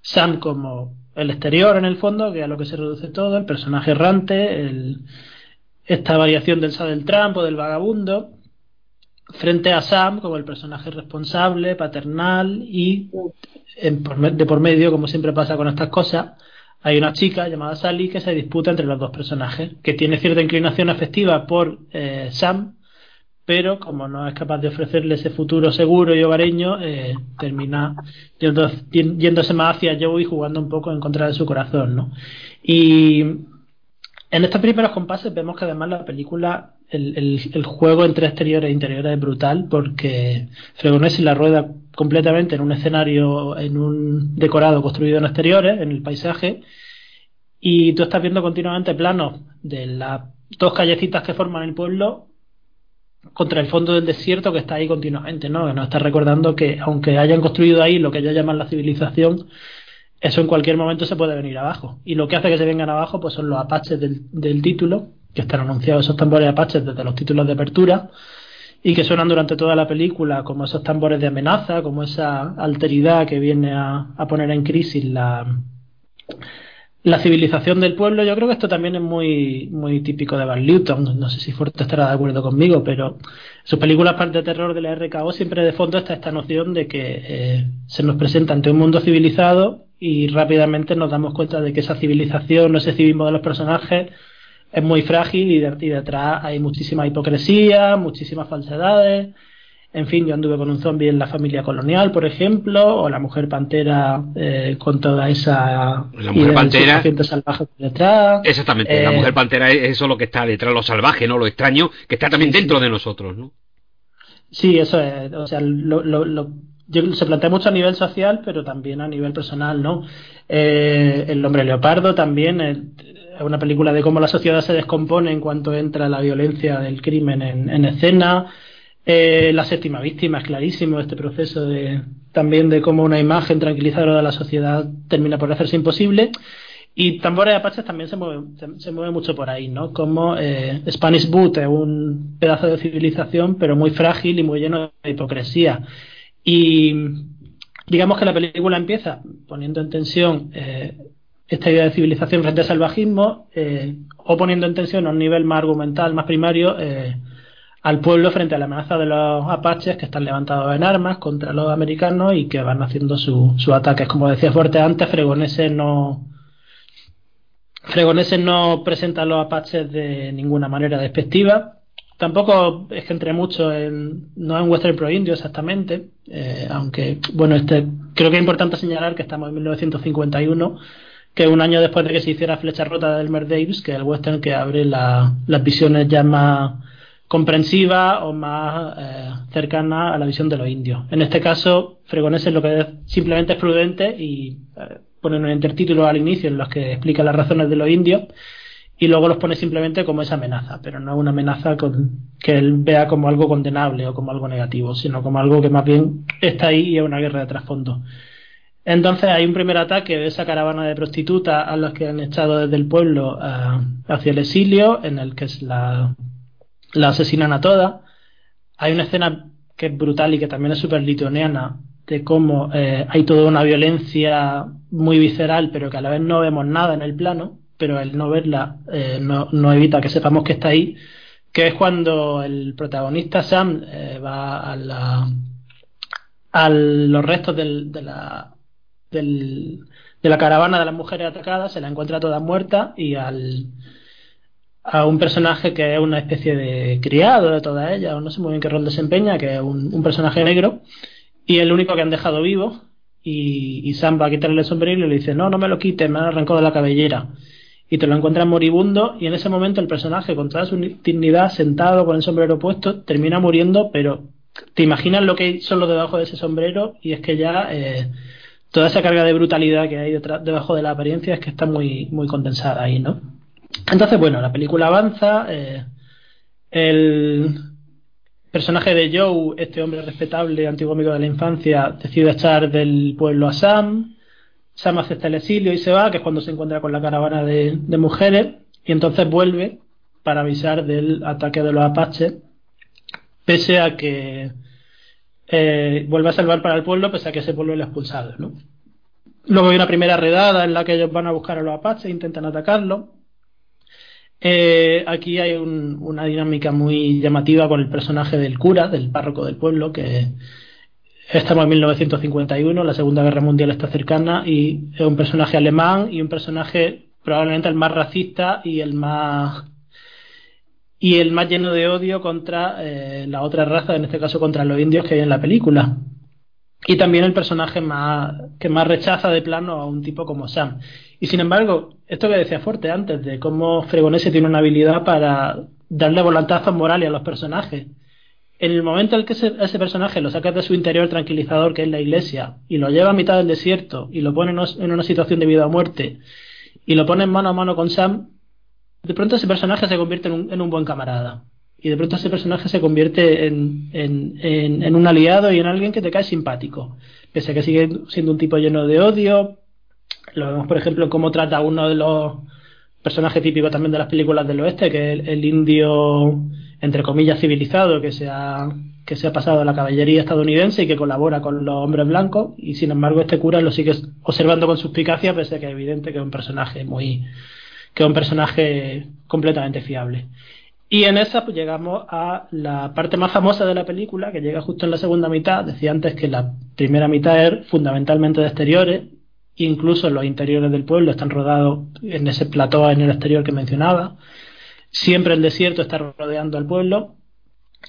Sam como el exterior en el fondo, que a lo que se reduce todo, el personaje errante, esta variación del del trampo, del vagabundo, frente a Sam como el personaje responsable, paternal y de por medio, como siempre pasa con estas cosas, hay una chica llamada Sally que se disputa entre los dos personajes, que tiene cierta inclinación afectiva por eh, Sam, pero como no es capaz de ofrecerle ese futuro seguro y hogareño, eh, termina yéndose más hacia Joe y jugando un poco en contra de su corazón, ¿no? Y en estos primeros compases vemos que además la película el, juego entre exteriores e interiores es brutal porque Fregonesi la rueda completamente en un escenario, en un decorado construido en exteriores, en el paisaje, y tú estás viendo continuamente planos de las dos callecitas que forman el pueblo contra el fondo del desierto que está ahí continuamente, ¿no? Que nos está recordando que aunque hayan construido ahí lo que ellos llaman la civilización, eso en cualquier momento se puede venir abajo. Y lo que hace que se vengan abajo pues son los apaches del, del título, que están anunciados esos tambores apaches desde los títulos de apertura y que suenan durante toda la película como esos tambores de amenaza, como esa alteridad que viene a, poner en crisis la, la civilización del pueblo. Yo creo que esto también es muy, muy típico de Van Newton. No sé si Fuerte estará de acuerdo conmigo, pero sus películas parte de terror de la RKO siempre de fondo está esta noción de que eh, se nos presenta ante un mundo civilizado y rápidamente nos damos cuenta de que esa civilización, ese civismo de los personajes es muy frágil y, de- y detrás hay muchísima hipocresía, muchísimas falsedades. En fin, yo anduve con un zombie en la familia colonial, por ejemplo, o la mujer pantera eh, con toda esa La mujer pantera- salvaje detrás. Exactamente, la Eh, mujer pantera es eso lo que está detrás, lo salvaje, ¿no? Lo extraño, que está también Sí, sí. dentro de nosotros, ¿no? Sí, eso es. O sea, lo, lo- lo- se plantea mucho a nivel social, pero también a nivel personal, ¿no? Eh, el hombre leopardo también eh, es una película de cómo la sociedad se descompone en cuanto entra la violencia del crimen en, en escena. Eh, la séptima víctima es clarísimo este proceso de también de cómo una imagen tranquilizadora de la sociedad termina por hacerse imposible. Y Tambores Apaches también se mueve, se, mueve mucho por ahí, ¿no? Como eh, Spanish Boot es un pedazo de civilización, pero muy frágil y muy lleno de hipocresía. Y digamos que la película empieza poniendo en tensión eh, esta idea de civilización frente al salvajismo, eh, o poniendo en tensión a un nivel más argumental, más primario, al pueblo frente a la amenaza de los apaches que están levantados en armas contra los americanos y que van haciendo sus su ataques. Como decía Fuerte antes, Fregonese no, Fregonese no presenta a los apaches de ninguna manera despectiva. Tampoco es que entre mucho en, no en Western Pro Indio exactamente, eh, aunque bueno, este creo que es importante señalar que estamos en 1951, que un año después de que se hiciera Flecha Rota de Elmer Davis, que es el western que abre la- las visiones ya más comprensivas o más eh, cercanas a la visión de los indios. En este caso, Fregonese lo que es simplemente es prudente y eh, pone un intertítulo al inicio en los que explica las razones de los indios y luego los pone simplemente como esa amenaza, pero no una amenaza con, que él vea como algo condenable o como algo negativo, sino como algo que más bien está ahí y es una guerra de trasfondo. Entonces hay un primer ataque de esa caravana de prostitutas a las que han echado desde el pueblo eh, hacia el exilio, en el que la, la asesinan a todas. Hay una escena que es brutal y que también es súper lituaniana, de cómo eh, hay toda una violencia muy visceral, pero que a la vez no vemos nada en el plano, pero el no verla eh, no, evita que sepamos que está ahí, que es cuando el protagonista Sam eh, va a, la, a los restos de, la, del- de la caravana de las mujeres atacadas, se la encuentra todas muertas y al a un personaje que es una especie de criado de todas ellas, no sé muy bien qué rol desempeña, que es un, personaje negro, y el único que han dejado vivo, y, y Sam va a quitarle el sombrero y le dice, no, no me lo quites, me lo arrancado de la cabellera. Y te lo encuentras moribundo, y en ese momento el personaje, con toda su dignidad, sentado con el sombrero puesto, termina muriendo, pero te imaginas lo que hay solo debajo de ese sombrero, y es que ya eh, toda esa carga de brutalidad que hay detrás, debajo de la apariencia es que está muy, muy condensada ahí, ¿no? Entonces, bueno, la película avanza. eh, el personaje de Joe, este hombre respetable, antiguo amigo de la infancia, decide echar del pueblo a Sam. Sam acepta el exilio y se va, que es cuando se encuentra con la caravana de, mujeres, y entonces vuelve para avisar del ataque de los apaches, pese a que eh, vuelve a salvar para el pueblo, pese a que ese pueblo lo ha expulsado. ¿no? Luego hay una primera redada en la que ellos van a buscar a los apaches e intentan atacarlo. Eh, aquí hay un- una dinámica muy llamativa con el personaje del cura, del párroco del pueblo, que estamos en 1951, la Segunda Guerra Mundial está cercana y es un personaje alemán y un personaje probablemente el más racista y el más y el más lleno de odio contra eh, la otra raza, en este caso contra los indios que hay en la película. Y también el personaje más que más rechaza de plano a un tipo como Sam. Y sin embargo, esto que decía Fuerte antes, de cómo Fregonese tiene una habilidad para darle volantazos morales a los personajes. En el momento en el que ese, personaje lo saca de su interior tranquilizador, que es la iglesia, y lo lleva a mitad del desierto, y lo pone en una situación de vida o muerte, y lo pone mano a mano con Sam, de pronto ese personaje se convierte en un, en un buen camarada. Y de pronto ese personaje se convierte en, en, en un aliado y en alguien que te cae simpático. Pese a que sigue siendo un tipo lleno de odio. Lo vemos, por ejemplo, cómo trata uno de los personajes típicos también de las películas del oeste, que es el, indio, entre comillas, civilizado, que se, ha, que se ha pasado a la caballería estadounidense y que colabora con los hombres blancos. Y sin embargo, este cura lo sigue observando con suspicacia, pese a que es evidente que es un personaje muy que un personaje completamente fiable. Y en esa pues, llegamos a la parte más famosa de la película, que llega justo en la segunda mitad. Decía antes que la primera mitad es fundamentalmente de exteriores, incluso los interiores del pueblo están rodados en ese plató en el exterior que mencionaba. siempre el desierto está rodeando al pueblo.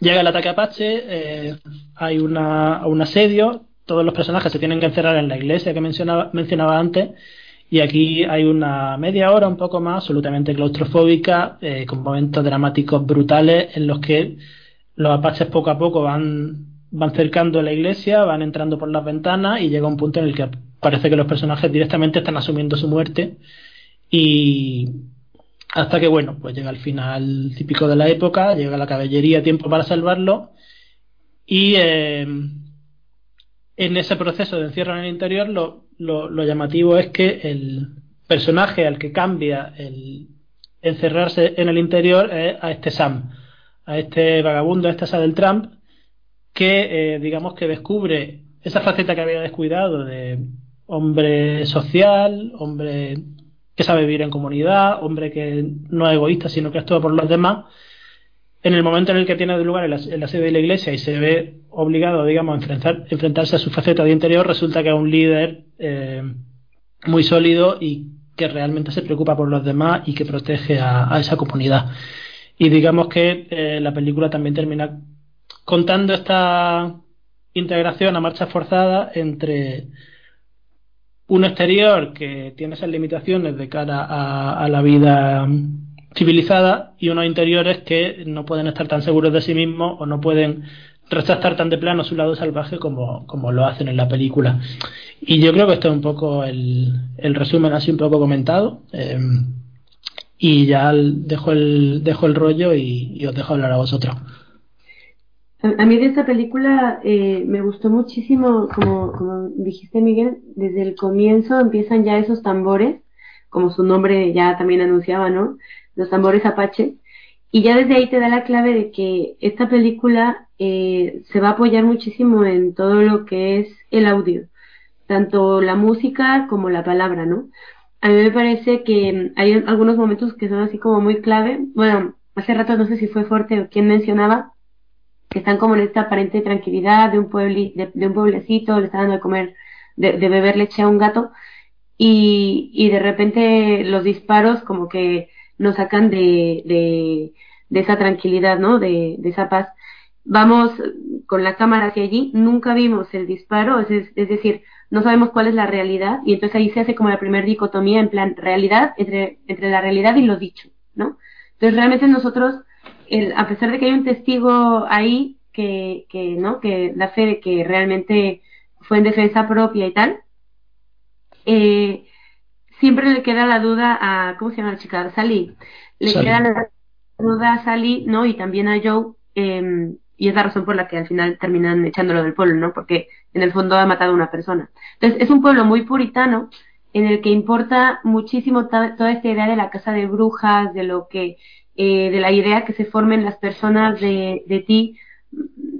Llega el ataque apache, eh, hay una, un asedio, todos los personajes se tienen que encerrar en la iglesia que mencionaba, mencionaba antes, y aquí hay una media hora, un poco más, absolutamente claustrofóbica, eh, con momentos dramáticos brutales en los que los apaches poco a poco van, van cercando la iglesia, van entrando por las ventanas y llega un punto en el que parece que los personajes directamente están asumiendo su muerte y hasta que bueno, pues llega el final típico de la época, llega la caballería a tiempo para salvarlo y eh, en ese proceso de encierro en el interior lo, lo, llamativo es que el personaje al que cambia el encerrarse en el interior es a este Sam, a este vagabundo, a este Sam del Trump, que eh, digamos que descubre esa faceta que había descuidado de hombre social, hombre que sabe vivir en comunidad, hombre que no es egoísta, sino que actúa por los demás, en el momento en el que tiene lugar en la, sede de la iglesia y se ve obligado, digamos, a enfrentarse a su faceta de interior, resulta que es un líder eh, muy sólido y que realmente se preocupa por los demás y que protege a, esa comunidad. Y digamos que eh, la película también termina contando esta integración a marcha forzada entre un exterior que tiene esas limitaciones de cara a, la vida civilizada y unos interiores que no pueden estar tan seguros de sí mismos o no pueden retractar tan de plano su lado salvaje como, como lo hacen en la película. Y yo creo que esto es un poco el, el resumen así un poco comentado. Eh, y ya dejo el, dejo el rollo y, y os dejo hablar a vosotros. A, mí de esta película eh, me gustó muchísimo, como, dijiste Miguel, desde el comienzo empiezan ya esos tambores, como su nombre ya también anunciaba, ¿no? Los tambores apache. Y ya desde ahí te da la clave de que esta película eh, se va a apoyar muchísimo en todo lo que es el audio, tanto la música como la palabra, ¿no? A mí me parece que hay algunos momentos que son así como muy clave. Bueno, hace rato no sé si fue Forte o quien mencionaba que están como en esta aparente tranquilidad de un, de, un pueblecito, le están dando de comer, de, beber leche a un gato, y, y de repente los disparos como que nos sacan de, de, de esa tranquilidad, ¿no? De, de esa paz. Vamos con la cámara hacia allí, nunca vimos el disparo, es, es decir, no sabemos cuál es la realidad, y entonces ahí se hace como la primera dicotomía en plan realidad entre, entre la realidad y lo dicho, ¿no? Entonces realmente nosotros a pesar de que hay un testigo ahí que, que, ¿no? que da fe de que realmente fue en defensa propia y tal, eh, siempre le queda la duda a, ¿cómo se llama la chica? Sally. Le queda la duda a Sally, ¿no? Y también a Joe, em, y es la razón por la que al final terminan echándolo del pueblo, ¿no? Porque en el fondo ha matado a una persona. Entonces, es un pueblo muy puritano en el que importa muchísimo toda esta idea de la casa de brujas, de lo que eh, de la idea que se formen las personas de, de ti,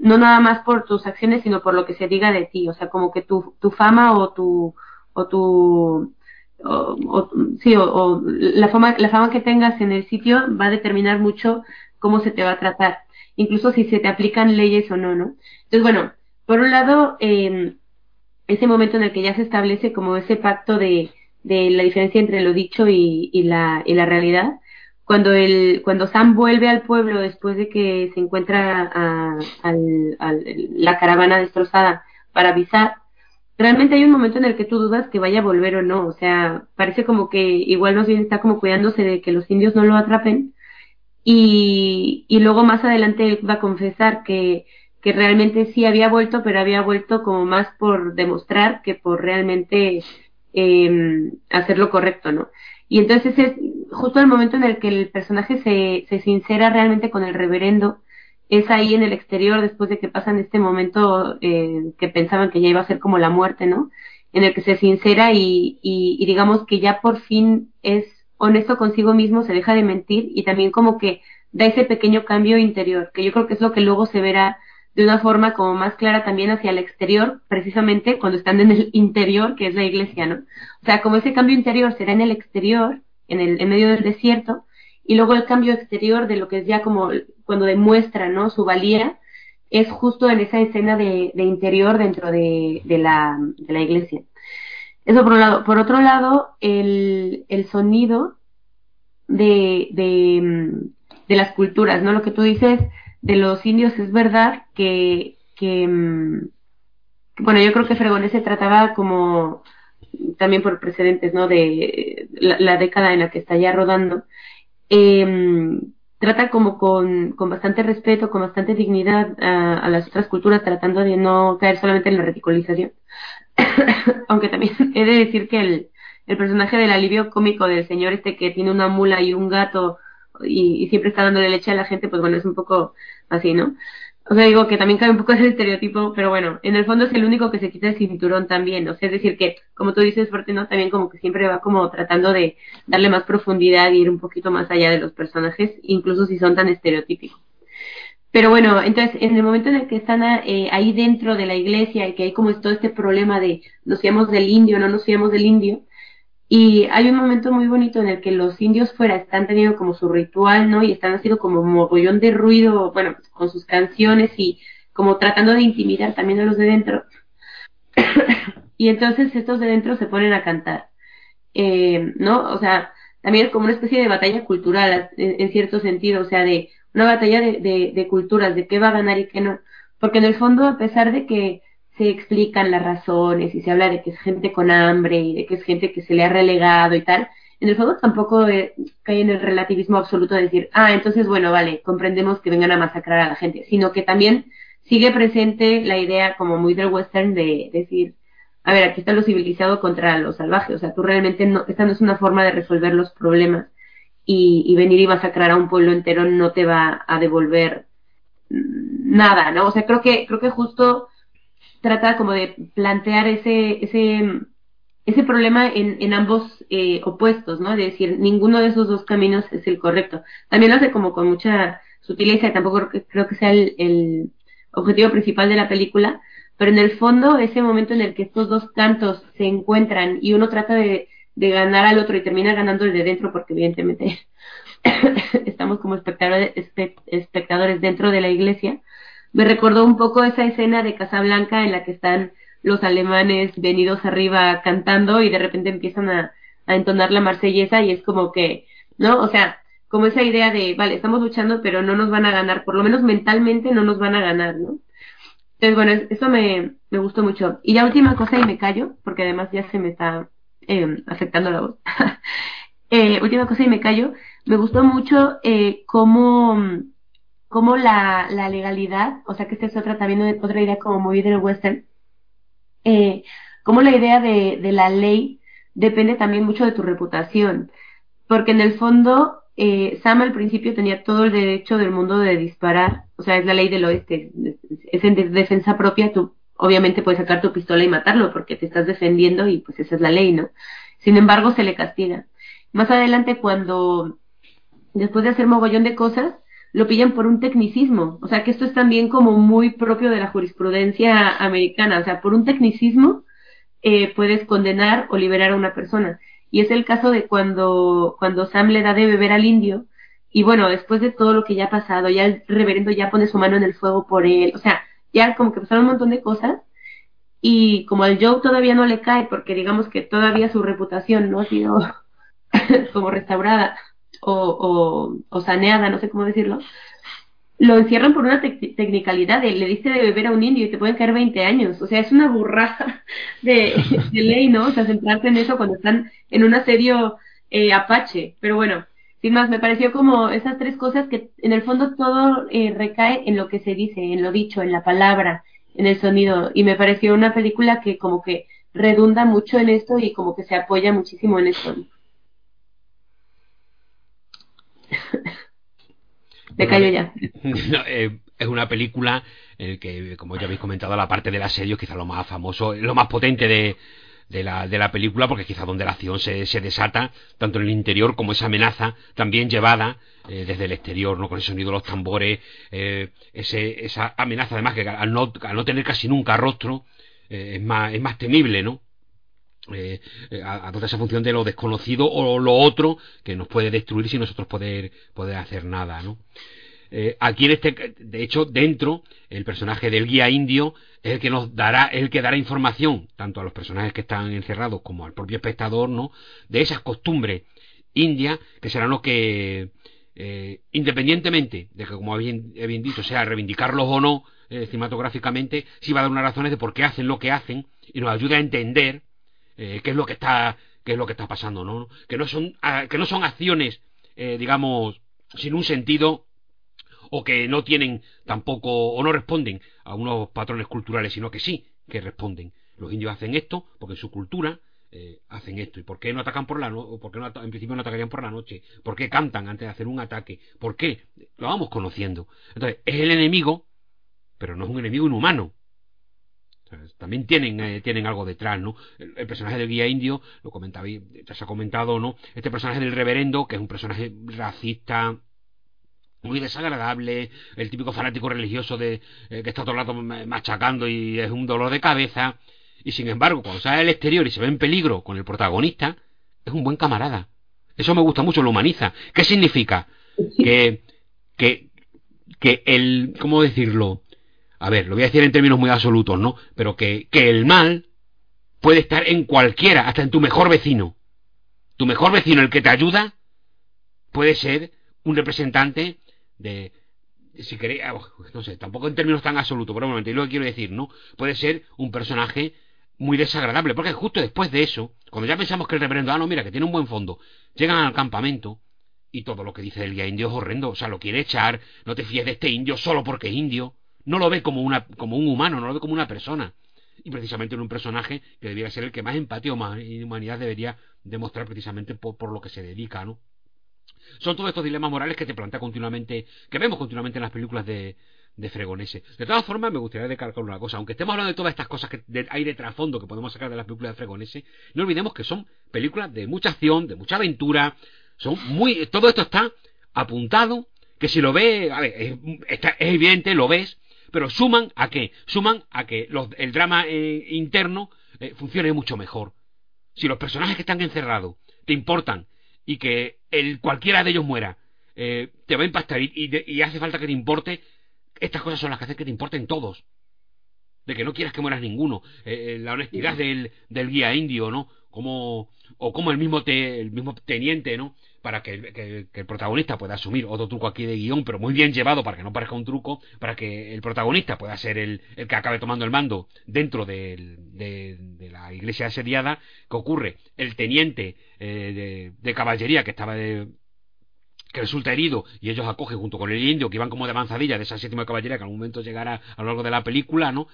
no nada más por tus acciones, sino por lo que se diga de ti, o sea, como que tu, tu fama o tu, o tu, o, sí, o, la fama, la fama que tengas en el sitio va a determinar mucho cómo se te va a tratar, incluso si se te aplican leyes o no, ¿no? Entonces, bueno, por un lado, eh, ese momento en el que ya se establece como ese pacto de, de la diferencia entre lo dicho y, y, la, y la realidad, cuando el cuando Sam vuelve al pueblo después de que se encuentra a, la caravana destrozada para avisar realmente hay un momento en el que tú dudas que vaya a volver o no. O sea parece como que igual nos bien está como cuidándose de que los indios no lo atrapen. Y, y luego más adelante va a confesar que realmente sí había vuelto pero había vuelto como más por demostrar que por realmente eh, hacer lo correcto no y entonces es justo el momento en el que el personaje se, se sincera realmente con el reverendo, es ahí en el exterior después de que pasan este momento eh, que pensaban que ya iba a ser como la muerte, ¿no? En el que se sincera y, y, y digamos que ya por fin es honesto consigo mismo, se deja de mentir y también como que da ese pequeño cambio interior, que yo creo que es lo que luego se verá de una forma como más clara también hacia el exterior, precisamente cuando están en el interior, que es la iglesia, ¿no? O sea, como ese cambio interior será en el exterior, en el en medio del desierto, y luego el cambio exterior de lo que es ya como cuando demuestra, ¿no? Su valía, es justo en esa escena de, interior dentro de, de, la, de la iglesia. Eso por un lado. Por otro lado, el, el sonido de, de, de las culturas, ¿no? Lo que tú dices de los indios es verdad que, que mm, bueno, yo creo que Fregonese trataba como también por precedentes, ¿no? De la, década en la que está ya rodando, eh, trata como con, con, bastante respeto, con bastante dignidad a, las otras culturas, tratando de no caer solamente en la ridiculización. Aunque también he de decir que el, el personaje del alivio cómico del señor este que tiene una mula y un gato y, y siempre está dándole leche a la gente, pues bueno, es un poco así, ¿no? O sea, digo que también cae un poco ese estereotipo, pero bueno, en el fondo es el único que se quita el cinturón también, o sea, es decir que, como tú dices, fuerte, ¿no? También como que siempre va como tratando de darle más profundidad e ir un poquito más allá de los personajes, incluso si son tan estereotípicos. Pero bueno, entonces, en el momento en el que están eh, ahí dentro de la iglesia y que hay como todo este problema de nos fiamos del indio, no nos fiamos del indio, y hay un momento muy bonito en el que los indios fuera están teniendo como su ritual, ¿no? Y están haciendo como mogollón de ruido, bueno, con sus canciones y como tratando de intimidar también a los de dentro. y entonces estos de dentro se ponen a cantar, eh, ¿no? O sea, también es como una especie de batalla cultural, en, cierto sentido, o sea, de una batalla de, de, de culturas, de qué va a ganar y qué no. Porque en el fondo, a pesar de que se explican las razones y se habla de que es gente con hambre y de que es gente que se le ha relegado y tal, en el fondo tampoco eh, cae en el relativismo absoluto de decir, ah, entonces bueno, vale, comprendemos que vengan a masacrar a la gente, sino que también sigue presente la idea como muy del western de decir, a ver, aquí está lo civilizado contra lo salvaje, o sea, tú realmente no, esta no es una forma de resolver los problemas y, y venir y masacrar a un pueblo entero no te va a devolver nada, ¿no? O sea, creo que, creo que justo trata como de plantear ese, ese, ese problema en, en ambos eh, opuestos, ¿no? De decir, ninguno de esos dos caminos es el correcto. También lo hace como con mucha sutileza y tampoco creo que sea el, el objetivo principal de la película, pero en el fondo ese momento en el que estos dos cantos se encuentran y uno trata de, de ganar al otro y termina ganando el de dentro porque evidentemente estamos como espectadores, espectadores dentro de la iglesia, me recordó un poco esa escena de Casablanca en la que están los alemanes venidos arriba cantando y de repente empiezan a, entonar la marsellesa y es como que, ¿no? O sea, como esa idea de, vale, estamos luchando, pero no nos van a ganar, por lo menos mentalmente no nos van a ganar, ¿no? Entonces, bueno, eso me, me gustó mucho. Y la última cosa, y me callo, porque además ya se me está eh, afectando la voz. eh, última cosa, y me callo, me gustó mucho eh, cómo como la, legalidad, o sea que esta es otra también otra idea como muy del western, eh, como la idea de, de la ley depende también mucho de tu reputación, porque en el fondo eh, Sam al principio tenía todo el derecho del mundo de disparar, o sea, es la ley del oeste, es en defensa propia, tú obviamente puedes sacar tu pistola y matarlo porque te estás defendiendo y pues esa es la ley, ¿no? Sin embargo, se le castiga. Más adelante, cuando después de hacer mogollón de cosas, lo pillan por un tecnicismo. O sea, que esto es también como muy propio de la jurisprudencia americana. O sea, por un tecnicismo eh, puedes condenar o liberar a una persona. Y es el caso de cuando, cuando Sam le da de beber al indio. Y bueno, después de todo lo que ya ha pasado, ya el reverendo ya pone su mano en el fuego por él. O sea, ya como que pasaron un montón de cosas. Y como al Joe todavía no le cae, porque digamos que todavía su reputación no ha sido como restaurada, o, o, saneada, no sé cómo decirlo, lo encierran por una tecnicalidad de le diste de beber a un indio y te pueden caer 20 años. O sea, es una burraja de, ley, ¿no? O sea, centrarse en eso cuando están en un asedio eh, apache. Pero bueno, sin más, me pareció como esas tres cosas que en el fondo todo eh, recae en lo que se dice, en lo dicho, en la palabra, en el sonido. Y me pareció una película que como que redunda mucho en esto y como que se apoya muchísimo en esto. Me callo ya. Eh, es una película en que, como ya habéis comentado, la parte del asedio es quizá lo más famoso, lo más potente de, de, la, de la película, porque quizá donde la acción se, se desata, tanto en el interior como esa amenaza también llevada eh, desde el exterior, ¿no? con el sonido de los tambores, eh, ese, esa amenaza además que al no, al no tener casi nunca rostro, es, más, es más temible, ¿no? Eh, a, toda esa función de lo desconocido o lo otro que nos puede destruir sin nosotros poder, poder hacer nada, ¿no? Eh, aquí en este, de hecho, dentro, el personaje del guía indio es el que nos dará, el que dará información, tanto a los personajes que están encerrados como al propio espectador, ¿no? De esas costumbres indias que serán lo que, eh, independientemente de que, como bien, bien dicho, sea reivindicarlos o no eh, cinematográficamente, sí va a dar unas razones de por qué hacen lo que hacen y nos ayuda a entender eh, qué es lo que está qué es lo que está pasando, ¿no? Que no son ah, que no son acciones, digamos, sin un sentido o que no tienen tampoco o no responden a unos patrones culturales, sino que sí que responden. Los indios hacen esto porque en su cultura eh, hacen esto? ¿Y por qué no atacan por la noche? ¿Por qué no en principio no atacarían por la noche? ¿Por qué cantan antes de hacer un ataque? ¿Por qué? Lo vamos conociendo. Entonces, es el enemigo, pero no es un enemigo inhumano. También tienen, eh, tienen algo detrás, ¿no? El, personaje del guía indio, lo comentaba, ya se ha comentado, ¿no? Este personaje del reverendo, que es un personaje racista, muy desagradable, el típico fanático religioso de eh, que está todo el rato machacando y es un dolor de cabeza. Y sin embargo, cuando sale al exterior y se ve en peligro con el protagonista, es un buen camarada. Eso me gusta mucho, lo humaniza. ¿Qué significa? Que, que, que el, ¿cómo decirlo? A ver, lo voy a decir en términos muy absolutos, ¿no? Pero que, que el mal puede estar en cualquiera, hasta en tu mejor vecino. Tu mejor vecino, el que te ayuda, puede ser un representante de, si queréis, ah, no sé, tampoco en términos tan absolutos, pero un lo que quiero decir, ¿no? Puede ser un personaje muy desagradable, porque justo después de eso, cuando ya pensamos que el reverendo, ah, no, mira, que tiene un buen fondo, llegan al campamento y todo lo que dice el guía indio es horrendo, o sea, lo quiere echar, no te fíes de este indio solo porque es indio, no lo ve como, una, como un humano, no lo ve como una persona. Y precisamente en un personaje que debiera ser el que más empatía o más humanidad debería demostrar precisamente por, por lo que se dedica, ¿no? Son todos estos dilemas morales que te plantea continuamente, que vemos continuamente en las películas de, de Fregonese. De todas formas, me gustaría declarar una cosa. Aunque estemos hablando de todas estas cosas que hay de trasfondo que podemos sacar de las películas de Fregonese, no olvidemos que son películas de mucha acción, de mucha aventura. Son muy. Todo esto está apuntado. Que si lo ve, a ver, es, es evidente, lo ves, pero suman a qué? Suman a que el drama eh, interno eh, funcione mucho mejor. Si los personajes que están encerrados te importan y que el, cualquiera de ellos muera, eh, te va a impactar y, y, hace falta que te importe, estas cosas son las que hacen que te importen todos. De que no quieras que mueras ninguno. Eh, la honestidad del, del, guía indio, ¿no? Como, o como el mismo, el mismo teniente, ¿no? Para que, el protagonista pueda asumir otro truco aquí de guion, pero muy bien llevado para que no parezca un truco, para que el protagonista pueda ser el, el que acabe tomando el mando dentro de, la iglesia asediada. ¿Qué ocurre? El teniente eh, de, de caballería que estaba de, que resulta herido y ellos acogen junto con el indio que iban como de avanzadilla de esa séptima caballería que en algún momento llegará a lo largo de la película, ¿no?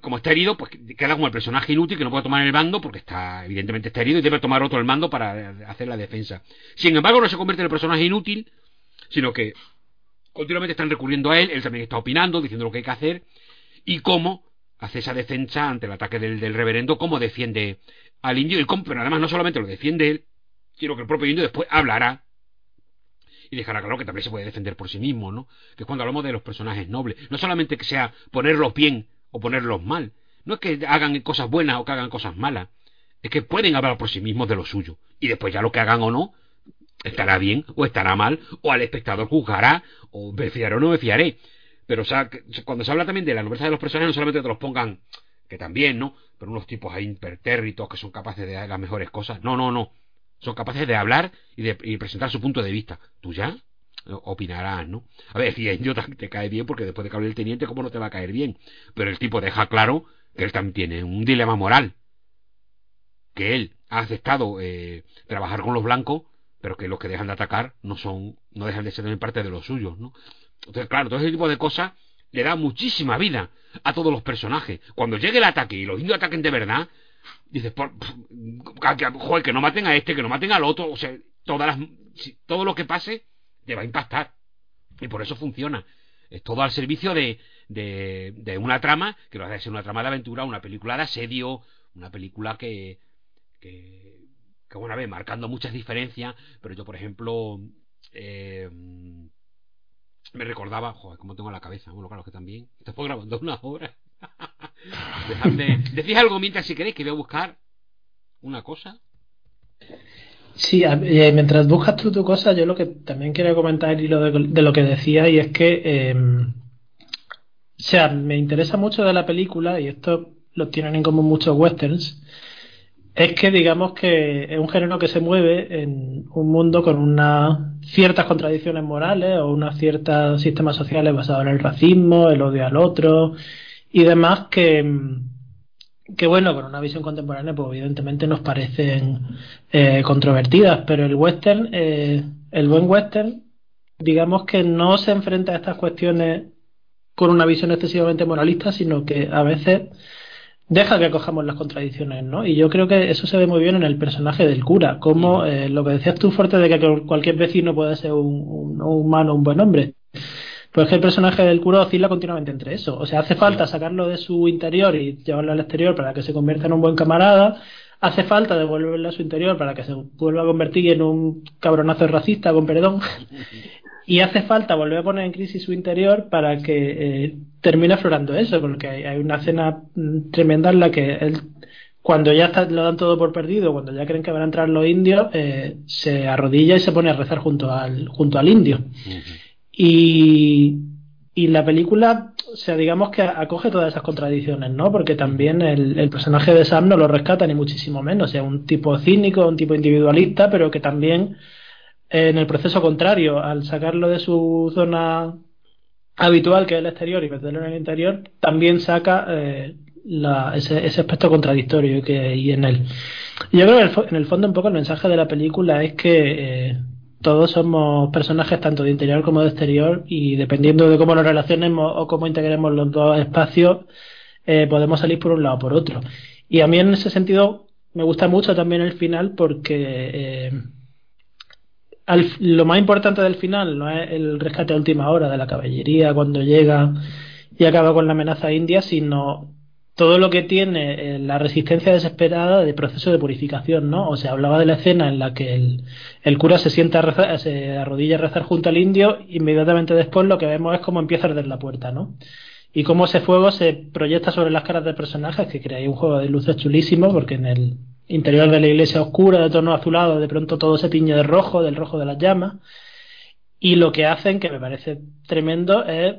Como está herido, pues queda como el personaje inútil que no puede tomar el mando porque está, evidentemente está herido y debe tomar otro el mando para hacer la defensa. Sin embargo, no se convierte en el personaje inútil, sino que continuamente están recurriendo a él, él también está opinando, diciendo lo que hay que hacer y cómo hace esa defensa ante el ataque del, reverendo, cómo defiende al indio y cómo, pero además no solamente lo defiende él, sino que el propio indio después hablará y dejará claro que también se puede defender por sí mismo, ¿no? Que cuando hablamos de los personajes nobles, no solamente que sea ponerlos bien o ponerlos mal, no es que hagan cosas buenas o que hagan cosas malas, es que pueden hablar por sí mismos de lo suyo, y después ya lo que hagan o no, estará bien o estará mal, o al espectador juzgará, o me fiaré o no me fiaré. Pero o sea, cuando se habla también de la nobleza de los personajes, no solamente te los pongan, que también, ¿no? Pero unos tipos ahí impertérritos que son capaces de las mejores cosas. No, no, no. Son capaces de hablar y de presentar su punto de vista. ¿Tú ya? Opinarás, ¿no? A ver, si yo te cae bien porque después de que hable el teniente, ¿cómo no te va a caer bien? Pero el tipo deja claro que él también tiene un dilema moral. Que él ha aceptado eh, trabajar con los blancos, pero que los que dejan de atacar no son, no dejan de ser también parte de los suyos, ¿no? Entonces, claro, todo ese tipo de cosas le da muchísima vida a todos los personajes. Cuando llegue el ataque y los indios ataquen de verdad, dices, joder, que no maten a este, que no maten al otro, o sea, todas las, todo lo que pase te va a impactar. Y por eso funciona. Es todo al servicio de, de, una trama, que va a ser una trama de aventura, una película de asedio, una película que, que, que bueno, a ver, marcando muchas diferencias, pero yo, por ejemplo, eh, me recordaba, joder, cómo tengo la cabeza, bueno, claro que también, estoy grabando una hora. Dejadme, decís algo mientras si queréis que voy a buscar una cosa. Sí, eh, mientras buscas tú tu cosa, yo lo que también quiero comentar y lo de, lo que decía y es que, em, o sea, me interesa mucho de la película y esto lo tienen en común muchos westerns, es que digamos que es un género que se mueve en un mundo con unas ciertas contradicciones morales o unos ciertos sistemas sociales basados en el racismo, el odio al otro y demás que, que bueno, con una visión contemporánea pues evidentemente nos parecen eh, controvertidas, pero el western, eh, el buen western, digamos que no se enfrenta a estas cuestiones con una visión excesivamente moralista, sino que a veces deja que cojamos las contradicciones, ¿no? Y yo creo que eso se ve muy bien en el personaje del cura, como eh, lo que decías tú fuerte de que cualquier vecino puede ser un, humano, un buen hombre. Pues que el personaje del cura oscila continuamente entre eso. O sea, hace falta sacarlo de su interior y llevarlo al exterior para que se convierta en un buen camarada. Hace falta devolverlo a su interior para que se vuelva a convertir en un cabronazo racista, con perdón. Y hace falta volver a poner en crisis su interior para que eh, termine aflorando eso, porque hay, una escena mm, tremenda en la que él, cuando ya está, lo dan todo por perdido, cuando ya creen que van a entrar los indios, eh, se arrodilla y se pone a rezar junto al, junto al indio. Y, y la película, o sea, digamos que acoge todas esas contradicciones, ¿no? Porque también el, el, personaje de Sam no lo rescata ni muchísimo menos, o sea, un tipo cínico, un tipo individualista, pero que también en el proceso contrario, al sacarlo de su zona habitual, que es el exterior, y meterlo en el interior, también saca eh, ese, aspecto contradictorio que hay en él. Yo creo que en el fondo un poco el mensaje de la película es que eh, todos somos personajes tanto de interior como de exterior y dependiendo de cómo nos relacionemos o cómo integremos los dos espacios, eh, podemos salir por un lado o por otro. Y a mí en ese sentido me gusta mucho también el final porque lo más importante del final no es el rescate a última hora de la caballería cuando llega y acaba con la amenaza india, sino todo lo que tiene eh, la resistencia desesperada de proceso de purificación, ¿no? O sea, hablaba de la escena en la que el, cura se sienta a rezar, se arrodilla a rezar junto al indio, inmediatamente después lo que vemos es cómo empieza a arder la puerta, ¿no? Y cómo ese fuego se proyecta sobre las caras de personajes, que ahí un juego de luces chulísimo, porque en el, interior de la iglesia oscura, de tono azulado, de pronto todo se tiñe de rojo, del rojo de las llamas. Y lo que hacen, que me parece tremendo, es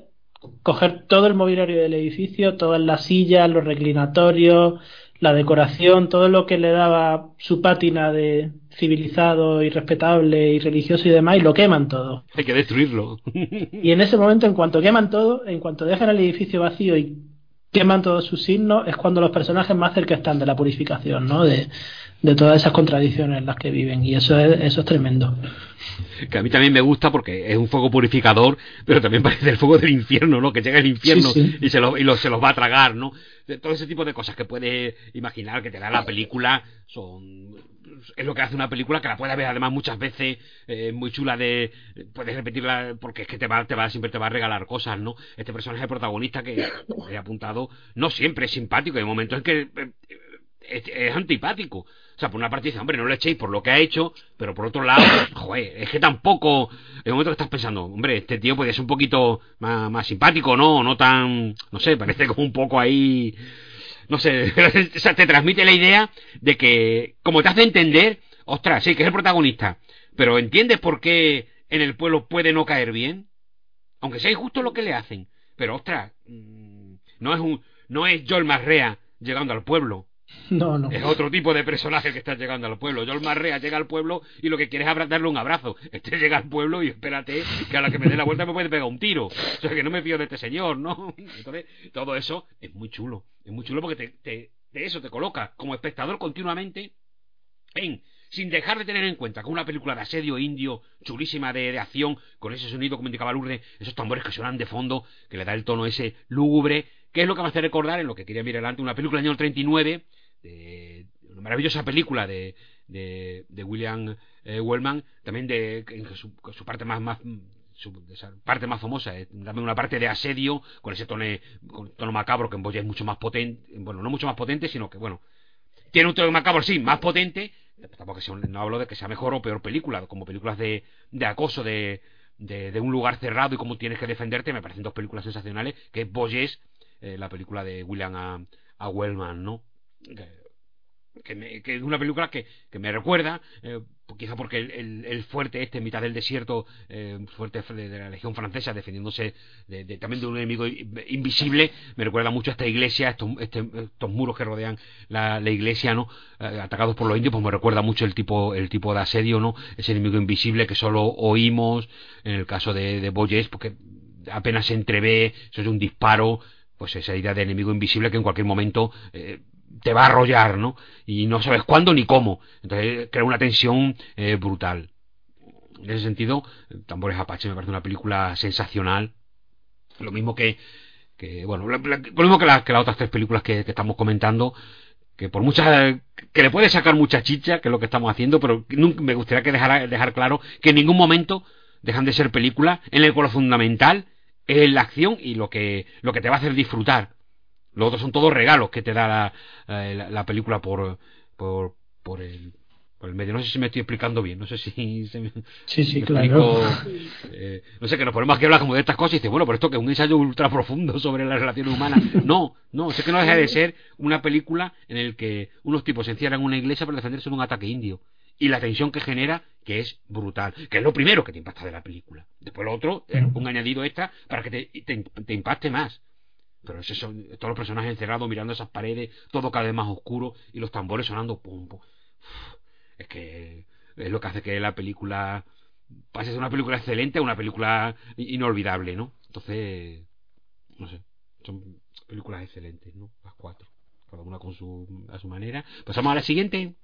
coger todo el mobiliario del edificio, todas las sillas, los reclinatorios, la decoración, todo lo que le daba su pátina de civilizado y respetable y religioso y demás, y lo queman todo. Hay que destruirlo. y en ese momento, en cuanto queman todo, en cuanto dejan el edificio vacío y queman todos sus signos, es cuando los personajes más cerca están de la purificación, ¿no? De, todas esas contradicciones en las que viven y eso es, eso es tremendo. Que a mí también me gusta porque es un fuego purificador, pero también parece el fuego del infierno, ¿no? Que llega el infierno y, se, lo, y se los va a tragar, ¿no? todo ese tipo de cosas que puedes imaginar que te da la película son es lo que hace una película que la puedes ver además muchas veces eh, muy chula de puedes repetirla porque es que te va te va siempre te va a regalar cosas no este personaje protagonista que he apuntado no siempre es simpático hay momentos en que eh, es, antipático o sea, por una parte dice, hombre, no le echéis por lo que ha hecho, pero por otro lado, joder, es que tampoco, en momento que estás pensando, hombre, este tío podría ser un poquito más, más simpático, ¿no? No tan, no sé, parece como un poco ahí, no sé, o sea, te transmite la idea de que, como te hace entender, ostras, sí, que es el protagonista, pero ¿entiendes por qué en el pueblo puede no caer bien? Aunque sea injusto lo que le hacen, pero ostras, mm, no es un, no es Joel Marrea llegando al pueblo. No, no. Es otro tipo de personaje que está llegando al pueblo. Joel Marrea llega al pueblo y lo que quiere es darle un abrazo. Este llega al pueblo y espérate que a la que me dé la vuelta me puede pegar un tiro. O sea que no me fío de este señor, ¿no? Entonces, todo eso es muy chulo. Es muy chulo porque te, te, de eso te coloca como espectador continuamente en sin dejar de tener en cuenta que una película de asedio indio, chulísima de, de, acción, con ese sonido, como indicaba Lourdes, esos tambores que suenan de fondo, que le da el tono ese lúgubre, que es lo que me hace recordar en lo que quería mirar adelante, una película del año 39, de, una maravillosa película de, de, de William eh, Wellman, también de su, su parte más, más su parte más famosa es también una parte de asedio con ese tono, con tono macabro que en Boya es mucho más potente, bueno, no mucho más potente, sino que, bueno, tiene un tono macabro, sí, más potente, tampoco no hablo de que sea mejor o peor película, como películas de, de acoso de, de, un lugar cerrado y cómo tienes que defenderte, me parecen dos películas sensacionales, que es Boyes, eh, la película de William a, a Wellman, ¿no? Que, es una película que, que me recuerda, eh, quizá porque el, fuerte este en mitad del desierto, eh, fuerte de, la legión francesa defendiéndose de, también de un enemigo invisible, me recuerda mucho a esta iglesia, estos, este, estos muros que rodean la, iglesia, ¿no? Eh, atacados por los indios, pues me recuerda mucho el tipo, el tipo de asedio, ¿no? Ese enemigo invisible que solo oímos, en el caso de, de Boyes, porque apenas se entrevé, eso es un disparo, pues esa idea de enemigo invisible que en cualquier momento te va a arrollar, ¿no? Y no sabes cuándo ni cómo. Entonces crea una tensión eh, brutal. En ese sentido, Tambores Apache me parece una película sensacional. Lo mismo que, que bueno, lo mismo que, las otras tres películas que, estamos comentando, que por muchas, que le puede sacar mucha chicha, que es lo que estamos haciendo, pero me gustaría que dejara, dejar claro que en ningún momento dejan de ser películas en el que lo fundamental es la acción y lo que, lo que te va a hacer disfrutar. Los otros son todos regalos que te da la, eh, la, película por, por, por, el, por el medio. No sé si me estoy explicando bien, no sé si Sí, sí, claro. Eh, no sé, que nos ponemos aquí a hablar como de estas cosas y dice, bueno, pero esto que es un ensayo ultra profundo sobre las relaciones humanas. No, no, sé que no deja de ser una película en el que unos tipos se encierran en una iglesia para defenderse de un ataque indio. Y la tensión que genera, que es brutal. Que es lo primero que te impacta de la película. Después lo otro, un añadido extra para que te, te, te impacte más. Pero es eso, todos los personajes encerrados mirando esas paredes, todo cada vez más oscuro y los tambores sonando pum, pum. Es que es lo que hace que la película pase de una película excelente a una película inolvidable, ¿no? Entonces, no sé, son películas excelentes, ¿no? Las cuatro, cada una con su, a su manera. Pasamos a la siguiente.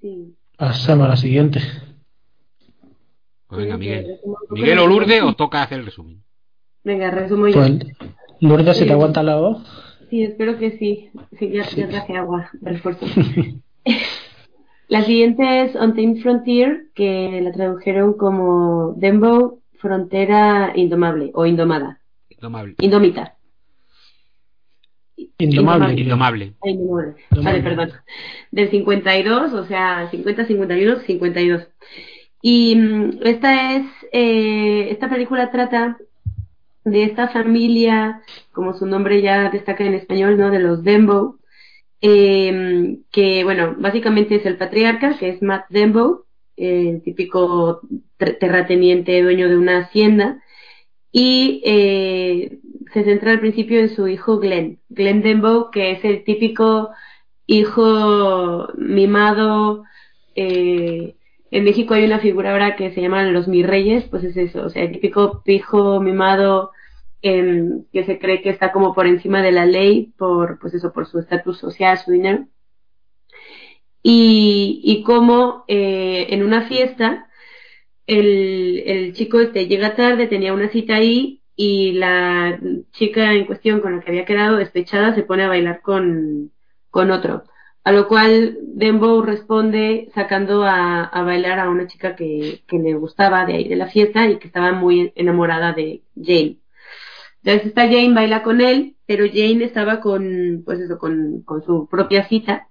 Sí. Pasamos a la siguiente. Pues venga, Miguel. Miguel o Lourdes os toca hacer el resumen. Venga, resumo yo. Pues, Lourdes, ¿se te aguanta la voz? Sí, espero que sí. Sí, ya, ya traje agua de refuerzo. la siguiente es Untamed Frontier, que la tradujeron como Dembo Frontera Indomable o Indomada. Indomable. Indomita. Indomable. Indomable. Ah, indomable. Vale, perdón. Del 52, o sea, 50, 51, 52. Y mm, esta es, eh, esta película trata de esta familia, como su nombre ya destaca en español, ¿no? De los Dembo, eh, que, bueno, básicamente es el patriarca, que es Matt Dembo, el típico terrateniente dueño de una hacienda, y eh, se centra al principio en su hijo Glenn, Glenn Dembo, que es el típico hijo mimado, eh, en México hay una figura ahora que se llaman los mi reyes, pues es eso, o sea, el típico hijo mimado em, que se cree que está como por encima de la ley por, pues eso, por su estatus social, su dinero. Y, y como eh, en una fiesta, el, el chico este llega tarde, tenía una cita ahí y la chica en cuestión con la que había quedado despechada se pone a bailar con, con otro. A lo cual Dembow responde sacando a, a bailar a una chica que, que, le gustaba de ahí de la fiesta y que estaba muy enamorada de Jane. Entonces esta Jane baila con él, pero Jane estaba con, pues eso, con, con su propia cita,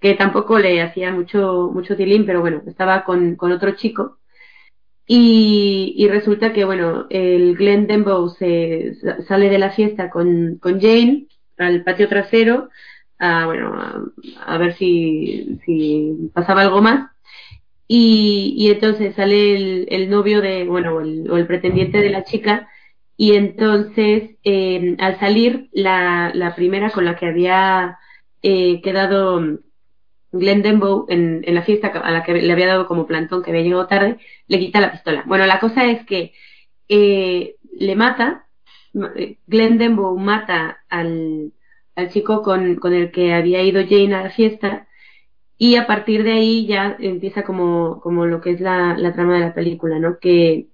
que tampoco le hacía mucho, mucho tilín, pero bueno, estaba con, con otro chico. Y, y, resulta que, bueno, el Glenn Dembow se sale de la fiesta con, con Jane al patio trasero, a, bueno, a, ver si, pasaba algo más. Y, y entonces sale el, el, novio de, bueno, el, o el pretendiente de la chica, y entonces eh, al salir la, la, primera con la que había eh, quedado Glenn Dembow en, en, la fiesta a la que le había dado como plantón que había llegado tarde, le quita la pistola. Bueno, la cosa es que eh, le mata, Glenn Dembow mata al, al chico con, con el que había ido Jane a la fiesta y a partir de ahí ya empieza como, como lo que es la, la trama de la película, ¿no? Que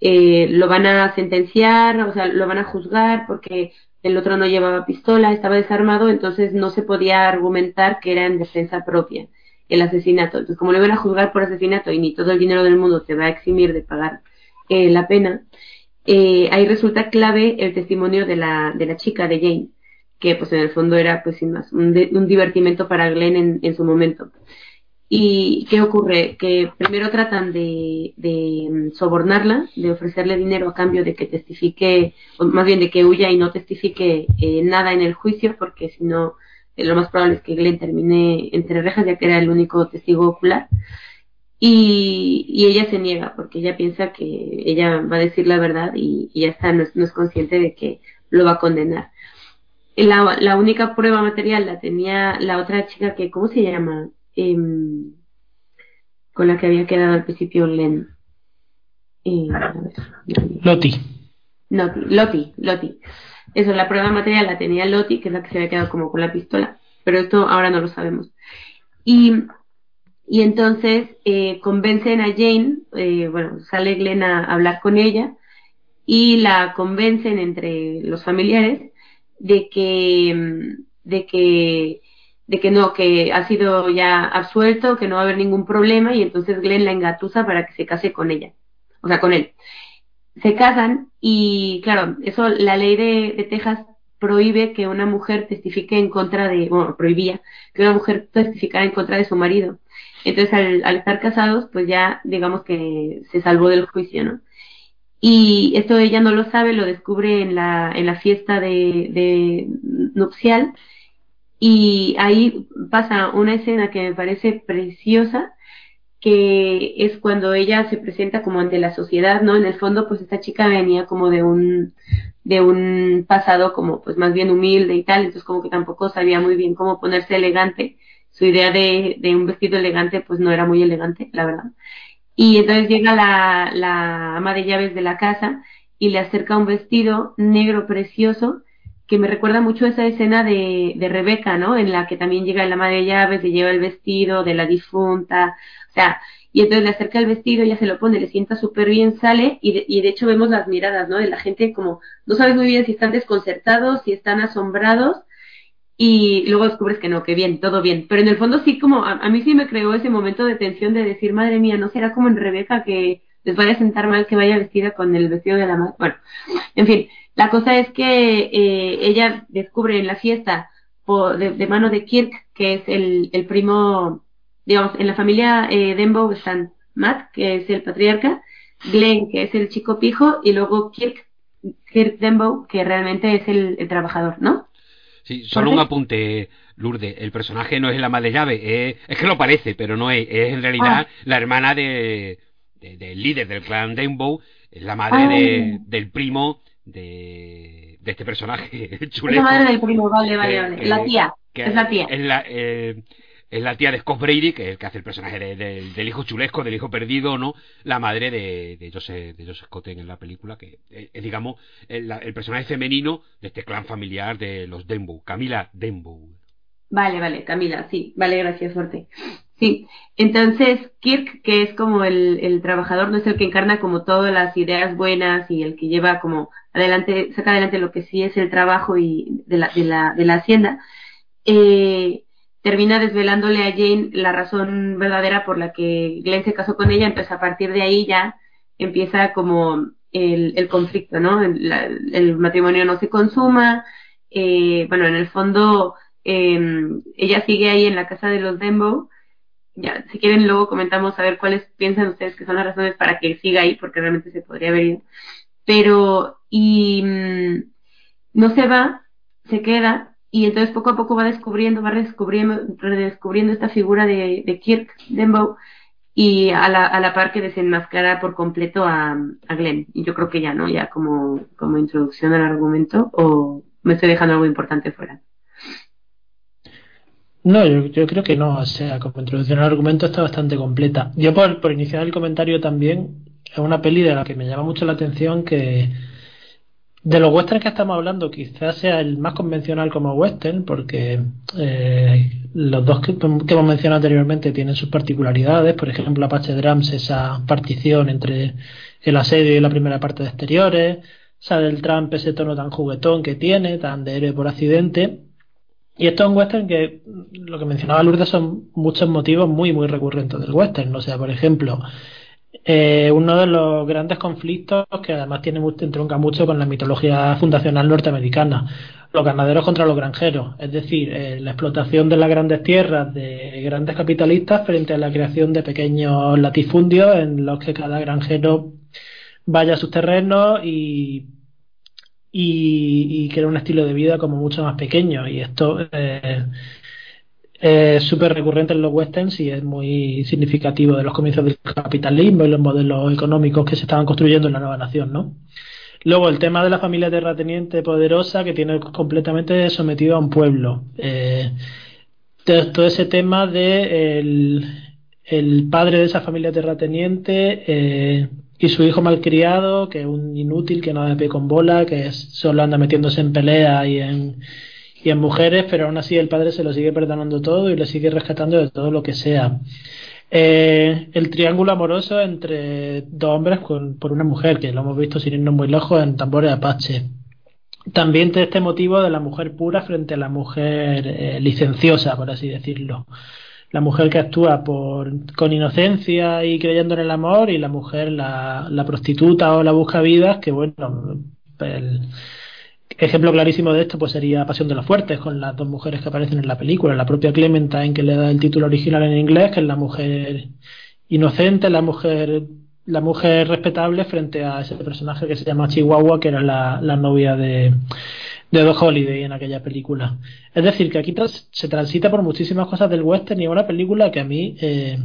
eh, lo van a sentenciar, o sea, lo van a juzgar porque el otro no llevaba pistola, estaba desarmado, entonces no se podía argumentar que era en defensa propia el asesinato. Entonces, como le van a juzgar por asesinato y ni todo el dinero del mundo te va a eximir de pagar eh, la pena, eh, ahí resulta clave el testimonio de la, de la chica, de Jane, que pues en el fondo era pues sin más un, un divertimento para Glenn en, en, su momento. ¿Y qué ocurre? Que primero tratan de, de, mm, sobornarla, de ofrecerle dinero a cambio de que testifique, o más bien de que huya y no testifique eh, nada en el juicio, porque si no, eh, lo más probable es que Glenn termine entre rejas, ya que era el único testigo ocular. y, ella se niega porque ella piensa que ella va a decir la verdad y, ya está, no es, consciente de que lo va a condenar. La, la, única prueba material la tenía la otra chica que, ¿cómo se llama? Em, con la que había quedado al principio Len. Eh, Loti. Loti, Loti. Eso, la prueba material la tenía Loti, que es la que se había quedado como con la pistola, pero esto ahora no lo sabemos. Y y entonces eh, convencen a Jane, eh, bueno, sale Glenn a hablar con ella y la convencen entre los familiares de que, mm, de que, de que no, que ha sido ya absuelto, que no va a haber ningún problema y entonces Glenn la engatusa para que se case con ella, o sea, con él. Se casan y claro, eso la ley de, de Texas prohíbe que una mujer testifique en contra de, bueno, prohibía que una mujer testificara en contra de su marido. Entonces, al, estar casados, pues ya digamos que se salvó del juicio, ¿no? Y esto ella no lo sabe, lo descubre en la, en la fiesta de, de nupcial. Y ahí pasa una escena que me parece preciosa, que es cuando ella se presenta como ante la sociedad, ¿no? En el fondo, pues esta chica venía como de un, de un pasado como pues más bien humilde y tal, entonces como que tampoco sabía muy bien cómo ponerse elegante su idea de, de, un vestido elegante pues no era muy elegante, la verdad. Y entonces llega la, la ama de llaves de la casa y le acerca un vestido negro precioso que me recuerda mucho esa escena de, de Rebeca, ¿no? En la que también llega la ama de llaves, le lleva el vestido de la difunta, o sea, y entonces le acerca el vestido, ya se lo pone, le sienta súper bien, sale y de, y de hecho vemos las miradas, ¿no? De la gente como, no sabes muy bien si están desconcertados, si están asombrados y luego descubres que no, que bien, todo bien. Pero en el fondo sí como, a, mí sí me creó ese momento de tensión de decir, madre mía, ¿no será como en Rebeca que les vaya a sentar mal que vaya vestida con el vestido de la madre? Bueno, en fin, la cosa es que eh, ella descubre en la fiesta de, mano de Kirk, que es el, el primo, digamos, en la familia eh, Dembow están Matt, que es el patriarca, Glenn, que es el chico pijo, y luego Kirk, Kirk Dembow, que realmente es el, el trabajador, ¿no? Sí, solo un apunte, Lourdes. El personaje no es el ama de llave, es, que lo parece, pero no es. Es en realidad ah. la hermana de, del líder del clan Rainbow, es la madre ah. del primo de, de este personaje Es la madre del primo, vale, vale, vale. la tía. es la tía. Es la, eh, es la tía de Scott Brady, que es el que hace el personaje del hijo chulesco, del hijo perdido, ¿no? La madre de, de Joseph, de en la película, que es, digamos, el, personaje femenino de este clan familiar de los Denbow, Camila Denbow. Vale, vale, Camila, sí, vale, gracias, suerte. Sí, entonces Kirk, que es como el, el trabajador, no es el que encarna como todas las ideas buenas y el que lleva como adelante, saca adelante lo que sí es el trabajo y de la, de la, de la hacienda, eh, termina desvelándole a Jane la razón verdadera por la que Glenn se casó con ella, entonces a partir de ahí ya empieza como el, conflicto, ¿no? El, matrimonio no se consuma, eh, bueno, en el fondo em, ella sigue ahí en la casa de los Dembo, ya, si quieren luego comentamos a ver cuáles piensan ustedes que son las razones para que siga ahí, porque realmente se podría haber ido, pero, y mm, no se va, se queda, y entonces poco a poco va descubriendo, va redescubriendo, redescubriendo esta figura de, de Kirk Dembow y a la, a la par que desenmascara por completo a, a Glenn. Y yo creo que ya, ¿no? Ya como, como introducción al argumento o me estoy dejando algo importante fuera. No, yo, yo, creo que no, o sea, como introducción al argumento está bastante completa. Yo por, por iniciar el comentario también, es una peli de la que me llama mucho la atención que de los westerns que estamos hablando, quizás sea el más convencional como western, porque eh, los dos que, hemos mencionado anteriormente tienen sus particularidades. Por ejemplo, Apache Drums, esa partición entre el asedio y la primera parte de exteriores. Sale el Trump, ese tono tan juguetón que tiene, tan de héroe por accidente. Y esto es un western que, lo que mencionaba Lourdes, son muchos motivos muy, muy recurrentes del western. O sea, por ejemplo, eh, uno de los grandes conflictos que además tiene entronca mucho con la mitología fundacional norteamericana, los ganaderos contra los granjeros, es decir, eh, la explotación de las grandes tierras de grandes capitalistas frente a la creación de pequeños latifundios en los que cada granjero vaya a sus terrenos y, y, crea un estilo de vida como mucho más pequeño. Y esto eh, es súper recurrente en los westerns y es muy significativo de los comienzos del capitalismo y los modelos económicos que se estaban construyendo en la nueva nación, ¿no? Luego el tema de la familia terrateniente poderosa que tiene completamente sometido a un pueblo. Eh, todo ese tema de el, padre de esa familia terrateniente eh, y su hijo malcriado, que es un inútil, que no da pie con bola, que solo anda metiéndose en pelea y en, y en mujeres, pero aún así el padre se lo sigue perdonando todo y le sigue rescatando de todo lo que sea. Eh, el triángulo amoroso entre dos hombres con, por una mujer, que lo hemos visto sin irnos muy lejos en Tambores Apache. También de este motivo de la mujer pura frente a la mujer eh, licenciosa, por así decirlo. La mujer que actúa por, con inocencia y creyendo en el amor, y la mujer, la, la prostituta o la busca vidas, que bueno, el, ejemplo clarísimo de esto pues sería Pasión de los Fuertes, con las dos mujeres que aparecen en la película. La propia Clementine, que le da el título original en inglés, que es la mujer inocente, la mujer la mujer respetable frente a ese personaje que se llama Chihuahua, que era la, novia de, de Doc Holiday en aquella película. Es decir, que aquí se transita por muchísimas cosas del western y una película que a mí eh,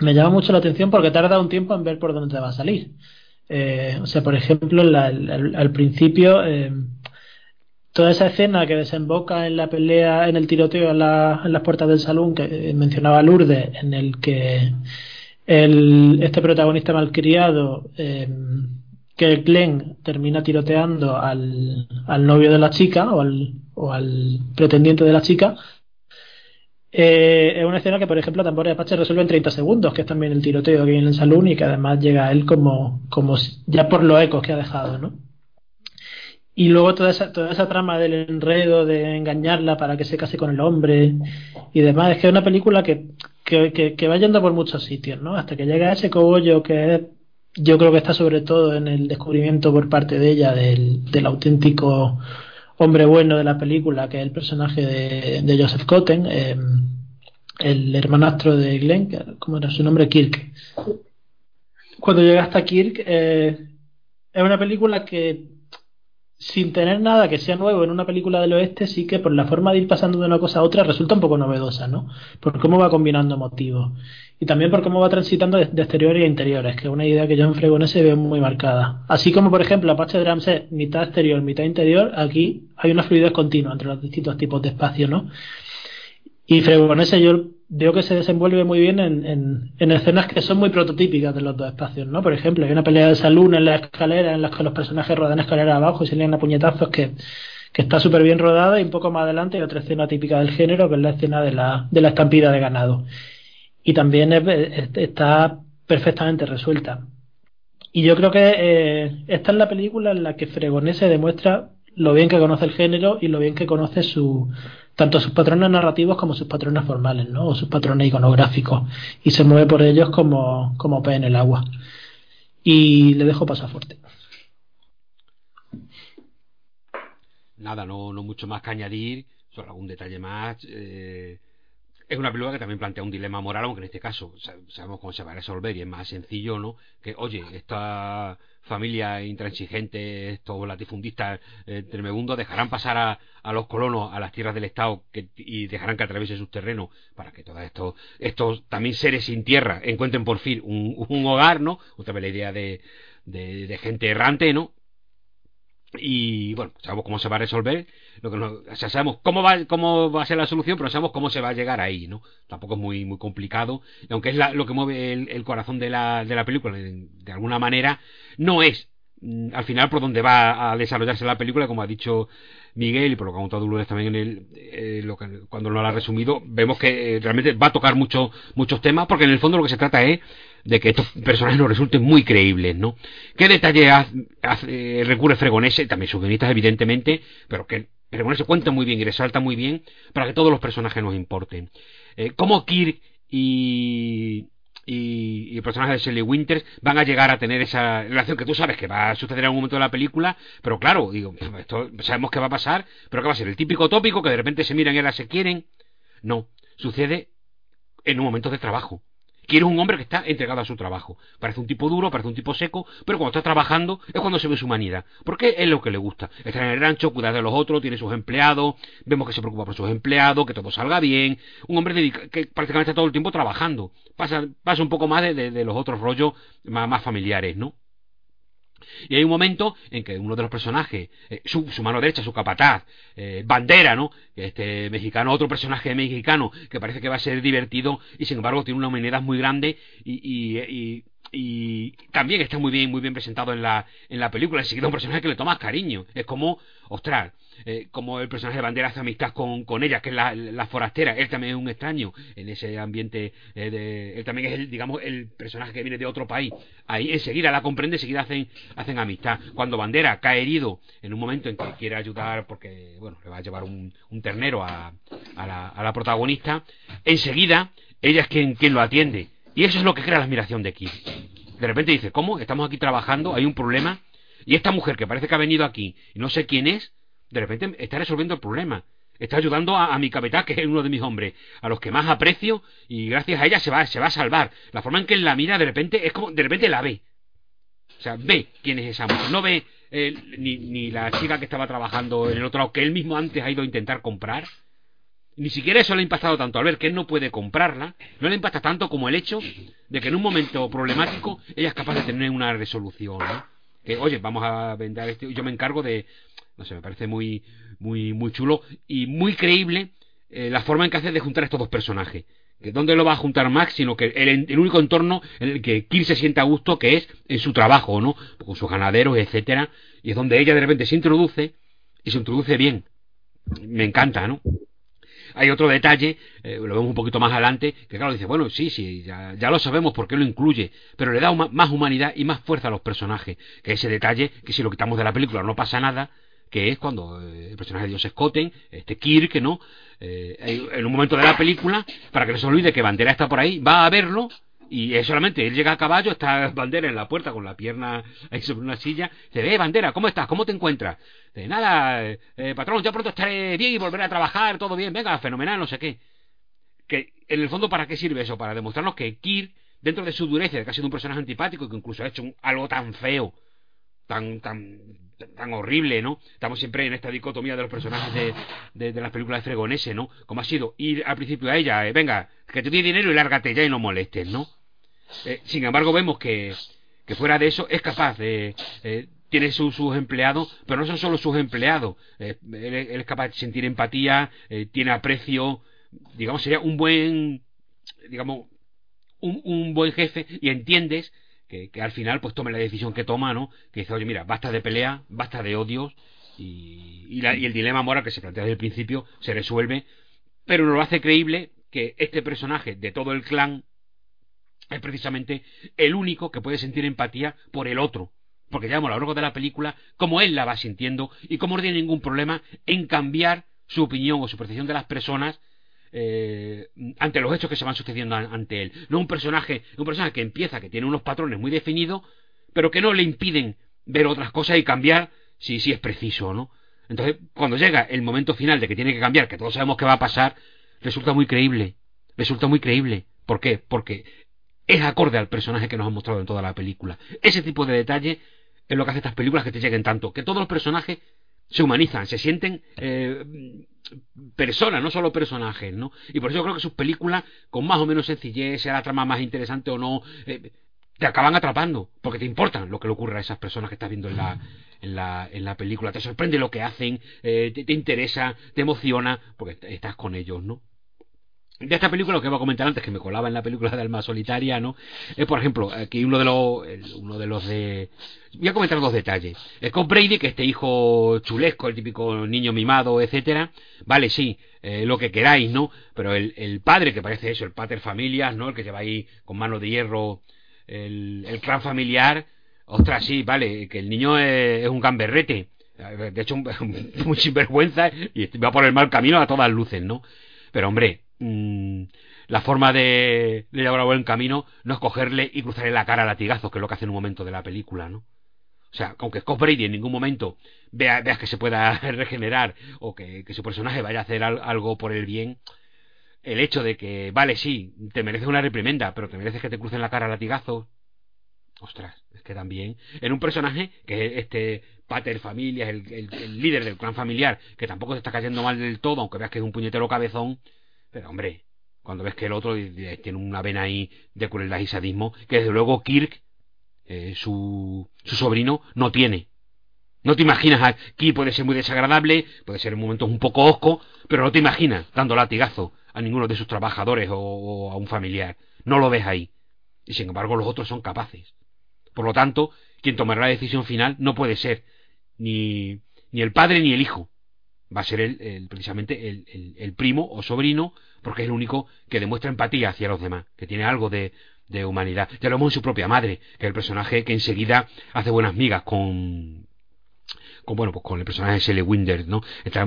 me llama mucho la atención porque tarda un tiempo en ver por dónde te va a salir. Eh, o sea, por ejemplo, al principio, eh, toda esa escena que desemboca en la pelea, en el tiroteo en, las puertas del salón que mencionaba Lourdes, en el que este protagonista malcriado, eh, que Glenn termina tiroteando al, novio de la chica o al, pretendiente de la chica, eh, es una escena que, por ejemplo, Tambores Apache resuelve en 30 segundos, que es también el tiroteo que hay en el salón y que además llega a él como, como ya por los ecos que ha dejado, ¿no? Y luego toda esa, toda esa trama del enredo de engañarla para que se case con el hombre y demás. Es que es una película que, que, que, va yendo por muchos sitios, ¿no? Hasta que llega a ese cogollo que yo creo que está sobre todo en el descubrimiento por parte de ella del, del auténtico hombre bueno de la película, que es el personaje de, Joseph Cotten, eh, el hermanastro de Glenn, ¿cómo era su nombre? Kirk. Cuando llega hasta Kirk, eh, es una película que sin tener nada que sea nuevo en una película del oeste, sí que por la forma de ir pasando de una cosa a otra resulta un poco novedosa, ¿no? Por cómo va combinando motivos. Y también por cómo va transitando de, exteriores a interiores, que es una idea que yo en Fregonese veo muy marcada. Así como, por ejemplo, Apache Drums es mitad exterior, mitad interior, aquí hay una fluidez continua entre los distintos tipos de espacio, ¿no? Y Fregonese yo veo que se desenvuelve muy bien en, en, escenas que son muy prototípicas de los dos espacios, ¿no? Por ejemplo, hay una pelea de salón en la escalera en la que los personajes rodan escalera abajo y se lían a puñetazos que, que está súper bien rodada y un poco más adelante hay otra escena típica del género que es la escena de la, de la estampida de ganado. Y también está perfectamente resuelta. Y yo creo que eh, esta es la película en la que Fregonese demuestra lo bien que conoce el género y lo bien que conoce su, tanto sus patrones narrativos como sus patrones formales, ¿no? O sus patrones iconográficos. Y se mueve por ellos como, como pez en el agua. Y le dejo pasaporte. Nada, no, no mucho más que añadir. Solo algún detalle más. Eh, es una película que también plantea un dilema moral, aunque en este caso sabemos cómo se va a resolver y es más sencillo, ¿no? Que, oye, esta familia intransigente, estos latifundistas eh, dejarán pasar a, a, los colonos a las tierras del Estado que, y dejarán que atraviesen sus terrenos para que todos estos, estos también seres sin tierra encuentren por fin un, hogar, ¿no? Otra vez la idea de, de, de gente errante, ¿no? Y bueno sabemos cómo se va a resolver lo que no, o sea, sabemos cómo va cómo va a ser la solución pero sabemos cómo se va a llegar ahí no tampoco es muy muy complicado y aunque es lo que mueve el, corazón de la, de la película de, alguna manera no es mm, al final por donde va a desarrollarse la película como ha dicho Miguel y por lo que ha contado Lourdes también en el eh, lo que, cuando lo ha resumido vemos que eh, realmente va a tocar mucho, muchos temas porque en el fondo lo que se trata es de que estos personajes nos resulten muy creíbles, ¿no? ¿Qué detalle hace, eh, recurre Fregonese? También sus guionistas, evidentemente, pero que Fregonese cuenta muy bien y resalta muy bien para que todos los personajes nos importen. Eh, ¿Cómo Kirk y, y, el personaje de Shelley Winters van a llegar a tener esa relación que tú sabes que va a suceder en algún momento de la película, pero claro, digo, esto sabemos que va a pasar, pero que va a ser el típico tópico que de repente se miran y ahora se quieren. No, sucede en un momento de trabajo Quiere un hombre que está entregado a su trabajo. Parece un tipo duro, parece un tipo seco, pero cuando está trabajando es cuando se ve su humanidad. Porque es lo que le gusta. Está en el rancho, cuidar de los otros, tiene sus empleados, vemos que se preocupa por sus empleados, que todo salga bien. Un hombre que prácticamente está todo el tiempo trabajando. Pasa, un poco más de, los otros rollos más familiares, ¿no? Y hay un momento en que uno de los personajes, eh, su, mano derecha, su capataz, eh, Bandera, ¿no? Este mexicano, otro personaje mexicano que parece que va a ser divertido y sin embargo tiene una humanidad muy grande y, y, y, también está muy bien, muy bien presentado en la, en la película. Enseguida un personaje que le tomas cariño. Es como, ostras, eh, como el personaje de Bandera hace amistad con, con ella, que es la, forastera. Él también es un extraño en ese ambiente. Eh, de, él también es, el, digamos, el personaje que viene de otro país. Ahí enseguida la comprende, enseguida hacen, hacen amistad. Cuando Bandera cae herido en un momento en que quiere ayudar porque, bueno, le va a llevar un, un ternero a, a, la, a la protagonista, enseguida ella es quien, quien lo atiende. Y eso es lo que crea la admiración de Kid. De repente dice, ¿cómo? Estamos aquí trabajando, hay un problema. Y esta mujer que parece que ha venido aquí y no sé quién es, de repente está resolviendo el problema. Está ayudando a, mi capitán, que es uno de mis hombres, a los que más aprecio, y gracias a ella se va, se va a salvar. La forma en que la mira, de repente, es como, de repente la ve. O sea, ve quién es esa mujer. No ve eh, ni, ni la chica que estaba trabajando en el otro lado, que él mismo antes ha ido a intentar comprar. Ni siquiera eso le ha impactado tanto al ver que él no puede comprarla, no le impacta tanto como el hecho de que en un momento problemático ella es capaz de tener una resolución. Que, oye, vamos a vender esto, yo me encargo de, no sé, me parece muy, muy, muy chulo y muy creíble eh, la forma en que hace de juntar estos dos personajes. Dónde lo va a juntar Max, sino que el, el, único entorno en el que Kir se sienta a gusto, que es en su trabajo, ¿no? Con sus ganaderos, etcétera, y es donde ella de repente se introduce y se introduce bien. Me encanta, ¿no? Hay otro detalle, eh, lo vemos un poquito más adelante, que claro, dice, bueno, sí, sí, ya, ya lo sabemos porque lo incluye, pero le da más humanidad y más fuerza a los personajes, que ese detalle, que si lo quitamos de la película no pasa nada, que es cuando eh, el personaje de Dios Scotten, este Kirk, ¿no? Eh, en un momento de la película, para que no se olvide que Bandera está por ahí, va a verlo y es solamente él llega a caballo, está Bandera en la puerta con la pierna ahí sobre una silla. Dice, ve Bandera, ¿cómo estás? ¿Cómo te encuentras? Dice, nada, eh, patrón, ya pronto estaré bien y volveré a trabajar, todo bien, venga, fenomenal, no sé qué. Que en el fondo, ¿para qué sirve eso? Para demostrarnos que Kirk, dentro de su dureza, de que ha sido un personaje antipático, que incluso ha hecho algo tan feo, tan, tan tan horrible, ¿no? Estamos siempre en esta dicotomía de los personajes de, de, las películas de Fregonese, ¿no? Como ha sido ir al principio a ella, eh, venga, que tú tienes dinero y lárgate ya y no molestes, ¿no? Eh, sin embargo, vemos que, que fuera de eso es capaz de... Eh, tiene sus empleados, pero no son solo sus empleados. él, es capaz de sentir empatía, tiene aprecio, digamos, sería un buen, digamos, un, un buen jefe y entiendes que, al final pues tome la decisión que toma, ¿no? Que dice, oye, mira, basta de pelea, basta de odios y, y, el dilema moral que se plantea desde el principio se resuelve, pero no lo hace creíble que este personaje de todo el clan es precisamente el único que puede sentir empatía por el otro. Porque ya a lo largo de la película, como él la va sintiendo y como no tiene ningún problema en cambiar su opinión o su percepción de las personas eh, ante los hechos que se van sucediendo ante él. No un personaje, un personaje que empieza, que tiene unos patrones muy definidos, pero que no le impiden ver otras cosas y cambiar si, es preciso, ¿no? Entonces, cuando llega el momento final de que tiene que cambiar, que todos sabemos que va a pasar, resulta muy creíble. Resulta muy creíble. ¿Por qué? Porque es acorde al personaje que nos han mostrado en toda la película. Ese tipo de detalle es lo que hace estas películas que te lleguen tanto. Que todos los personajes se humanizan, se sienten eh, personas, no solo personajes, ¿no? Y por eso creo que sus películas, con más o menos sencillez, sea la trama más interesante o no, eh, te acaban atrapando, porque te importan lo que le ocurre a esas personas que estás viendo en la, en la, en la película, te sorprende lo que hacen, eh, te, interesa, te emociona, porque estás con ellos, ¿no? De esta película, lo que iba a comentar antes, que me colaba en la película de Alma Solitaria, ¿no? Es, por ejemplo, aquí uno de los, uno de los de... Voy a comentar dos detalles. Scott Brady, que este hijo chulesco, el típico niño mimado, etcétera, vale, sí, eh, lo que queráis, ¿no? Pero el, el, padre, que parece eso, el pater familias, ¿no? El que lleva ahí con mano de hierro el, el clan familiar, ostras, sí, vale, que el niño es, un gamberrete, de hecho, muy sinvergüenza y va por el mal camino a todas luces, ¿no? Pero hombre, Mm, la forma de, de llevar a buen camino no es cogerle y cruzarle la cara a latigazos, que es lo que hace en un momento de la película, ¿no? O sea, aunque Scott Brady en ningún momento vea, veas que se pueda regenerar o que, su personaje vaya a hacer algo por el bien, el hecho de que, vale, sí, te mereces una reprimenda, pero te mereces que te crucen la cara a latigazos. Ostras, es que también, en un personaje que es este pater familia, el, el, líder del clan familiar, que tampoco te está cayendo mal del todo, aunque veas que es un puñetero cabezón, pero hombre, cuando ves que el otro tiene una vena ahí de crueldad y sadismo, que desde luego Kirk, eh, su, su sobrino, no tiene. No te imaginas aquí puede ser muy desagradable, puede ser en momentos un poco osco, pero no te imaginas dando latigazo a ninguno de sus trabajadores o, a un familiar. No lo ves ahí. Y sin embargo los otros son capaces. Por lo tanto, quien tomará la decisión final no puede ser ni, ni el padre ni el hijo. Va a ser el, precisamente el, el, primo o sobrino, porque es el único que demuestra empatía hacia los demás, que tiene algo de, de humanidad. Ya lo vemos en su propia madre, que es el personaje que enseguida hace buenas migas con, con bueno pues con el personaje de Shelley Winder no esta,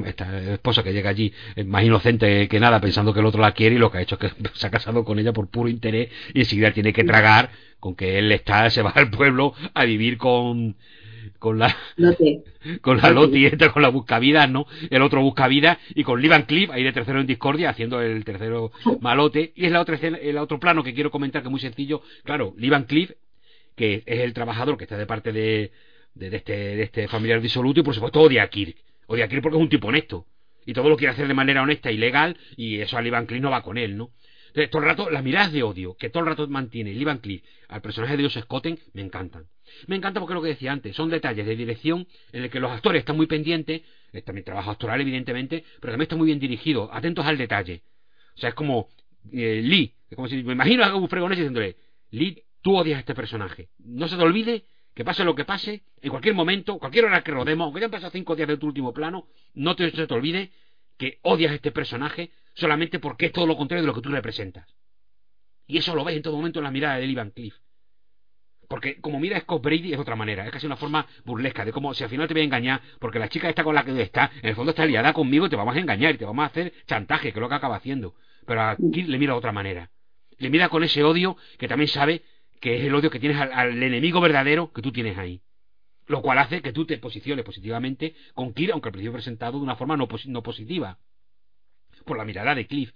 esposa que llega allí más inocente que nada pensando que el otro la quiere y lo que ha hecho es que se ha casado con ella por puro interés y enseguida tiene que tragar con que él está se va al pueblo a vivir con con la con la Loti con la buscavidas no el otro buscavidas y con Lee Van Cliff ahí de tercero en discordia haciendo el tercero malote y es la otra escena, el otro plano que quiero comentar que es muy sencillo claro Lee Van Cliff que es el trabajador que está de parte de de, este, de este familiar disoluto y por supuesto odia a Kirk. Odia a Kirk porque es un tipo honesto. Y todo lo quiere hacer de manera honesta y legal y eso al Ivan Cliff no va con él, ¿no? Entonces, todo el rato, las miradas de odio que todo el rato mantiene el Ivan Cliff al personaje de Dios Scotten me encantan. Me encanta porque es lo que decía antes, son detalles de dirección en el que los actores están muy pendientes, es también trabajo actoral evidentemente, pero también están muy bien dirigidos, atentos al detalle. O sea, es como eh, Lee, es como si me imagino a un fregonés diciéndole, Lee, tú odias a este personaje. No se te olvide que pase lo que pase, en cualquier momento, cualquier hora que rodemos, aunque ya han pasado cinco días de tu último plano, no te, se te olvide que odias a este personaje solamente porque es todo lo contrario de lo que tú representas. Y eso lo ves en todo momento en la mirada de Ivan Cliff. Porque como mira Scott Brady es otra manera, es casi una forma burlesca, de como si al final te voy a engañar, porque la chica está con la que está, en el fondo está liada conmigo y te vamos a engañar y te vamos a hacer chantaje, que es lo que acaba haciendo. Pero aquí le mira de otra manera. Le mira con ese odio que también sabe que es el odio que tienes al, enemigo verdadero que tú tienes ahí. Lo cual hace que tú te posiciones positivamente con Kira, aunque al principio presentado de una forma no, no positiva. Por la mirada de Cliff.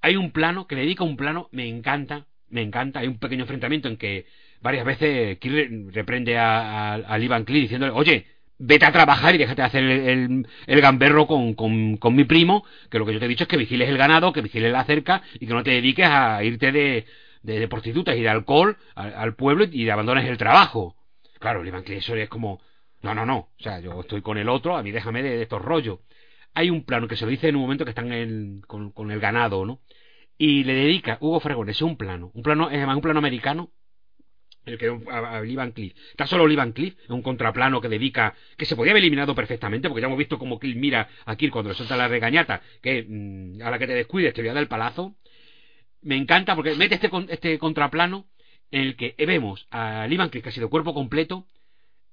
Hay un plano, que le dedica un plano, me encanta, me encanta. Hay un pequeño enfrentamiento en que varias veces Cliff reprende a, a, Ivan Cliff diciéndole, oye, vete a trabajar y déjate de hacer el, el, gamberro con, con, con, mi primo, que lo que yo te he dicho es que vigiles el ganado, que vigiles la cerca y que no te dediques a irte de, de, prostitutas y de alcohol al, pueblo y de abandones el trabajo. Claro, Iván eso es como, no, no, no, o sea, yo estoy con el otro, a mí déjame de, estos rollos. Hay un plano que se lo dice en un momento que están con, el ganado, ¿no? Y le dedica Hugo es un plano, un plano, es además un plano americano, el que a, a Ivan Cliff. Está solo Ivan Cliff, un contraplano que dedica, que se podía haber eliminado perfectamente, porque ya hemos visto como Cliff mira a Kirk cuando le suelta la regañata, que mm, a la que te descuides te voy a dar el palazo me encanta porque mete este, este contraplano en el que vemos a Ivan que ha sido cuerpo completo,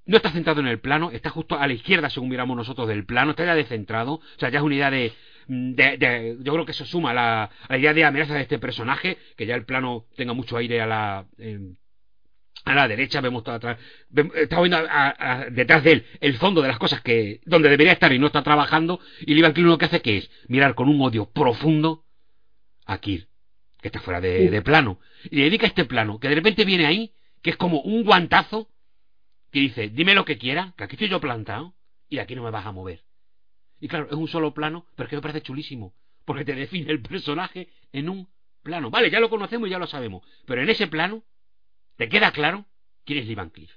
no está centrado en el plano, está justo a la izquierda, según miramos nosotros, del plano, está ya descentrado, o sea, ya es una idea de, de, yo creo que eso suma a la, la, idea de amenaza de este personaje, que ya el plano tenga mucho aire a la, a la derecha, vemos todo atrás, estamos viendo detrás de él el fondo de las cosas que, donde debería estar y no está trabajando, y Ivan lo que hace que es mirar con un odio profundo a Kir que está fuera de, plano, y le dedica este plano, que de repente viene ahí, que es como un guantazo, que dice, dime lo que quiera, que aquí estoy yo plantado, y de aquí no me vas a mover. Y claro, es un solo plano, pero es que me parece chulísimo, porque te define el personaje en un plano. Vale, ya lo conocemos y ya lo sabemos, pero en ese plano te queda claro quién es Lee Van Cliff.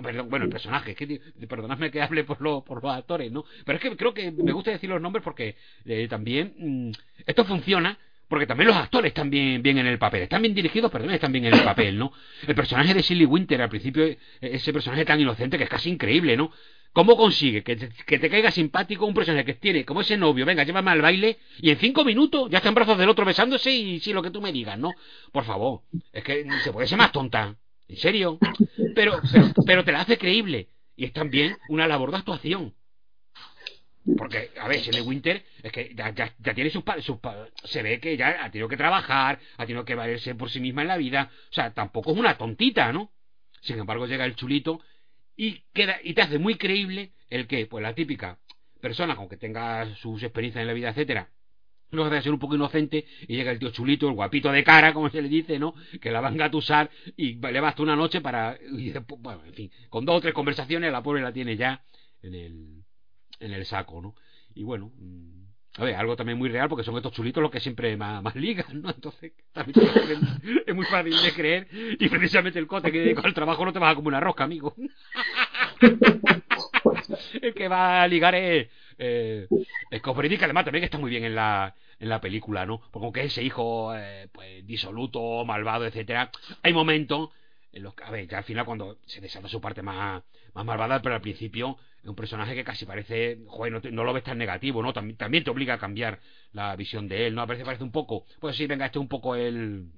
Bueno, el personaje, que, perdonadme que hable por, lo, por los actores, ¿no? Pero es que creo que me gusta decir los nombres porque eh, también mm, esto funciona porque también los actores están bien, bien en el papel, están bien dirigidos, pero también están bien en el papel, ¿no? El personaje de Silly Winter, al principio, e-, ese personaje tan inocente que es casi increíble, ¿no? ¿Cómo consigue que te, caiga simpático un personaje que tiene como ese novio, venga, llévame al baile, y en cinco minutos ya está en brazos del otro besándose y sí, lo que tú me digas, ¿no? Por favor, es que se puede ser más tonta, en serio, pero, pero, pero te la hace creíble, y es también una labor de actuación. Porque, a ver, Shelley Winter es que ya, ya, tiene sus, sus se ve que ya ha tenido que trabajar, ha tenido que valerse por sí misma en la vida, o sea, tampoco es una tontita, ¿no? Sin embargo, llega el chulito y queda y te hace muy creíble el que, pues la típica persona, aunque tenga sus experiencias en la vida, etcétera, no deja de ser un poco inocente y llega el tío chulito, el guapito de cara, como se le dice, ¿no? Que la va a engatusar y le basta una noche para... Y después, bueno, en fin, con dos o tres conversaciones la pobre la tiene ya en el, en el saco, ¿no? Y bueno, mm, a ver, algo también muy real porque son estos chulitos los que siempre más, más ligan, ¿no? Entonces, también es muy fácil de creer y precisamente el cote que con el trabajo no te baja como una rosca, amigo. el que va a ligar es eh, es que además también está muy bien en la, en la película, ¿no? Porque aunque ese hijo eh, pues disoluto, malvado, etcétera, hay momentos en los que, a ver, ya al final cuando se desata su parte más, más malvada, pero al principio un personaje que casi parece, joder, no, lo ves tan negativo, ¿no? También, también te obliga a cambiar la visión de él, ¿no? A veces parece un poco, pues sí, venga, este es un poco el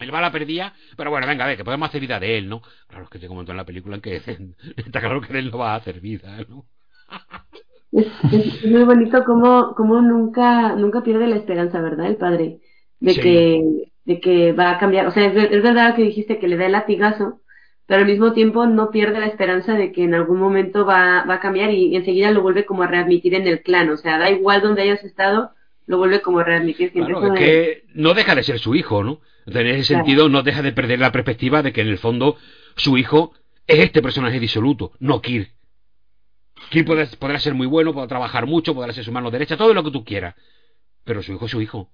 el bala perdía, pero bueno, venga, a ver, que podemos hacer vida de él, ¿no? Claro, es que te comentó en la película en que está claro que él no va a hacer vida, ¿no? Es, muy bonito como, como nunca, nunca pierde la esperanza, ¿verdad? El padre, de que, de que va a cambiar. O sea, es, es, verdad que dijiste que le da el latigazo, pero al mismo tiempo no pierde la esperanza de que en algún momento va, va a cambiar y, enseguida lo vuelve como a readmitir en el clan. O sea, da igual donde hayas estado, lo vuelve como a readmitir. Claro, es que no deja de ser su hijo, ¿no? En ese sentido, no deja de perder la perspectiva de que en el fondo su hijo es este personaje disoluto, no Kir Kir podrá, ser muy bueno, podrá trabajar mucho, podrá ser su mano derecha, todo lo que tú quieras. Pero su hijo es su hijo.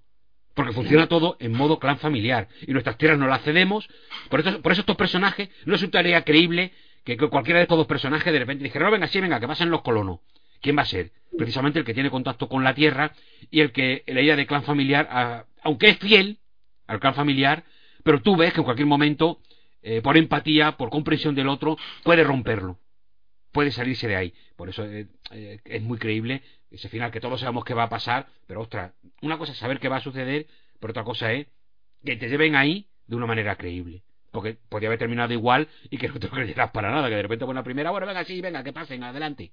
Porque funciona todo en modo clan familiar. Y nuestras tierras no las cedemos. Por eso, por eso estos personajes no es una tarea creíble que, cualquiera de estos dos personajes de repente dijera, no, venga, sí, venga, que pasen los colonos. ¿Quién va a ser? Precisamente el que tiene contacto con la tierra y el que la idea de clan familiar, aunque es fiel al clan familiar, pero tú ves que en cualquier momento, eh, por empatía, por comprensión del otro, puede romperlo puede salirse de ahí. Por eso eh, eh, es muy creíble ese final, que todos sabemos que va a pasar, pero ostras, una cosa es saber qué va a suceder, pero otra cosa es que te lleven ahí de una manera creíble. Porque podría haber terminado igual y que no te creyeras para nada, que de repente por la primera, bueno, venga, sí, venga, que pasen, adelante.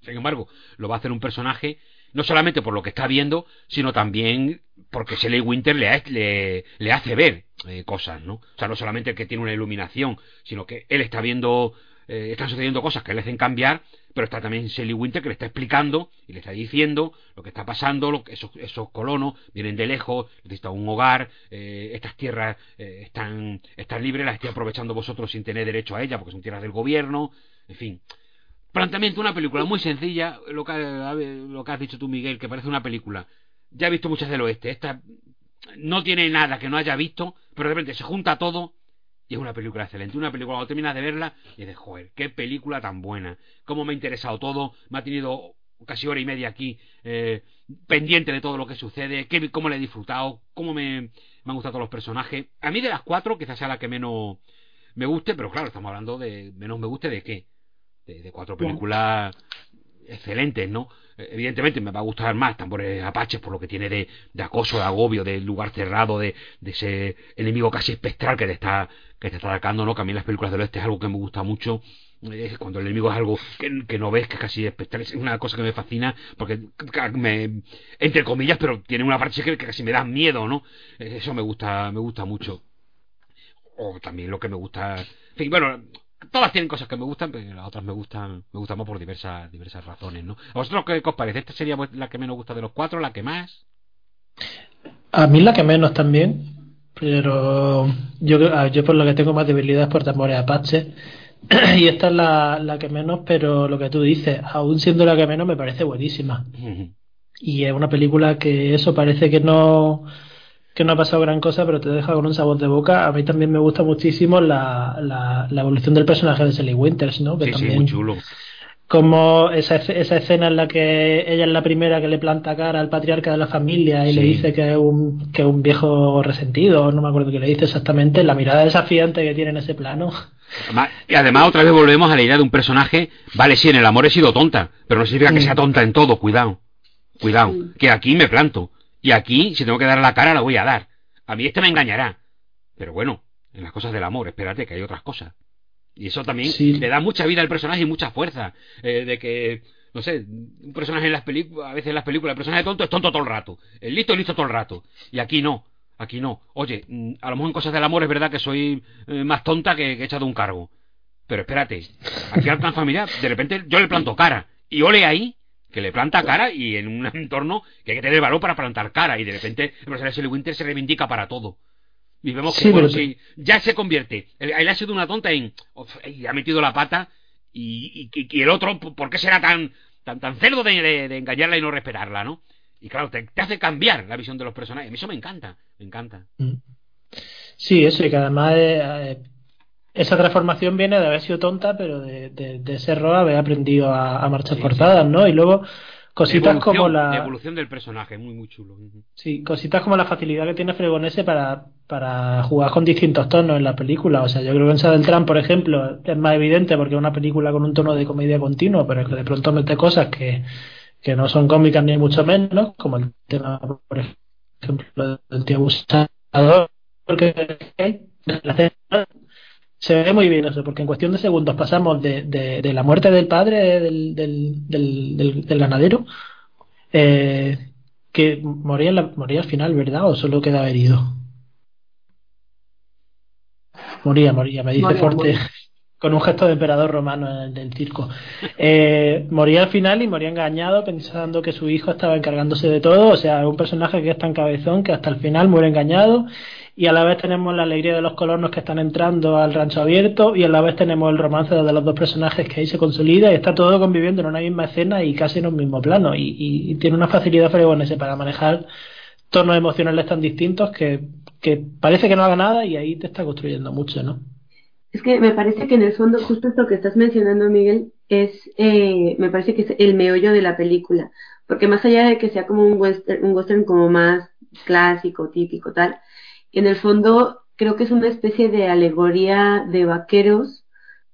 Sin embargo, lo va a hacer un personaje, no solamente por lo que está viendo, sino también porque Shelley Winter le, le, hace ver eh, cosas, ¿no? O sea, no solamente que tiene una iluminación, sino que él está viendo eh, están sucediendo cosas que le hacen cambiar, pero está también Shelly Winter que le está explicando y le está diciendo lo que está pasando, lo que esos, esos colonos vienen de lejos, necesitan un hogar, eh, estas tierras eh, están, están libres, las estoy aprovechando vosotros sin tener derecho a ellas porque son tierras del gobierno, en fin. Planteamiento, una película muy sencilla, lo que, lo que has dicho tú, Miguel, que parece una película. Ya he visto muchas del oeste, esta no tiene nada que no haya visto, pero de repente se junta todo y es una película excelente. Una película, cuando terminas de verla, y dices, joder, qué película tan buena. Cómo me ha interesado todo. Me ha tenido casi hora y media aquí eh, pendiente de todo lo que sucede. Qué, cómo le he disfrutado. Cómo me, me han gustado todos los personajes. A mí de las cuatro, quizás sea la que menos me guste, pero claro, estamos hablando de menos me guste de qué. De, cuatro películas excelentes, ¿no? Evidentemente me va a gustar más Tambores Apaches por lo que tiene de, acoso, de agobio, de lugar cerrado, de, ese enemigo casi espectral que te está que te está atacando, ¿no? Que a mí las películas del oeste es algo que me gusta mucho. Cuando el enemigo es algo que, no ves, que es casi espectral, es una cosa que me fascina, porque me, entre comillas, pero tiene una parte que, casi me da miedo, ¿no? Eso me gusta, me gusta mucho. O también lo que me gusta, en fin, bueno, todas tienen cosas que me gustan, pero las otras me gustan, me gustan más por diversas, diversas razones, ¿no? ¿A vosotros qué os parece? ¿Esta sería la que menos gusta de los cuatro, la que más? A mí la que menos también, pero yo, yo por lo que tengo más debilidad es por tambores Apache. y esta es la, la que menos, pero lo que tú dices, aún siendo la que menos, me parece buenísima. Y es una película que eso parece que no que no ha pasado gran cosa, pero te deja con un sabor de boca. A mí también me gusta muchísimo la, la, la evolución del personaje de Sally Winters, ¿no? Que sí, también, sí, muy chulo como esa, esa escena en la que ella es la primera que le planta cara al patriarca de la familia y le dice que es, un, que es un viejo resentido, no me acuerdo qué le dice exactamente, la mirada desafiante que tiene en ese plano. Y además otra vez volvemos a la idea de un personaje, vale, sí, en el amor he sido tonta, pero no significa que sea tonta en todo, cuidado, cuidado, que aquí me planto, y aquí si tengo que dar la cara la voy a dar, a mí este me engañará, pero bueno, en las cosas del amor, espérate que hay otras cosas. Y eso también le da mucha vida al personaje y mucha fuerza. Eh, de que, no sé, un personaje en las películas, a veces en las películas, el personaje tonto es tonto todo el rato. El listo es listo todo el rato. Y aquí no. Aquí no. Oye, mm, a lo mejor en cosas del amor es verdad que soy eh, más tonta que, he echado un cargo. Pero espérate, aquí al plan familiar, de repente yo le planto cara. Y ole ahí que le planta cara y en un entorno que hay que tener valor para plantar cara y de repente el de Shelley Winter se reivindica para todo. Y vemos que bueno, ya se convierte. Él, ha sido una tonta en. y ha metido la pata. Y, y, el otro, ¿por qué será tan tan, tan cerdo de, engañarla y no respetarla, no? Y claro, te, hace cambiar la visión de los personajes. A mí eso me encanta, me encanta. Mm. Sí, eso, y que además eh, esa transformación viene de haber sido tonta, pero de, de, ser roba haber aprendido a, marchar forzadas, ¿no? Y luego cositas como la... evolución del personaje, muy, muy chulo. Sí, cositas como la facilidad que tiene Fregonese para, para jugar con distintos tonos en la película. O sea, yo creo que en Saddle por ejemplo, es más evidente porque es una película con un tono de comedia continuo, pero que de pronto mete cosas que, que no son cómicas ni mucho menos, como el tema, por ejemplo, del tío abusador, porque se ve muy bien eso, porque en cuestión de segundos pasamos de, de, la muerte del padre del, del, del, ganadero, eh, que moría, la, moría al final, ¿verdad? ¿O solo queda herido? Moría, moría, me dice fuerte, con un gesto de emperador romano en el del circo. Eh, moría al final y moría engañado pensando que su hijo estaba encargándose de todo, o sea, un personaje que es tan cabezón que hasta el final muere engañado y a la vez tenemos la alegría de los colonos que están entrando al rancho abierto y a la vez tenemos el romance de los dos personajes que ahí se consolida y está todo conviviendo en una misma escena y casi en un mismo plano y, tiene una facilidad fregonese para manejar tonos emocionales tan distintos que, que parece que no haga nada y ahí te está construyendo mucho, ¿no? Es que me parece que en el fondo justo esto que estás mencionando, Miguel, es, eh, me parece que es el meollo de la película, porque más allá de que sea como un western, un western como más clásico, típico, tal, en el fondo creo que es una especie de alegoría de vaqueros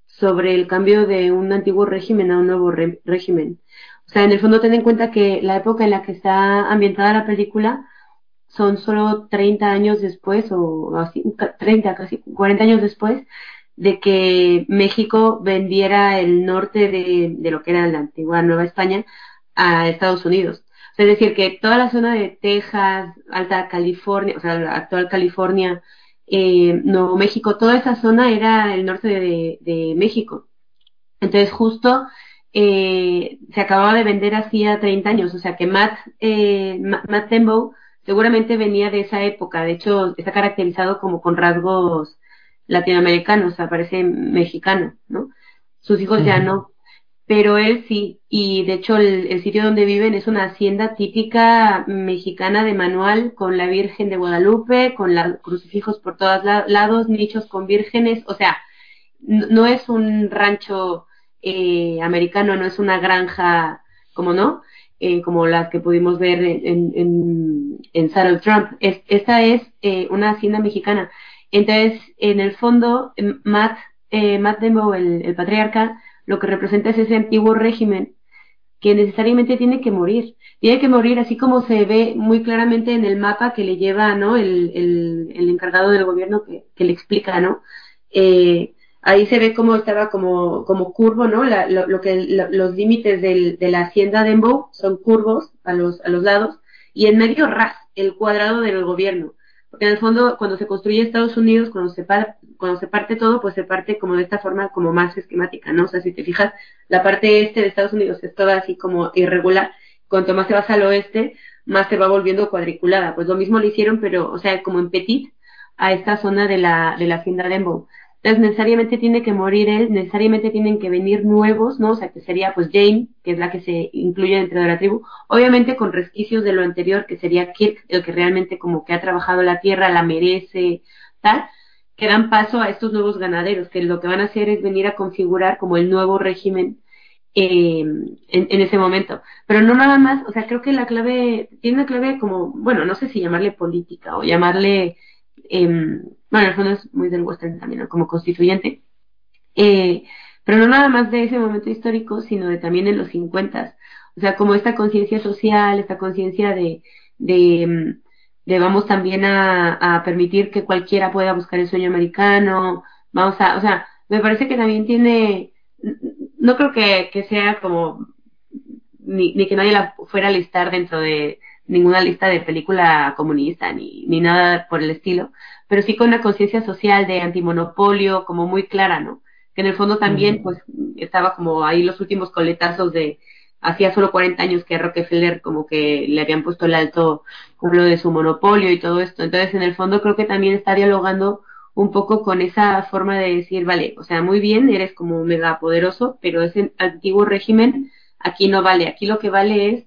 sobre el cambio de un antiguo régimen a un nuevo régimen. O sea, en el fondo ten en cuenta que la época en la que está ambientada la película son solo 30 años después, o así, 30, casi 40 años después, de que México vendiera el norte de, de lo que era la antigua Nueva España a Estados Unidos es decir, que toda la zona de Texas, Alta California, o sea, la actual California, eh, Nuevo México, toda esa zona era el norte de, México. Entonces, justo eh, se acababa de vender hacía 30 años, o sea que Matt, eh, Matt Tembo seguramente venía de esa época, de hecho está caracterizado como con rasgos latinoamericanos, o sea, parece mexicano, ¿no? Sus hijos ya no pero él sí, y de hecho el, sitio donde viven es una hacienda típica mexicana de manual, con la Virgen de Guadalupe, con los crucifijos por todos lados, nichos con vírgenes, o sea, no es un rancho eh, americano, no es una granja, como no, eh, como las que pudimos ver en, en, en Saddle Trump. Es, esta es eh, una hacienda mexicana. Entonces, en el fondo, Matt, Matt Dembo, el, el patriarca, lo que representa es ese antiguo régimen que necesariamente tiene que morir. Tiene que morir así como se ve muy claramente en el mapa que le lleva ¿no? el, el, encargado del gobierno que, que le explica, ¿no? Eh, ahí se ve cómo estaba como, como curvo, ¿no? lo, que, los límites del, de la hacienda de Embo son curvos a los, a los lados y en medio ras, el cuadrado del gobierno. En el fondo, cuando se construye Estados Unidos, cuando se, cuando se parte todo, pues se parte como de esta forma como más esquemática, ¿no? O sea, si te fijas, la parte este de Estados Unidos es toda así como irregular. Cuanto más te vas al oeste, más se va volviendo cuadriculada. Pues lo mismo lo hicieron, pero, o sea, como en petit, a esta zona de la, de la hacienda de Embo. Entonces necesariamente tiene que morir él, necesariamente tienen que venir nuevos, ¿no? O sea, que sería pues Jane, que es la que se incluye dentro de la tribu, obviamente con resquicios de lo anterior, que sería Kirk, el que realmente como que ha trabajado la tierra, la merece, tal, que dan paso a estos nuevos ganaderos, que lo que van a hacer es venir a configurar como el nuevo régimen eh, en, en, ese momento. Pero no nada más, o sea, creo que la clave, tiene una clave como, bueno, no sé si llamarle política o llamarle... Eh, bueno, en el fondo es muy del western también, como constituyente, eh, pero no nada más de ese momento histórico, sino de también en los 50, o sea, como esta conciencia social, esta conciencia de, de, de, vamos también a, permitir que cualquiera pueda buscar el sueño americano, vamos a, o sea, me parece que también tiene, no creo que, que sea como, ni, ni que nadie la fuera a listar dentro de ninguna lista de película comunista, ni, ni nada por el estilo, pero sí con una conciencia social de antimonopolio como muy clara, ¿no? Que en el fondo también, pues, estaba como ahí los últimos coletazos de, hacía solo 40 años que Rockefeller como que le habían puesto el alto con lo de su monopolio y todo esto. Entonces, en el fondo creo que también está dialogando un poco con esa forma de decir, vale, o sea, muy bien, eres como mega poderoso, pero ese antiguo régimen aquí no vale. Aquí lo que vale es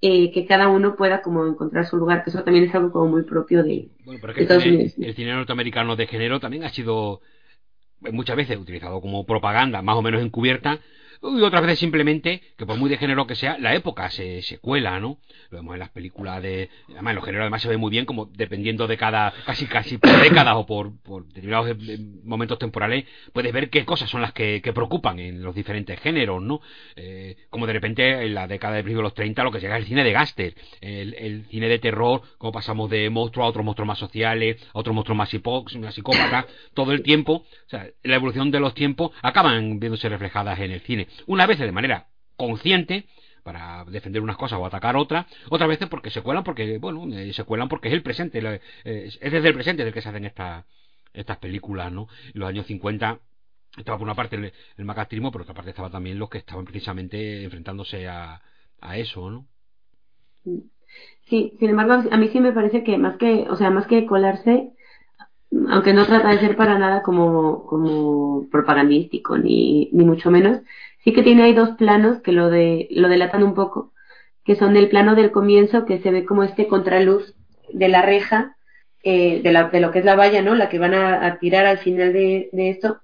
eh, que cada uno pueda como encontrar su lugar, que eso también es algo como muy propio de, bueno, pero es que el, cine, norteamericano de género también ha sido muchas veces utilizado como propaganda, más o menos encubierta, y otras veces simplemente, que por muy de género que sea, la época se, se cuela, ¿no? Lo vemos en las películas de... Además, en los géneros además se ve muy bien como dependiendo de cada... casi casi por décadas o por, por determinados eh, momentos temporales, puedes ver qué cosas son las que, que preocupan en los diferentes géneros, ¿no? Eh, como de repente en la década de los 30 lo que llega es el cine de Gaster, el, el cine de terror, como pasamos de monstruos a otros monstruos más sociales, a otros monstruos más psicópatas, todo el tiempo, o sea, la evolución de los tiempos acaban viéndose reflejadas en el cine. Una vez de manera consciente, para defender unas cosas o atacar otras, otras veces porque se cuelan porque, bueno, eh, se cuelan porque es el presente, eh, es desde el presente del que se hacen estas estas películas, ¿no? En los años 50 estaba por una parte el, el macastrismo, por otra parte estaba también los que estaban precisamente enfrentándose a, a eso, ¿no? Sí, sin embargo, a mí sí me parece que más que, o sea, más que colarse, aunque no trata de ser para nada como, como propagandístico, ni, ni mucho menos, sí que tiene ahí dos planos que lo, de, lo delatan un poco, que son el plano del comienzo, que se ve como este contraluz de la reja, eh, de, la, de lo que es la valla, ¿no? La que van a, tirar al final de, de, esto.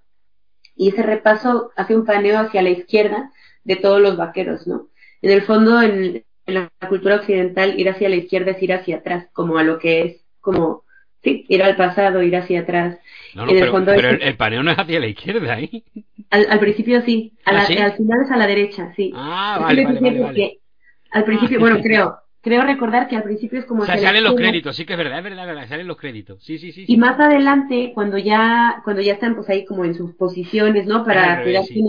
Y ese repaso hace un paneo hacia la izquierda de todos los vaqueros, ¿no? En el fondo, en, en la cultura occidental, ir hacia la izquierda es ir hacia atrás, como a lo que es como Sí, ir al pasado, ir hacia atrás. No, no, pero, el, paneo no es hacia la izquierda, ¿eh? Al, principio sí, ¿Ah, al final es a la derecha, sí. Ah, vale, vale, vale, Al principio, bueno, creo, creo recordar que al principio es como... O sea, salen los créditos, sí que es verdad, es verdad, verdad, salen los créditos, sí, sí, sí. Y más adelante, cuando ya cuando ya están pues ahí como en sus posiciones, ¿no? Para tirar sí.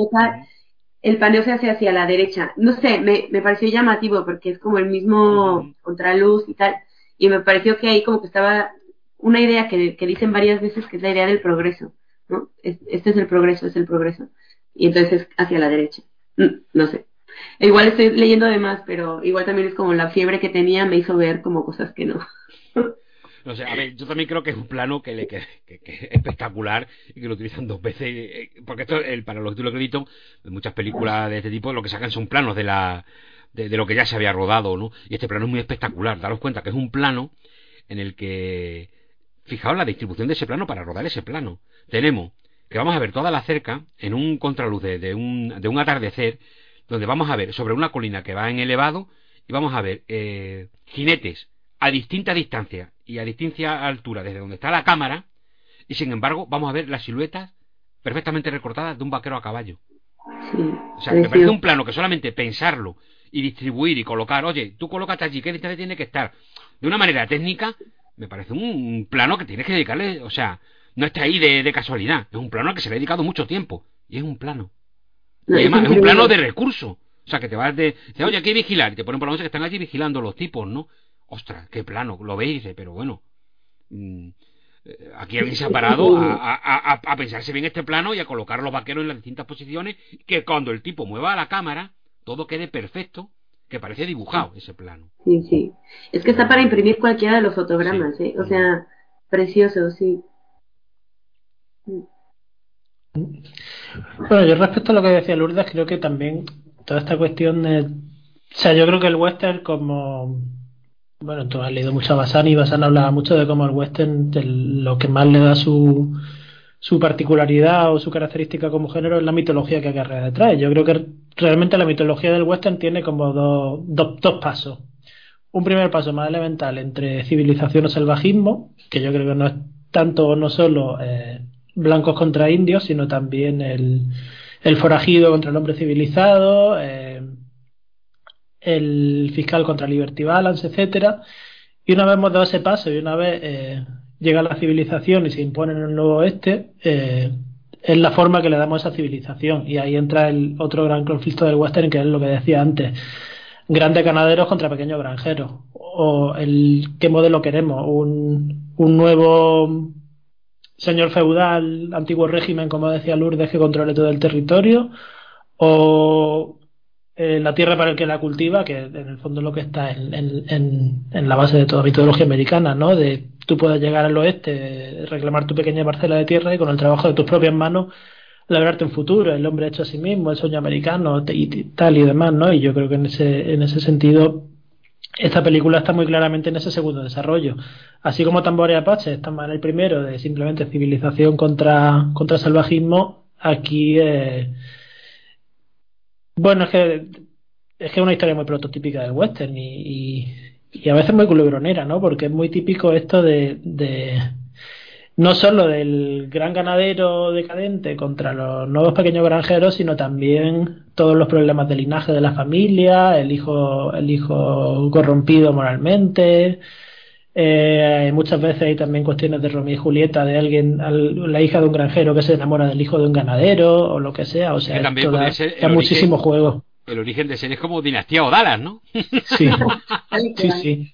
el paneo se hace hacia la derecha. No sé, me, me pareció llamativo porque es como el mismo contraluz y tal. Y me pareció que ahí como que estaba una idea que, que, dicen varias veces que es la idea del progreso, ¿no? este es el progreso, es el progreso. Y entonces es hacia la derecha. Mm, no sé. Igual estoy leyendo de más, pero igual también es como la fiebre que tenía me hizo ver como cosas que no. No sé, a ver, yo también creo que es un plano que, le, que, que, es espectacular y que lo utilizan dos veces, eh, porque esto, el, para los de crédito, de muchas películas de este tipo, lo que sacan son planos de la de, de, lo que ya se había rodado, ¿no? Y este plano es muy espectacular, daros cuenta que es un plano en el que Fijaos la distribución de ese plano para rodar ese plano. Tenemos que vamos a ver toda la cerca en un contraluz de, un, de un atardecer, donde vamos a ver sobre una colina que va en elevado y vamos a ver eh, jinetes a distinta distancia y a distinta altura desde donde está la cámara y sin embargo vamos a ver las siluetas perfectamente recortadas de un vaquero a caballo. o sea, me parece un plano que solamente pensarlo y distribuir y colocar, oye, tú colócate allí, ¿qué distancia tiene que estar? De una manera técnica, me parece un plano que tienes que dedicarle, o sea, no está ahí de, casualidad, es un plano al que se le ha dedicado mucho tiempo, y es un plano. Y además, es un plano de recurso. O sea, que te vas de. Oye, hay que vigilar. Y te ponen por la noche que están allí vigilando los tipos, ¿no? Ostras, qué plano. Lo veis, pero bueno. Mm, eh, aquí alguien se ha parado a, a, a, pensarse bien este plano y a colocar los vaqueros en las distintas posiciones. Que cuando el tipo mueva la cámara, todo quede perfecto que parece dibujado ese plano. Sí, sí. Es que está para imprimir cualquiera de los fotogramas, ¿eh? O sea, precioso, sí. Bueno, yo respecto a lo que decía Lourdes, creo que también toda esta cuestión de... O sea, yo creo que el western como... Bueno, tú has leído mucho a Basan y Basan hablaba mucho de cómo el western, de lo que más le da su su particularidad o su característica como género es la mitología que acarrea detrás. Yo creo que realmente la mitología del western tiene como dos, pasos. Un primer paso más elemental entre civilización o salvajismo, que yo creo que no es tanto no solo eh, blancos contra indios, sino también el, el forajido contra el hombre civilizado, eh, el fiscal contra Liberty Balance, etcétera. Y una vez hemos dado ese paso y una vez eh, llega la civilización y se impone en el nuevo oeste, eh, es la forma que le damos a esa civilización. Y ahí entra el otro gran conflicto del western, que es lo que decía antes. Grandes ganaderos contra pequeños granjeros. O el qué modelo queremos. Un, un nuevo señor feudal, antiguo régimen, como decía Lourdes, que controle todo el territorio. O eh, la tierra para el que la cultiva, que en el fondo lo que está en, en, en, la base de toda mitología americana, ¿no? De tú puedes llegar al oeste, reclamar tu pequeña parcela de tierra y con el trabajo de tus propias manos lograrte un futuro, el hombre hecho a sí mismo, el sueño americano y tal y demás, ¿no? Y yo creo que en ese, en ese sentido esta película está muy claramente en ese segundo desarrollo. Así como Tambores Apache está en el primero de simplemente civilización contra, contra salvajismo, aquí eh, bueno, es que es una historia muy prototípica del western y, a veces muy culebronera, ¿no? Porque es muy típico esto de, de no solo del gran ganadero decadente contra los nuevos pequeños granjeros, sino también todos los problemas de linaje de la familia, el hijo, el hijo corrompido moralmente. Eh, muchas veces hay también cuestiones de Romeo y Julieta, de alguien, la hija de un granjero que se enamora del hijo de un ganadero o lo que sea. O sea, también puede ser hay muchísimos juegos. El origen de series como Dinastía o Dallas, ¿no? Sí, sí, sí.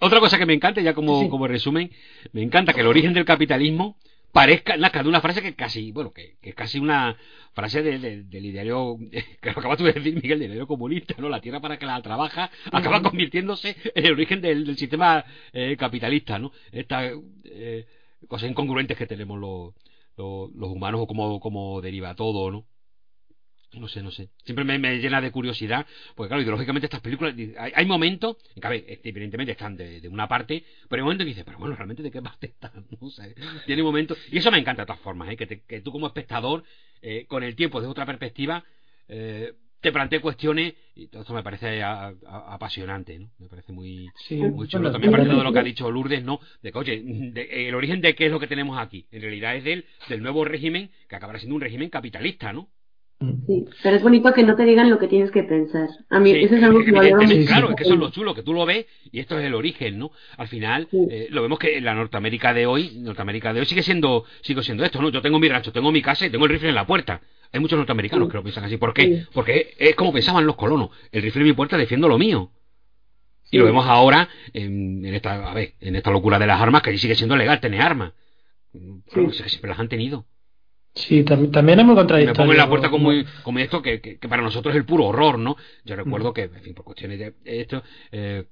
otra cosa que me encanta, ya como, como resumen, me encanta que el origen del capitalismo parezca nazca de una frase que casi, bueno, que, que es casi una frase del ideario, que lo acabas de decir, Miguel, del ideario comunista, ¿no? La tierra para que la trabaja acaba convirtiéndose en el origen del, sistema eh, capitalista, ¿no? Estas eh, cosas incongruentes que tenemos los, los, humanos o cómo, cómo deriva todo, ¿no? No sé, no sé. Siempre me, llena de curiosidad, porque claro, ideológicamente estas películas, hay, momentos, en que este, evidentemente están de, una parte, pero hay momentos que dices, pero bueno, realmente de qué parte están, no sé. Tiene momentos, y eso me encanta de todas formas, ¿eh? que, que tú como espectador, eh, con el tiempo, desde otra perspectiva, eh, te planteé cuestiones y todo esto me parece apasionante, ¿no? Me parece muy, muy chulo. También parte de lo que ha dicho Lourdes, ¿no? De que, oye, el origen de qué es lo que tenemos aquí. En realidad es del, del nuevo régimen que acabará siendo un régimen capitalista, ¿no? Sí, pero es bonito que no te digan lo que tienes que pensar. A mí eso es algo que me mucho. Claro, es que eso es lo chulo, que tú lo ves y esto es el origen, ¿no? Al final eh, lo vemos que en la Norteamérica de hoy, Norteamérica de hoy sigue siendo sigue siendo esto, ¿no? Yo tengo mi rancho, tengo mi casa y tengo el rifle en la puerta. Hay muchos norteamericanos que lo piensan así. ¿Por qué? Porque es como pensaban los colonos. El rifle en mi puerta defiendo lo mío. Y lo vemos ahora en, esta, a ver, en esta locura de las armas, que allí sigue siendo legal tener armas. Claro, siempre las han tenido. Sí, también, también es muy contradictorio. Me pongo en la puerta como, como esto, que, que, para nosotros es el puro horror, ¿no? Yo recuerdo mm. que, en fin, por cuestiones de esto, eh,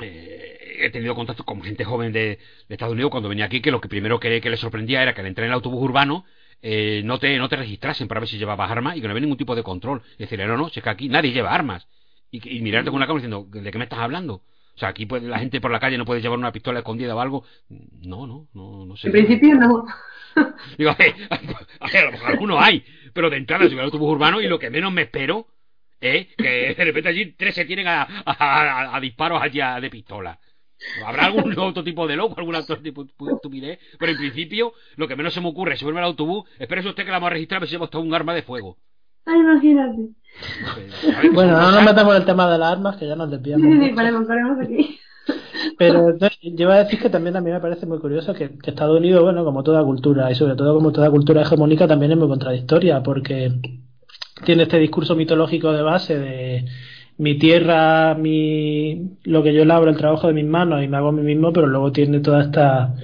eh, he tenido contacto con gente joven de, Estados Unidos cuando venía aquí, que lo que primero que, que les sorprendía era que al entrar en el autobús urbano eh, no, te, no te registrasen para ver si llevabas armas y que no había ningún tipo de control. Y decirle, no, no, si es que aquí nadie lleva armas. Y, y mirarte con una cámara diciendo, ¿de qué me estás hablando? O sea, aquí la gente por la calle no puede llevar una pistola escondida o algo. No, no, no, no sé. En principio no. Digo, a ver, a, lo mejor algunos hay, pero de entrada soy el autobús urbano y lo que menos me espero es que de repente allí tres se tienen a, a, disparos allá de pistola. Habrá algún otro tipo de loco, algún otro tipo de estupidez, pero en principio lo que menos se me ocurre es subirme al autobús, espérese usted que la vamos a registrar, ver si hemos todo un arma de fuego. Ay, imagínate. bueno, no nos metamos en el tema de las armas, que ya nos desviamos. Sí, sí, paremos, paremos aquí. Pero yo iba a decir que también a mí me parece muy curioso que, Estados Unidos, bueno, como toda cultura, y sobre todo como toda cultura hegemónica, también es muy contradictoria, porque tiene este discurso mitológico de base de mi tierra, mi lo que yo labro, el trabajo de mis manos y me hago a mí mismo, pero luego tiene toda esta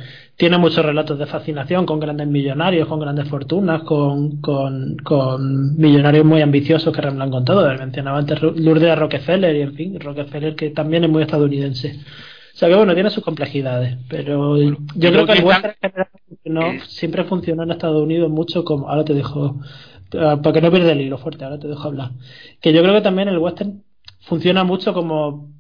tiene muchos relatos de fascinación con grandes millonarios, con grandes fortunas, con, con, con millonarios muy ambiciosos que remblan con todo. Mencionaba antes Lourdes a Rockefeller y, en fin, Rockefeller que también es muy estadounidense. O sea que, bueno, tiene sus complejidades, pero yo creo que el western no, siempre funciona en Estados Unidos mucho como. Ahora te dejo. Para que no pierda el hilo fuerte, ahora te dejo hablar. Que yo creo que también el western funciona mucho como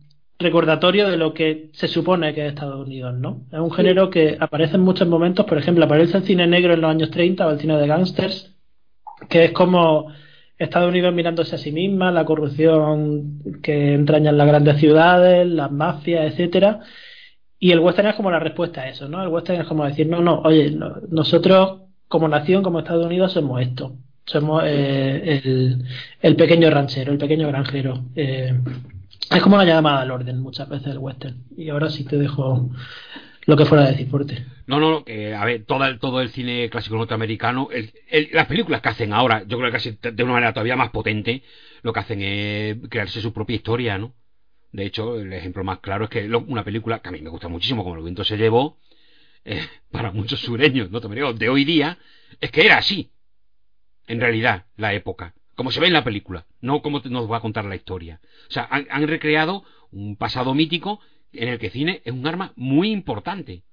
recordatorio de lo que se supone que es Estados Unidos, ¿no? Es un género que aparece en muchos momentos, por ejemplo, aparece el cine negro en los años 30 o el cine de gangsters, que es como Estados Unidos mirándose a sí misma, la corrupción que entrañan las grandes ciudades, las mafias, etcétera. Y el western es como la respuesta a eso, ¿no? El western es como decir, no, no, oye, nosotros como nación, como Estados Unidos, somos esto. Somos eh, el, el, pequeño ranchero, el pequeño granjero. Eh, es como una llamada al orden muchas veces el western. Y ahora sí te dejo lo que fuera de decir fuerte. No, no, que a ver, todo el, todo el cine clásico norteamericano, las películas que hacen ahora, yo creo que casi de una manera todavía más potente, lo que hacen es crearse su propia historia, ¿no? De hecho, el ejemplo más claro es que una película que a mí me gusta muchísimo, como El viento se llevó, eh, para muchos sureños norteamericanos de hoy día, es que era así. en realidad, la época. Como se ve en la película, no como nos va a contar la historia. O sea, han, recreado un pasado mítico en el que cine es un arma muy importante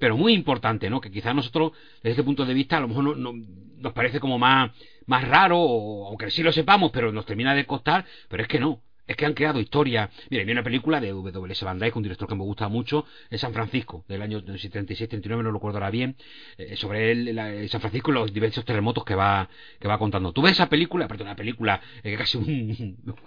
pero muy importante, ¿no? Que quizás nosotros, desde este punto de vista, a lo mejor no, nos parece como más, más raro, o, aunque sí lo sepamos, pero nos termina de costar, pero es que no. Es que han creado historia. Mira, vi una película de W.S. Van Dyke, un director que me gusta mucho, en San Francisco, del año 36-39, no lo recuerdo ahora bien, eh, sobre San Francisco y los diversos terremotos que va, que va contando. Tú ves esa película, perdón, una película eh, casi un,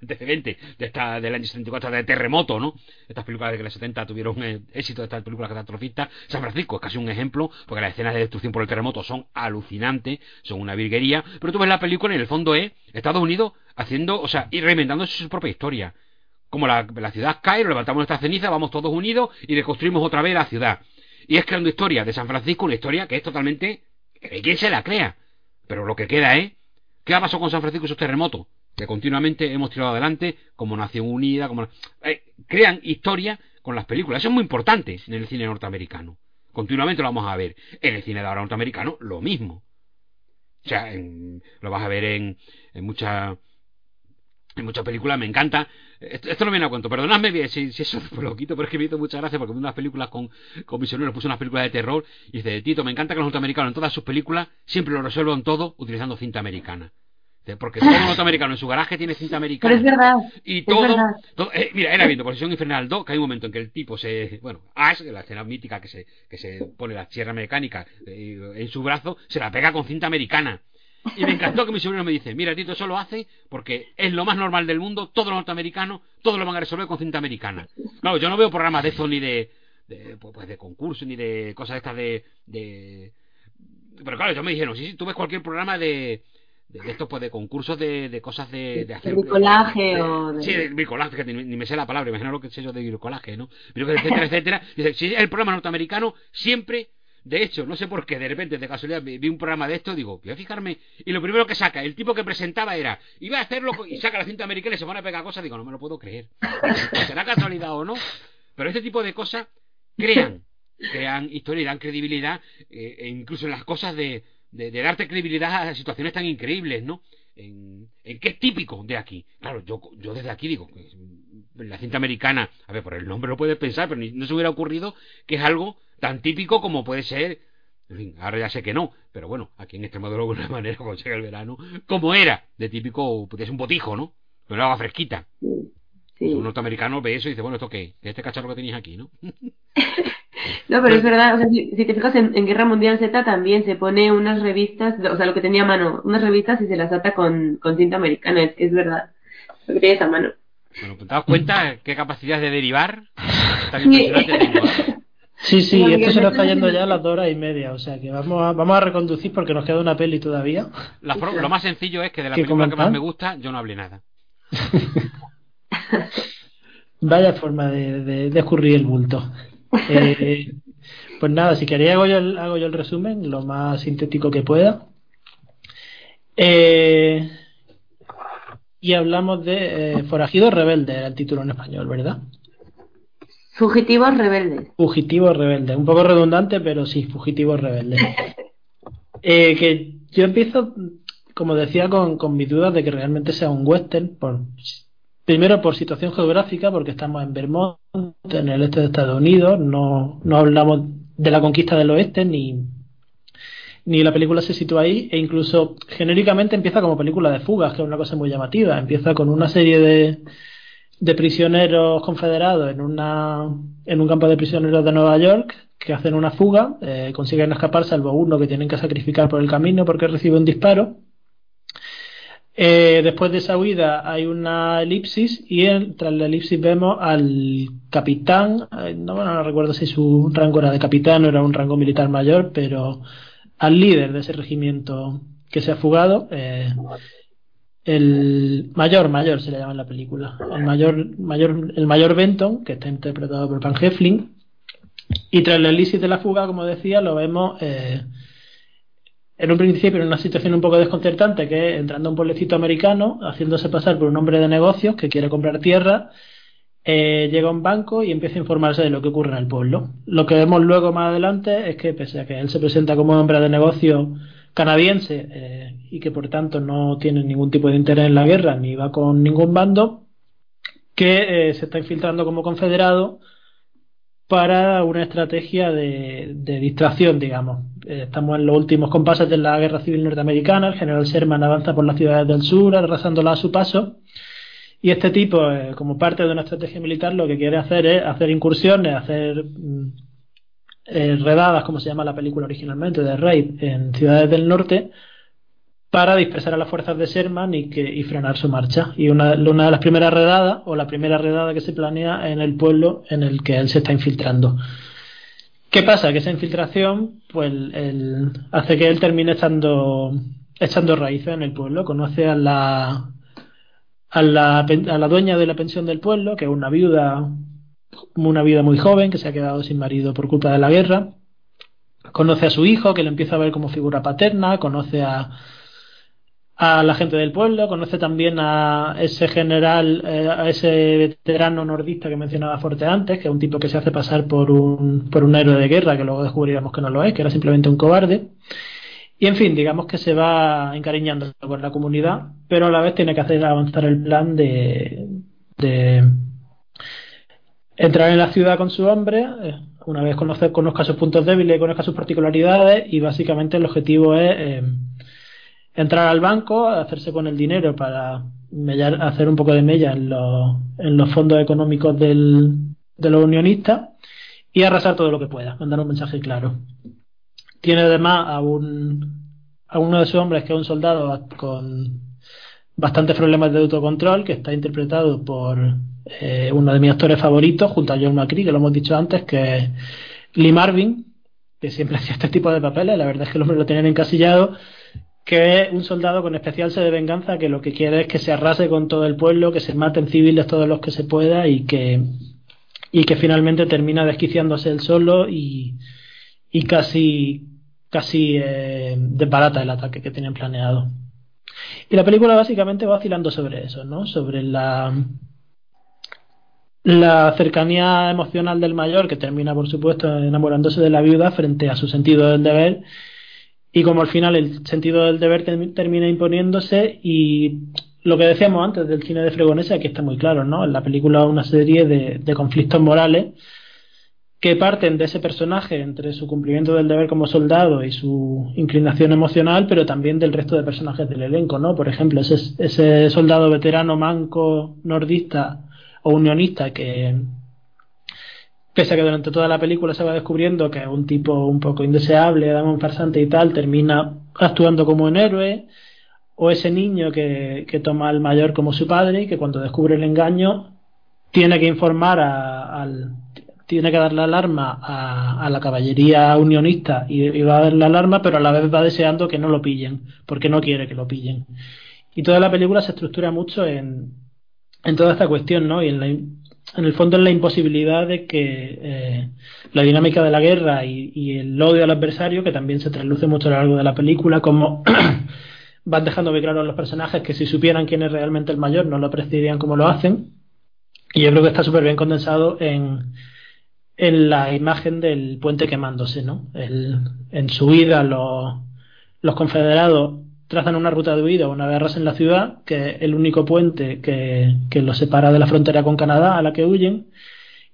antecedente de esta, del año 74 de terremoto, ¿no? Estas películas de que los 70 tuvieron eh, éxito estas películas catastrofistas. San Francisco es casi un ejemplo, porque las escenas de destrucción por el terremoto son alucinantes, son una virguería, pero tú ves la película y en el fondo es Estados Unidos haciendo, o sea, y reinventándose su propia historia. Como la, ciudad cae, levantamos nuestra ceniza, vamos todos unidos y reconstruimos otra vez la ciudad. Y es creando historia de San Francisco, una historia que es totalmente... ¿Quién se la crea? Pero lo que queda es... ¿Qué ha pasado con San Francisco y sus terremotos? Que continuamente hemos tirado adelante como Nación Unida, como... Eh, crean historia con las películas. Eso es muy importante en el cine norteamericano. Continuamente lo vamos a ver. En el cine de ahora norteamericano, lo mismo. O sea, lo vas a ver en, en muchas en muchas películas me encanta. Esto, no viene a cuento, perdonadme bien si, si eso lo quito, pero es que me hizo mucha gracia porque unas películas con, con misioneros, puse unas películas de terror y dice, Tito, me encanta que los norteamericanos en todas sus películas siempre lo resuelvan todo utilizando cinta americana. Porque todo norteamericano en su garaje tiene cinta americana. Pero es verdad. Y todo. Eh, mira, era viendo Posición Infernal 2, que hay un momento en que el tipo se. Bueno, Ash, la escena mítica que se, que se pone la sierra mecánica eh, en su brazo, se la pega con cinta americana. Y me encantó que mi sobrino me dice, mira, Tito, eso lo hace porque es lo más normal del mundo, todo lo norteamericano, todo lo van a resolver con cinta americana. Claro, yo no veo programas de esto ni de, de pues, pues de concurso, ni de cosas estas de, de... Pero claro, yo me dijeron, sí, sí, tú ves cualquier programa de, de, estos pues de concursos de, de cosas de, de hacer bricolaje o de... sí de bricolaje que ni, me sé la palabra imagino lo que sé yo de bricolaje no etcétera etcétera dice si el programa norteamericano siempre de hecho, no sé por qué, de repente, de casualidad, vi un programa de esto, digo, voy a fijarme, y lo primero que saca, el tipo que presentaba era, iba a hacerlo, y saca la cinta americana y se pone a pegar cosas, digo, no me lo puedo creer. ¿Será casualidad o no? Pero este tipo de cosas crean, crean historia y dan credibilidad, eh, e incluso en las cosas de, de, darte credibilidad a situaciones tan increíbles, ¿no? En, en qué es típico de aquí. Claro, yo, yo desde aquí digo, la cinta americana, a ver, por el nombre lo puedes pensar, pero no se hubiera ocurrido que es algo tan típico como puede ser, en fin, ahora ya sé que no, pero bueno, aquí en Extremadura de alguna manera llega el verano, como era de típico, pues es un botijo, ¿no? Pero agua fresquita. Sí. Un norteamericano ve eso y dice, bueno, ¿esto qué? ¿Qué este cacharro que tenéis aquí, no? no, pero es verdad, o sea, si, te fijas en, Guerra Mundial Z también se pone unas revistas, o sea, lo que tenía a mano, unas revistas y se las ata con, con cinta americana, es que es verdad, lo que tienes a mano. Bueno, ¿te das cuenta qué capacidad de derivar? Tan impresionante tengo, Sí, sí, esto se nos está yendo ya a las dos horas y media, o sea que vamos a, vamos a reconducir porque nos queda una peli todavía. lo más sencillo es que de la película que más me gusta yo no hablé nada. Vaya forma de, de, escurrir el bulto. Eh, pues nada, si queréis hago yo, el, hago yo el resumen, lo más sintético que pueda. Eh, y hablamos de eh, Forajido Rebelde, era el título en español, ¿verdad? Fugitivos rebeldes. Fugitivos rebeldes. Un poco redundante, pero sí, fugitivos rebeldes. eh, que yo empiezo, como decía, con, con mis dudas de que realmente sea un western. Por, primero por situación geográfica, porque estamos en Vermont, en el este de Estados Unidos. No, no hablamos de la conquista del oeste, ni, ni la película se sitúa ahí. E incluso genéricamente empieza como película de fugas, que es una cosa muy llamativa. Empieza con una serie de de prisioneros confederados en, una, en un campo de prisioneros de Nueva York que hacen una fuga, eh, consiguen escapar salvo uno que tienen que sacrificar por el camino porque recibe un disparo. Eh, después de esa huida hay una elipsis y tras la elipsis vemos al capitán, eh, no, bueno, no recuerdo si su rango era de capitán o era un rango militar mayor, pero al líder de ese regimiento que se ha fugado, el mayor mayor se le llama en la película. El mayor mayor el mayor Benton que está interpretado por Van Heflin. Y tras la elipsis de la fuga como decía lo vemos eh, en un principio en una situación un poco desconcertante que entrando a un pueblecito americano haciéndose pasar por un hombre de negocios que quiere comprar tierra eh, llega a un banco y empieza a informarse de lo que ocurre en el pueblo. Lo que vemos luego más adelante es que pese a que él se presenta como hombre de negocios canadiense eh, y que por tanto no tiene ningún tipo de interés en la guerra ni va con ningún bando, que eh, se está infiltrando como confederado para una estrategia de, distracción, digamos. Eh, estamos en los últimos compases de la guerra civil norteamericana, el general Sherman avanza por las ciudades del sur, arrasándolas a su paso, y este tipo, como parte de una estrategia militar, lo que quiere hacer es hacer incursiones, hacer mm, redadas, como se llama la película originalmente, de Raid en ciudades del norte, para dispersar a las fuerzas de Sherman y, que, y frenar su marcha. Y una, de las primeras redadas, o la primera redada que se planea en el pueblo en el que él se está infiltrando. ¿Qué pasa? Que esa infiltración pues, hace que él termine echando, echando raíces en el pueblo. Conoce a la, a la, a la dueña de la pensión del pueblo, que es una viuda una vida muy joven, que se ha quedado sin marido por culpa de la guerra. Conoce a su hijo, que le empieza a ver como figura paterna, conoce a, a la gente del pueblo, conoce también a ese general, eh, a ese veterano nordista que mencionaba Forte antes, que es un tipo que se hace pasar por un, por un héroe de guerra, que luego descubriremos que no lo es, que era simplemente un cobarde. Y en fin, digamos que se va encariñando con la comunidad, pero a la vez tiene que hacer avanzar el plan de, de entrar en la ciudad con su hombre, eh, una vez conocer, conozca sus puntos débiles conozca sus particularidades, y básicamente el objetivo es eh, entrar al banco, hacerse con el dinero para hacer un poco de mella en los, en los fondos económicos del, de los unionistas y arrasar todo lo que pueda, mandar un mensaje claro. Tiene además a, un, a uno de sus hombres que es un soldado con bastantes problemas de autocontrol, que está interpretado por eh, uno de mis actores favoritos, junto a John McCree, que lo hemos dicho antes, que es Lee Marvin, que siempre hacía este tipo de papeles, la verdad es que el hombre lo tienen encasillado, que es un soldado con especial sed de venganza que lo que quiere es que se arrase con todo el pueblo, que se maten civiles todos los que se pueda y que y que finalmente termina desquiciándose él solo y, y casi casi eh, desbarata el ataque que tienen planeado. Y la película básicamente va vacilando sobre eso, ¿no? Sobre la cercanía emocional del mayor, que termina, por supuesto, enamorándose de la viuda frente a su sentido del deber, y como al final el sentido del deber termina imponiéndose, y lo que decíamos antes del cine de Fregonese, aquí está muy claro, ¿no? En la película una serie de, de conflictos morales que parten de ese personaje entre su cumplimiento del deber como soldado y su inclinación emocional, pero también del resto de personajes del elenco, ¿no? Por ejemplo, ese, soldado veterano manco nordista o unionista que pese a que durante toda la película se va descubriendo que es un tipo un poco indeseable, un farsante y tal, termina actuando como un héroe, o ese niño que, que toma al mayor como su padre y que cuando descubre el engaño tiene que informar al tiene que dar la alarma a, la caballería unionista y, va a dar la alarma pero a la vez va deseando que no lo pillen porque no quiere que lo pillen y toda la película se estructura mucho en, en toda esta cuestión, ¿no? Y en, en el fondo en la imposibilidad de que eh, la dinámica de la guerra y, el odio al adversario, que también se trasluce mucho a lo largo de la película, como van dejando muy claro a los personajes que si supieran quién es realmente el mayor no lo apreciarían como lo hacen. Y yo creo que está súper bien condensado en, en la imagen del puente quemándose, ¿no? El, en su vida los, confederados trazan una ruta de huida una vez en la ciudad, que es el único puente que, que los separa de la frontera con Canadá a la que huyen,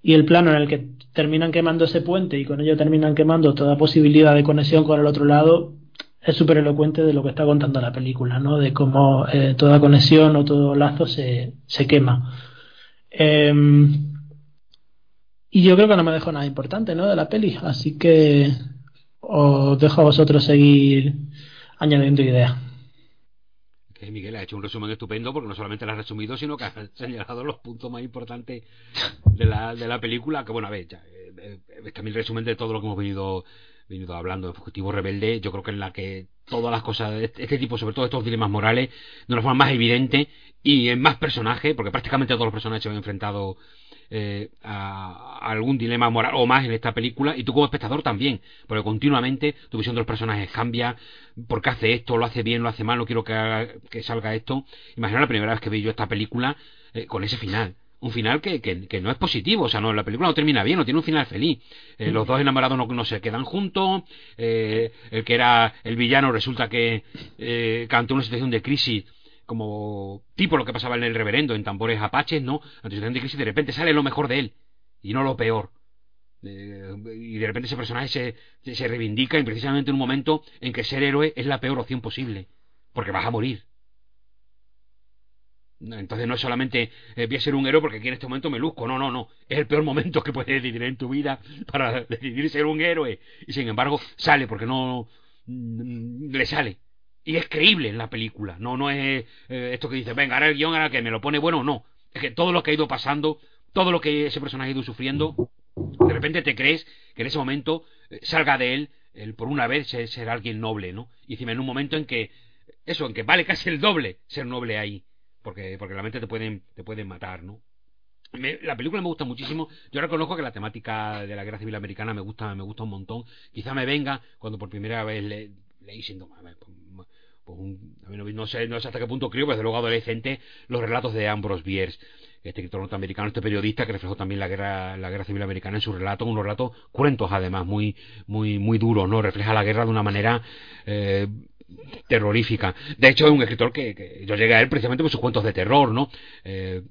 y el plano en el que terminan quemando ese puente y con ello terminan quemando toda posibilidad de conexión con el otro lado es súper elocuente de lo que está contando la película, ¿no? De cómo eh, toda conexión o todo lazo se, se quema. Em, y yo creo que no me dejo nada importante, ¿no? De la peli, así que os dejo a vosotros seguir añadiendo ideas. Miguel ha hecho un resumen estupendo porque no solamente lo ha resumido, sino que ha señalado los puntos más importantes de la, de la película. Que bueno, a ver, ya, eh, eh, también el resumen de todo lo que hemos venido, venido hablando de Fugitivo Rebelde. Yo creo que en la que todas las cosas de este, este tipo, sobre todo estos dilemas morales, de una forma más evidente y en más personajes, porque prácticamente todos los personajes se han enfrentado eh, a, algún dilema moral o más en esta película y tú como espectador también, porque continuamente tu visión de los personajes cambia, porque hace esto, lo hace bien, lo hace mal, no quiero que, que salga esto. Imagina la primera vez que vi yo esta película eh, con ese final un final que, que, no es positivo, o sea, no, la película no termina bien, no tiene un final feliz. Eh, los dos enamorados no, no se quedan juntos, eh, el que era el villano resulta que eh, cantó una situación de crisis como tipo lo que pasaba en el reverendo, en tambores apaches, ¿no? Ante situación de crisis de repente sale lo mejor de él y no lo peor. y de repente ese personaje se, se reivindica y precisamente en un momento en que ser héroe es la peor opción posible, porque vas a morir entonces no es solamente eh, voy a ser un héroe porque aquí en este momento me luzco, no, no, no. Es el peor momento que puedes decidir en tu vida para decidir ser un héroe. Y sin embargo sale porque no mm, le sale. Y es creíble en la película. No, no es eh, esto que dice, venga, ahora el guion, ahora que me lo pone bueno, no. Es que todo lo que ha ido pasando, todo lo que ese personaje ha ido sufriendo, de repente te crees que en ese momento eh, salga de él, él por una vez ser, alguien noble, ¿no? Y encima en un momento en que, eso, en que vale casi el doble ser noble ahí porque, porque realmente te pueden, te pueden matar, ¿no? la película me gusta muchísimo. Yo reconozco que la temática de la guerra civil americana me gusta, me gusta un montón. Quizá me venga cuando por primera vez le, leí siendo pues, no, sé, no sé hasta qué punto creo, pero desde luego adolescente, los relatos de Ambrose Bierce, este escritor norteamericano, este periodista que reflejó también la guerra, la guerra civil americana en su relato, unos relatos cruentos además, muy, muy, muy duros, ¿no? Refleja la guerra de una manera eh, terrorífica. De hecho, es un escritor que, yo llegué a él precisamente por sus cuentos de terror, ¿no? Eh,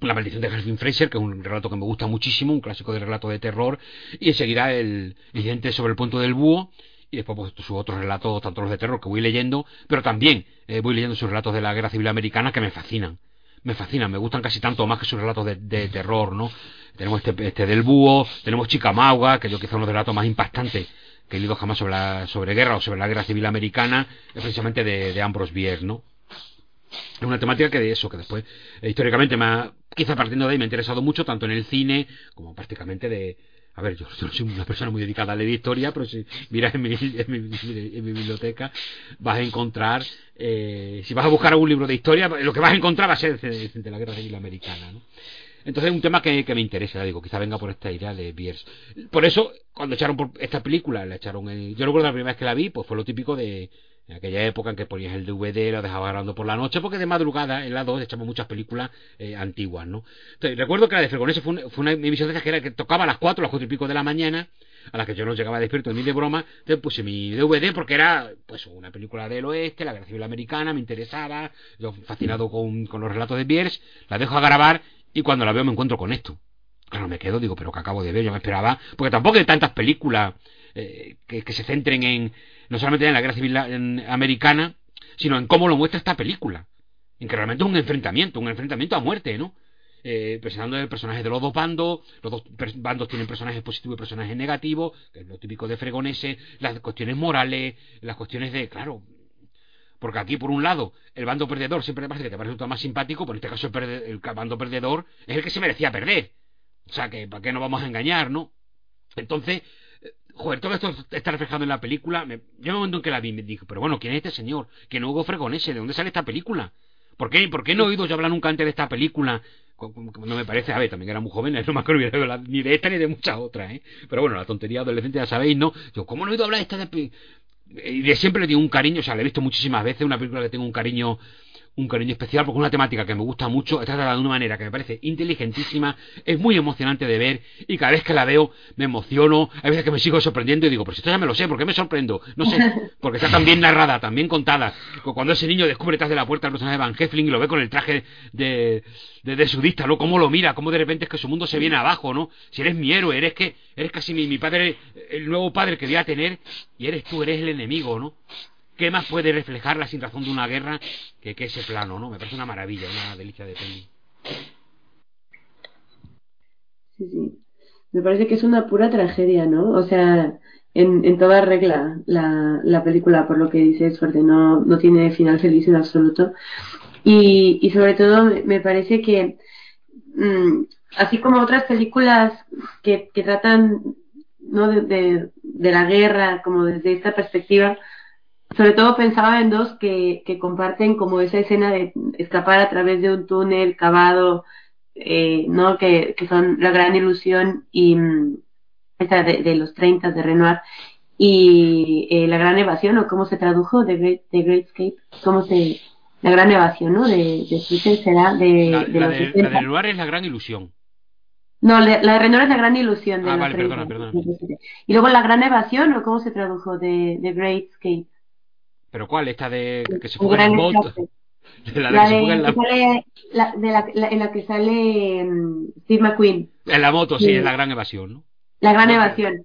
la maldición de Halfin Fraser, que es un relato que me gusta muchísimo, un clásico de relato de terror, y enseguida el incidente sobre el punto del búho, y después pues, sus otros relatos, tanto los de terror que voy leyendo, pero también eh, voy leyendo sus relatos de la guerra civil americana que me fascinan. Me fascinan, me gustan casi tanto más que sus relatos de, de terror, ¿no? Tenemos este, este del búho, tenemos Chicamauga, que yo quizá uno de los relatos más impactantes que he leído jamás sobre, la, sobre guerra o sobre la guerra civil americana, es precisamente de, de Ambrose Bierce, ¿no? Es una temática que de eso, que después, eh, históricamente, me ha, quizá partiendo de ahí, me ha interesado mucho, tanto en el cine como prácticamente de, a ver, yo, no soy una persona muy dedicada a leer historia, pero si miras en mi, en mi, biblioteca vas a encontrar, eh, si vas a buscar algún libro de historia, lo que vas a encontrar va a ser de, la guerra civil americana, ¿no? Entonces es un tema que, me interesa, digo, quizá venga por esta idea de Biers. Por eso, cuando echaron por esta película, la echaron en... Yo recuerdo la primera vez que la vi, pues fue lo típico de en aquella época en que ponías el DVD, lo dejabas grabando por la noche, porque de madrugada en la 2 echamos muchas películas eh, antiguas, ¿no? Entonces, recuerdo que la de Fregonese fue, fue una emisión de esas que, era que tocaba a las 4, a las 4 y pico de la mañana, a las que yo no llegaba despierto ni de broma, entonces puse mi DVD porque era pues una película del oeste, la guerra civil americana, me interesaba, yo fascinado con, con los relatos de Biers, la dejo a grabar y cuando la veo me encuentro con esto. Claro, me quedo, digo, pero que acabo de ver, yo me esperaba, porque tampoco hay tantas películas eh, que, se centren en, no solamente en la guerra civil americana, sino en cómo lo muestra esta película. En que realmente es un enfrentamiento, un enfrentamiento a muerte, ¿no? Eh, presentando el personaje de los dos bandos, los dos bandos tienen personajes positivos y personajes negativos, que es lo típico de Fregonese, las cuestiones morales, las cuestiones de, claro, porque aquí, por un lado, el bando perdedor siempre parece que te parece más simpático, pero en este caso el, bando perdedor es el que se merecía perder. O sea, que ¿para qué nos vamos a engañar, no? Entonces, joder, todo esto está reflejado en la película. Me, yo en el momento en que la vi me dije, pero bueno, ¿quién es este señor? No Hugo Fregonese, ¿de dónde sale esta película? ¿Por qué, ¿Por qué no he oído yo hablar nunca antes de esta película? No me parece, a ver, también era muy joven, no me acuerdo ni de esta ni de muchas otras, ¿eh? Pero bueno, la tontería adolescente ya sabéis, ¿no? Yo, ¿cómo no he oído hablar de esta de y de siempre le tengo un cariño, o sea, la he visto muchísimas veces, una película que tengo un cariño un cariño especial porque es una temática que me gusta mucho, está tratada de una manera que me parece inteligentísima, es muy emocionante de ver y cada vez que la veo me emociono, hay veces que me sigo sorprendiendo y digo, pero si esto ya me lo sé, ¿por qué me sorprendo? No sé, porque está tan bien narrada, tan bien contada. Cuando ese niño descubre detrás de la puerta al personaje de Van Hefling y lo ve con el traje de, de, sudista, ¿no? Cómo lo mira, cómo de repente es que su mundo se viene abajo, ¿no? Si eres mi héroe, eres que eres casi mi, mi padre, el nuevo padre que voy a tener y eres tú, eres el enemigo, ¿no? ¿Qué más puede reflejar la sin razón de una guerra que, que ese plano, no? Me parece una maravilla, una delicia de peli. Sí, sí. Me parece que es una pura tragedia, ¿no? O sea, en, en toda regla la, la película, por lo que dice suerte, no, no tiene final feliz en absoluto. Y, y sobre todo me parece que, mm, así como otras películas que, que tratan ¿no? de, de, de la guerra como desde esta perspectiva, sobre todo pensaba en dos que, que comparten como esa escena de escapar a través de un túnel cavado, eh, ¿no? Que, que son La Gran Ilusión y mm, esa de, de, los 30 de Renoir y eh, La Gran Evasión, o cómo se tradujo, The Great, The Great Escape, cómo se, la gran evasión, ¿no? De, de será de, La, de la los de, 60. la de Renoir es la gran ilusión. No, la, de Renoir es la gran ilusión. De Ah, los vale, 30, perdona, perdona. de los 60. Y luego la gran evasión, ¿o cómo se tradujo? De, de Great Escape. ¿Pero cuál? Esta de que se fuga en gran la. La de La que de en la, sale, la, de la, la- en la que sale mm, Steve McQueen. en la moto, sí, Sí. es la gran evasión, ¿no? La gran No, evasión.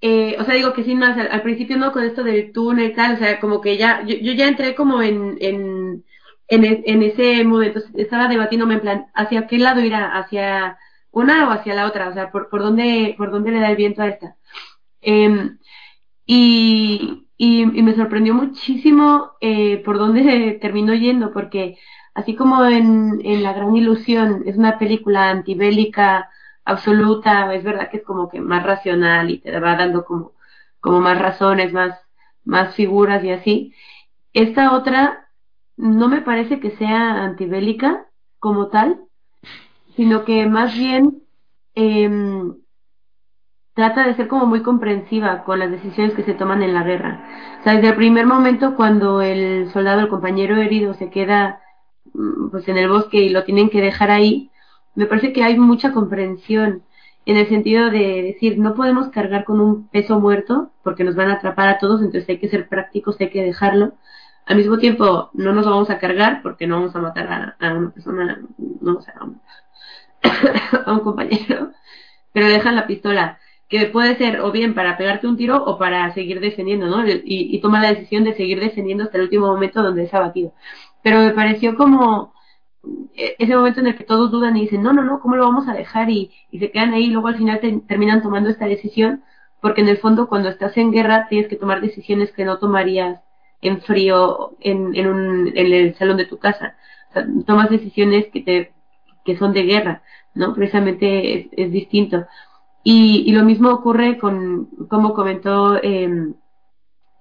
Eh, o sea, digo que sin más, al, al principio no con esto del túnel y tal, o sea, como que ya, yo, yo ya entré como en, en, en, e- en ese momento, estaba debatiéndome en plan, ¿hacia qué lado irá? ¿Hacia una o hacia la otra? O sea, ¿por, por, dónde, por dónde le da el viento a esta? Em, y, y, y me sorprendió muchísimo eh, por dónde terminó yendo, porque así como en, en La Gran Ilusión es una película antibélica absoluta, es verdad que es como que más racional y te va dando como, como más razones, más, más figuras y así. Esta otra no me parece que sea antibélica como tal, sino que más bien em, trata de ser como muy comprensiva con las decisiones que se toman en la guerra. O sea, desde el primer momento cuando el soldado, el compañero herido, se queda mm, pues en el bosque y lo tienen que dejar ahí, me parece que hay mucha comprensión en el sentido de decir, no podemos cargar con un peso muerto porque nos van a atrapar a todos, entonces hay que ser prácticos, hay que dejarlo. Al mismo tiempo, no nos vamos a cargar porque no vamos a matar a, una persona, no sea, a a un compañero, pero dejan la pistola, que puede ser o bien para pegarte un tiro o para seguir defendiendo, ¿no? Y, toma la decisión de seguir defendiendo hasta el último momento donde es abatido. Pero me pareció como eh, ese momento en el que todos dudan y dicen, no, no, no, ¿cómo lo vamos a dejar? Y, se quedan ahí y luego al final te- terminan tomando esta decisión, porque en el fondo cuando estás en guerra tienes que tomar decisiones que no tomarías en frío en, un, en el salón de tu casa. O sea, tomas decisiones que, te, que son de guerra, ¿no? Precisamente es distinto. Y, y lo mismo ocurre con, como comentó eh,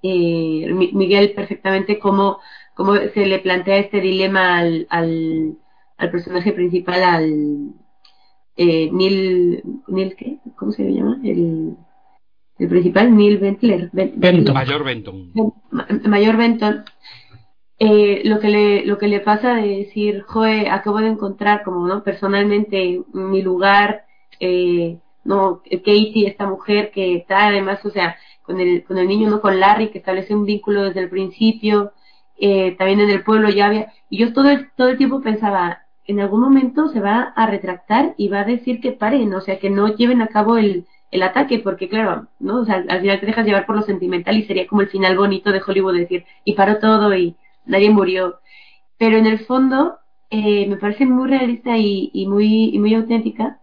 eh, Mi- Miguel perfectamente, cómo, cómo se le plantea este dilema al, al, al personaje principal, al eh, Neil, Neil, ¿qué? ¿Cómo se llama? El, el principal, Neil Bentler. Ben- Benton. Mayor Benton. Ma- Mayor Benton, eh, lo que le lo que le pasa de decir, joe, acabo de encontrar como no personalmente mi lugar, eh, no Katie, esta mujer que está además, o sea, con el con el niño, no con Larry, que establece un vínculo desde el principio, eh, también en el pueblo ya había, y yo todo el, todo el tiempo pensaba, en algún momento se va a retractar y va a decir que paren, o sea, que no lleven a cabo el, el ataque, porque claro, ¿no? O sea, al final te dejas llevar por lo sentimental y sería como el final bonito de Hollywood decir, y paró todo y nadie murió. Pero en el fondo, eh, me parece muy realista y, y muy, y muy auténtica.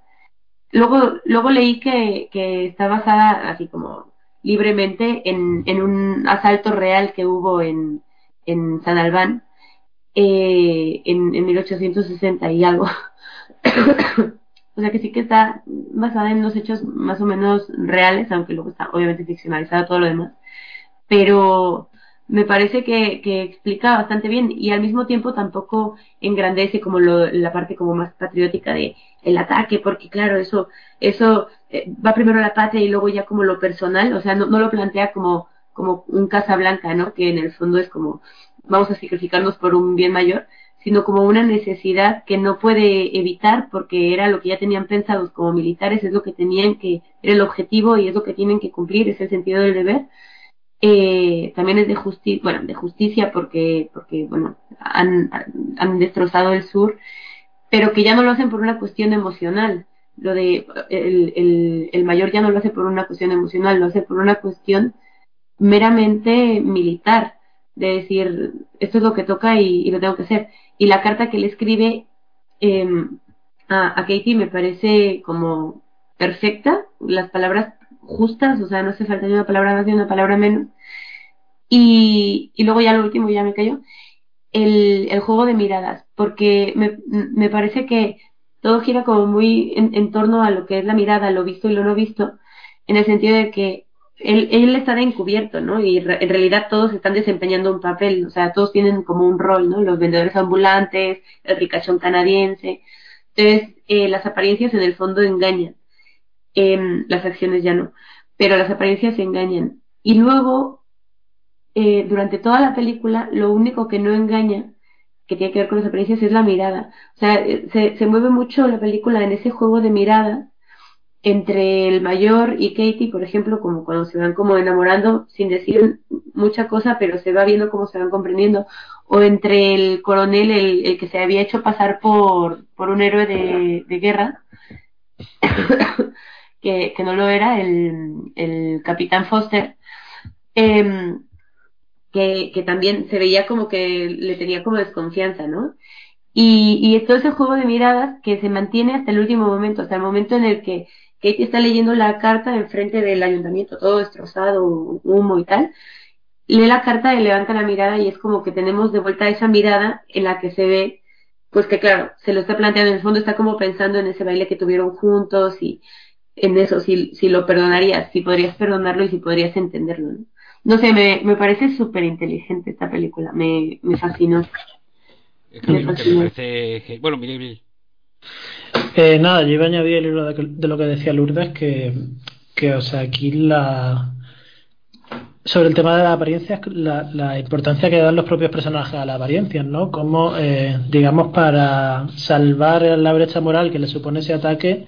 Luego, luego leí que, que está basada así como libremente en, un asalto real que hubo en, San Albán eh, en, en 1860 y algo. o sea que sí que está basada en unos hechos más o menos reales, aunque luego está obviamente ficcionalizado todo lo demás. Pero me parece que, que explica bastante bien y al mismo tiempo tampoco engrandece como lo, la parte como más patriótica de el ataque, porque claro, eso, eso eh, va primero la patria y luego ya como lo personal, o sea, no, no lo plantea como, como un Casablanca, ¿no? Que en el fondo es como vamos a sacrificarnos por un bien mayor, sino como una necesidad que no puede evitar porque era lo que ya tenían pensados como militares, es lo que tenían que, era el objetivo y es lo que tienen que cumplir, es el sentido del deber. Eh, también es de justicia, bueno, de justicia porque, porque bueno, han, han destrozado el sur, pero que ya no lo hacen por una cuestión emocional. Lo de el, el, el mayor ya no lo hace por una cuestión emocional, lo hace por una cuestión meramente militar de decir esto es lo que toca y, lo tengo que hacer. Y la carta que le escribe eh, a, a, Katie me parece como perfecta, las palabras justas, o sea, no hace falta ni una palabra más ni una palabra menos. Y, luego ya lo último ya me cayó, el, juego de miradas, porque me, parece que todo gira como muy en, torno a lo que es la mirada, lo visto y lo no visto, en el sentido de que él, está de encubierto, ¿no? Y en realidad todos están desempeñando un papel, o sea, todos tienen como un rol, ¿no? Los vendedores ambulantes, el ricachón canadiense. Entonces, eh, las apariencias en el fondo engañan, eh, las acciones ya no, pero las apariencias engañan. Y luego, eh, durante toda la película, lo único que no engaña que tiene que ver con las apariencias es la mirada. O sea, eh, se, mueve mucho la película en ese juego de mirada entre el mayor y Katie, por ejemplo, como cuando se van como enamorando sin decir mucha cosa, pero se va viendo cómo se van comprendiendo, o entre el coronel, el, que se había hecho pasar por, por un héroe de guerra, que, no lo era, el, el capitán Foster, eh, que, que, también se veía como que le tenía como desconfianza, ¿no? Y, y todo ese juego de miradas que se mantiene hasta el último momento, hasta el momento en el que Katie está leyendo la carta enfrente del ayuntamiento, todo destrozado, humo y tal. Lee la carta y levanta la mirada y es como que tenemos de vuelta esa mirada en la que se ve, pues que claro, se lo está planteando, en el fondo está como pensando en ese baile que tuvieron juntos y en eso, si, si lo perdonarías, si podrías perdonarlo y si podrías entenderlo. No, no sé, me, me parece súper inteligente esta película, me, me fascinó. Es que me, me parece... Bueno, mire, mire. Eh, nada, yo iba a añadir el libro de, de, lo que decía Lourdes, que, que, o sea, aquí la. Sobre el tema de las apariencias, la, la importancia que dan los propios personajes a las apariencias, ¿no? Como, eh, digamos, para salvar la brecha moral que le supone ese ataque,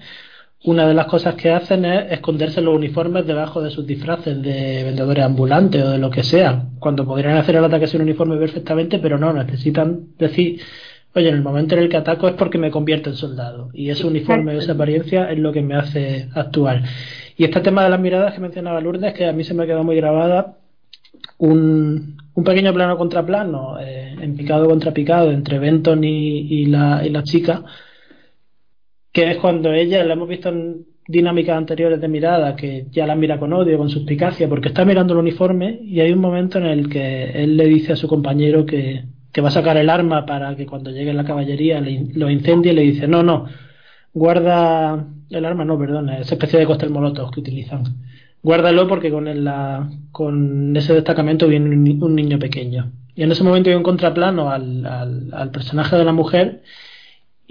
una de las cosas que hacen es esconderse los uniformes debajo de sus disfraces de vendedores ambulantes o de lo que sea, cuando podrían hacer el ataque sin uniforme perfectamente, pero no, necesitan decir Oye, en el momento en el que ataco es porque me convierto en soldado. Y ese uniforme, esa apariencia es lo que me hace actuar. Y este tema de las miradas que mencionaba Lourdes, que a mí se me ha quedado muy grabada, un, un pequeño plano contra plano, eh, en picado contra picado, entre Benton y, y, la, y la chica, que es cuando ella, la hemos visto en dinámicas anteriores de mirada, que ya la mira con odio, con suspicacia, porque está mirando el uniforme y hay un momento en el que él le dice a su compañero que, que va a sacar el arma para que cuando llegue la caballería le, lo incendie y le dice, no, no, guarda el arma, no, perdón, esa especie de cóctel molotov que utilizan. Guárdalo porque con, el, la, con ese destacamento viene un, niño pequeño. Y en ese momento hay un contraplano al, al, personaje de la mujer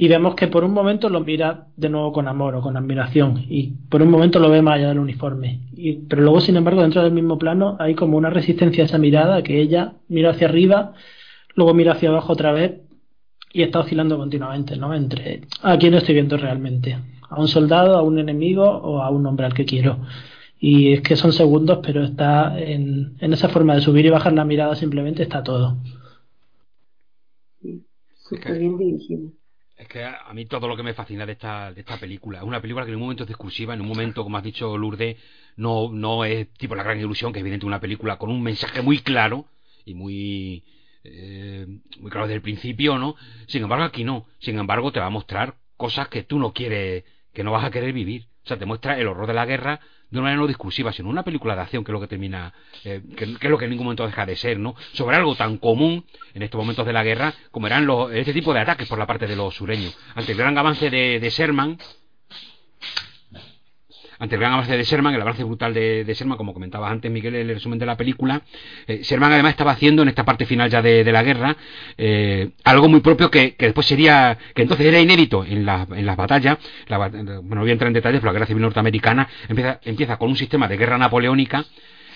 y vemos que por un momento lo mira de nuevo con amor o con admiración y por un momento lo ve más allá del uniforme. Y, pero luego, sin embargo, dentro del mismo plano hay como una resistencia a esa mirada que ella mira hacia arriba luego mira hacia abajo otra vez y está oscilando continuamente, ¿no? Entre a quién estoy viendo realmente, a un soldado, a un enemigo o a un hombre al que quiero. Y es que son segundos, pero está en, en esa forma de subir y bajar la mirada simplemente está todo. Sí, súper bien dirigido. Es que a mí todo lo que me fascina de esta, de esta película es una película que en un momento es discursiva, en un momento, como has dicho Lourdes, no, no es tipo la gran ilusión, que es evidente una película con un mensaje muy claro y muy eh, muy claro desde el principio, ¿no? Sin embargo, aquí no. Sin embargo, te va a mostrar cosas que tú no quieres, que no vas a querer vivir. O sea, te muestra el horror de la guerra de una manera no discursiva, sino una película de acción que es lo que termina, eh, que, es lo que en ningún momento deja de ser, ¿no? Sobre algo tan común en estos momentos de la guerra como eran los, este tipo de ataques por la parte de los sureños. Ante el gran avance de, de Sherman, ante el gran avance de Sherman, el avance brutal de, de Sherman, como comentabas antes, Miguel, el resumen de la película, eh, Sherman además estaba haciendo en esta parte final ya de, la guerra eh, algo muy propio que, después sería, que entonces era inédito en, la, en las batallas, la, bueno, no voy a entrar en detalles, pero la guerra civil norteamericana empieza, empieza con un sistema de guerra napoleónica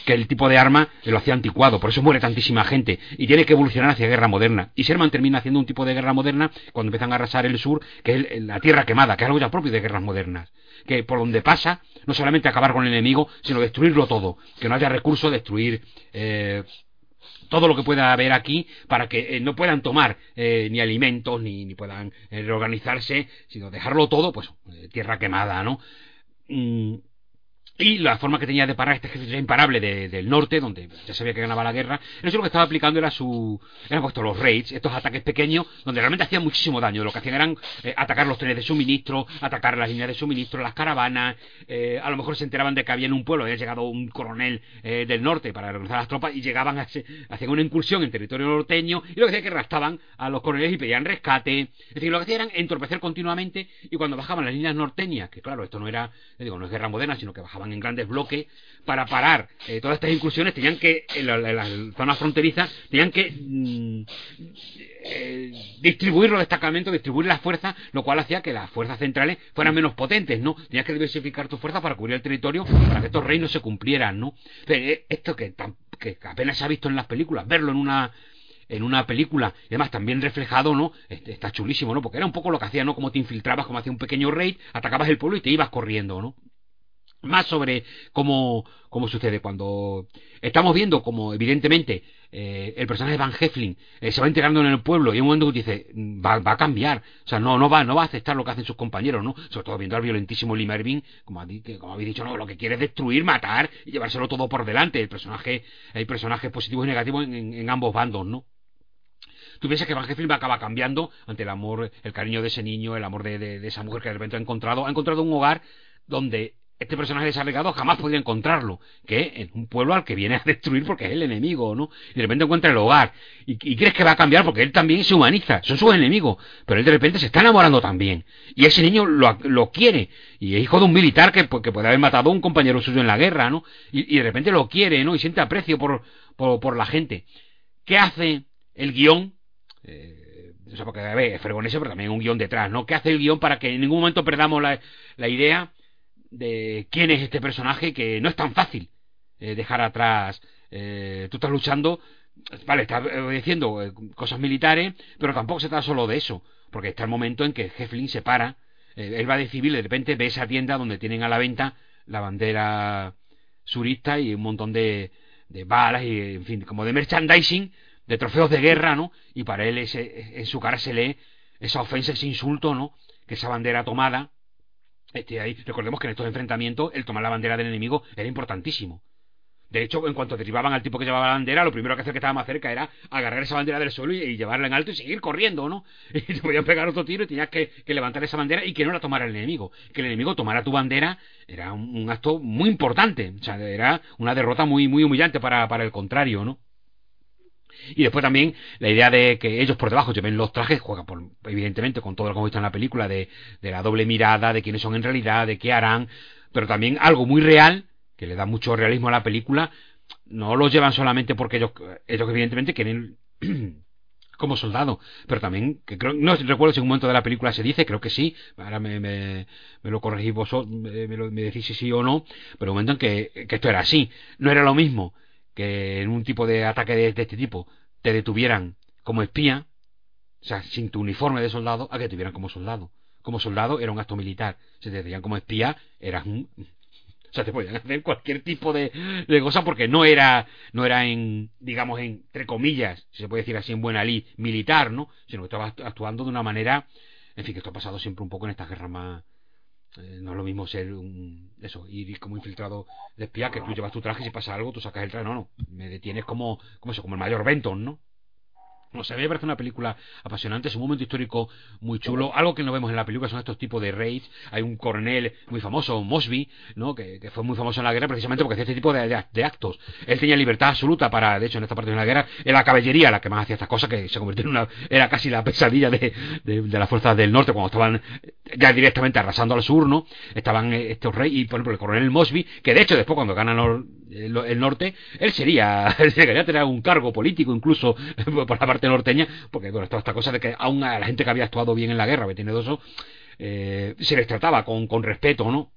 que el tipo de arma lo hacía anticuado, por eso muere tantísima gente y tiene que evolucionar hacia guerra moderna. Y Sherman termina haciendo un tipo de guerra moderna cuando empiezan a arrasar el sur, que es la tierra quemada, que es algo ya propio de guerras modernas. Que por donde pasa, no solamente acabar con el enemigo, sino destruirlo todo, que no haya recurso destruir eh, todo lo que pueda haber aquí para que eh, no puedan tomar eh, ni alimentos ni, ni puedan reorganizarse, sino dejarlo todo, pues tierra quemada, ¿no? Mm y la forma que tenía de parar este ejército imparable de, del norte, donde ya sabía que ganaba la guerra, eso lo que estaba aplicando era su. eran puesto los raids, estos ataques pequeños, donde realmente hacían muchísimo daño. Lo que hacían eran eh, atacar los trenes de suministro, atacar las líneas de suministro, las caravanas, eh, a lo mejor se enteraban de que había en un pueblo, había llegado un coronel eh, del norte para organizar las tropas y llegaban, a ese, hacían una incursión en territorio norteño y lo que hacía que arrastraban a los coroneles y pedían rescate. Es decir, lo que hacían era entorpecer continuamente y cuando bajaban las líneas norteñas, que claro, esto no era, digo, no es guerra moderna, sino que bajaban en grandes bloques para parar eh, todas estas incursiones tenían que en, la, en, las zonas fronterizas tenían que mm, eh, distribuir los destacamentos distribuir las fuerzas lo cual hacía que las fuerzas centrales fueran menos potentes no tenías que diversificar tus fuerzas para cubrir el territorio para que estos reinos se cumplieran no Pero, eh, esto que, que apenas se ha visto en las películas verlo en una en una película, y además también reflejado, ¿no? Este, está chulísimo, ¿no? Porque era un poco lo que hacía, ¿no? Como te infiltrabas, como hacía un pequeño raid, atacabas el pueblo y te ibas corriendo, ¿no? Más sobre cómo, cómo sucede. Cuando estamos viendo como evidentemente eh, el personaje de Van Heflin eh, se va integrando en el pueblo y en un momento dice va, va, a cambiar o sea no no va no va a aceptar lo que hacen sus compañeros no sobre todo viendo al violentísimo Lee Mervyn como, como habéis dicho no lo que quiere es destruir matar y llevárselo todo por delante. El personaje hay personajes positivos y negativos en, ambos bandos no tú piensas que Van Heflin va a acabar cambiando ante el amor, el cariño de ese niño, el amor de, de, de, esa mujer que de repente ha encontrado, ha encontrado un hogar donde este personaje desarreglado jamás podría encontrarlo, que en un pueblo al que viene a destruir porque es el enemigo, ¿no? Y de repente encuentra el hogar. Y, y crees que va a cambiar porque él también se humaniza, son sus enemigos, pero él de repente se está enamorando también. Y ese niño lo, lo quiere, y es hijo de un militar que, que, puede haber matado a un compañero suyo en la guerra, ¿no? Y, y de repente lo quiere, ¿no? Y siente aprecio por, por, por la gente. ¿Qué hace el guion? Eh, o sea, porque a ver, es fregonese, pero también un guion detrás, ¿no? ¿Qué hace el guion para que en ningún momento perdamos la, la idea de quién es este personaje que no es tan fácil eh, dejar atrás. Eh, tú estás luchando, vale, estás obedeciendo eh, cosas militares, pero tampoco se trata solo de eso, porque está el momento en que Heflin se para, eh, él va de civil y de repente ve esa tienda donde tienen a la venta la bandera surista y un montón de, de balas y, en fin, como de merchandising, de trofeos de guerra, ¿no? Y para él ese, en su cara se lee esa ofensa, ese insulto, ¿no? Que esa bandera tomada este, ahí. Recordemos que en estos enfrentamientos el tomar la bandera del enemigo era importantísimo. De hecho, en cuanto derribaban al tipo que llevaba la bandera, lo primero que hacía que estaba más cerca era agarrar esa bandera del suelo y, llevarla en alto y seguir corriendo, ¿no? Y te podían pegar otro tiro y tenías que, levantar esa bandera y que no la tomara el enemigo. Que el enemigo tomara tu bandera era un, un acto muy importante. O sea, era una derrota muy, muy humillante para, para el contrario, ¿no? Y después también la idea de que ellos por debajo lleven los trajes, juega por, evidentemente con todo lo que hemos visto en la película, de, de la doble mirada, de quiénes son en realidad, de qué harán, pero también algo muy real, que le da mucho realismo a la película, no los llevan solamente porque ellos, ellos evidentemente quieren como soldado, pero también, que creo, no recuerdo si en un momento de la película se dice, creo que sí, ahora me, me, me lo corregís vosotros, me, me, decís si sí o no, pero un momento en que, que esto era así, no era lo mismo que en un tipo de ataque de, este tipo te detuvieran como espía, o sea, sin tu uniforme de soldado, a que te tuvieran como soldado. Como soldado era un acto militar. Si te decían como espía, eras un... O sea, te podían hacer cualquier tipo de, de cosa porque no era, no era en, digamos, en, entre comillas, si se puede decir así en buena ley, militar, ¿no? Sino que estabas actuando de una manera, en fin, que esto ha pasado siempre un poco en estas guerras más, eh, no es lo mismo ser un eso ir como infiltrado de espía que tú llevas tu traje y si pasa algo tú sacas el traje. No no. Me detienes como como eso como el mayor Benton no no mí me parece una película apasionante, es un momento histórico muy chulo. Algo que no vemos en la película son estos tipos de raids. Hay un coronel muy famoso, Mosby, ¿no? Que, fue muy famoso en la guerra precisamente porque hacía este tipo de, de, de, actos. Él tenía libertad absoluta para, de hecho, en esta parte de la guerra, era la caballería la que más hacía estas cosas, que se convirtió en una, era casi la pesadilla de, de, las fuerzas del norte cuando estaban ya directamente arrasando al sur, ¿no? Estaban estos reyes, y por ejemplo el coronel Mosby, que de hecho después cuando ganan el, norte, él sería, llegaría a tener un cargo político incluso por la parte norteña, porque bueno, toda esta cosa de que aún a la gente que había actuado bien en la guerra, Bettinedoso, eh, se les trataba con, con respeto, ¿no?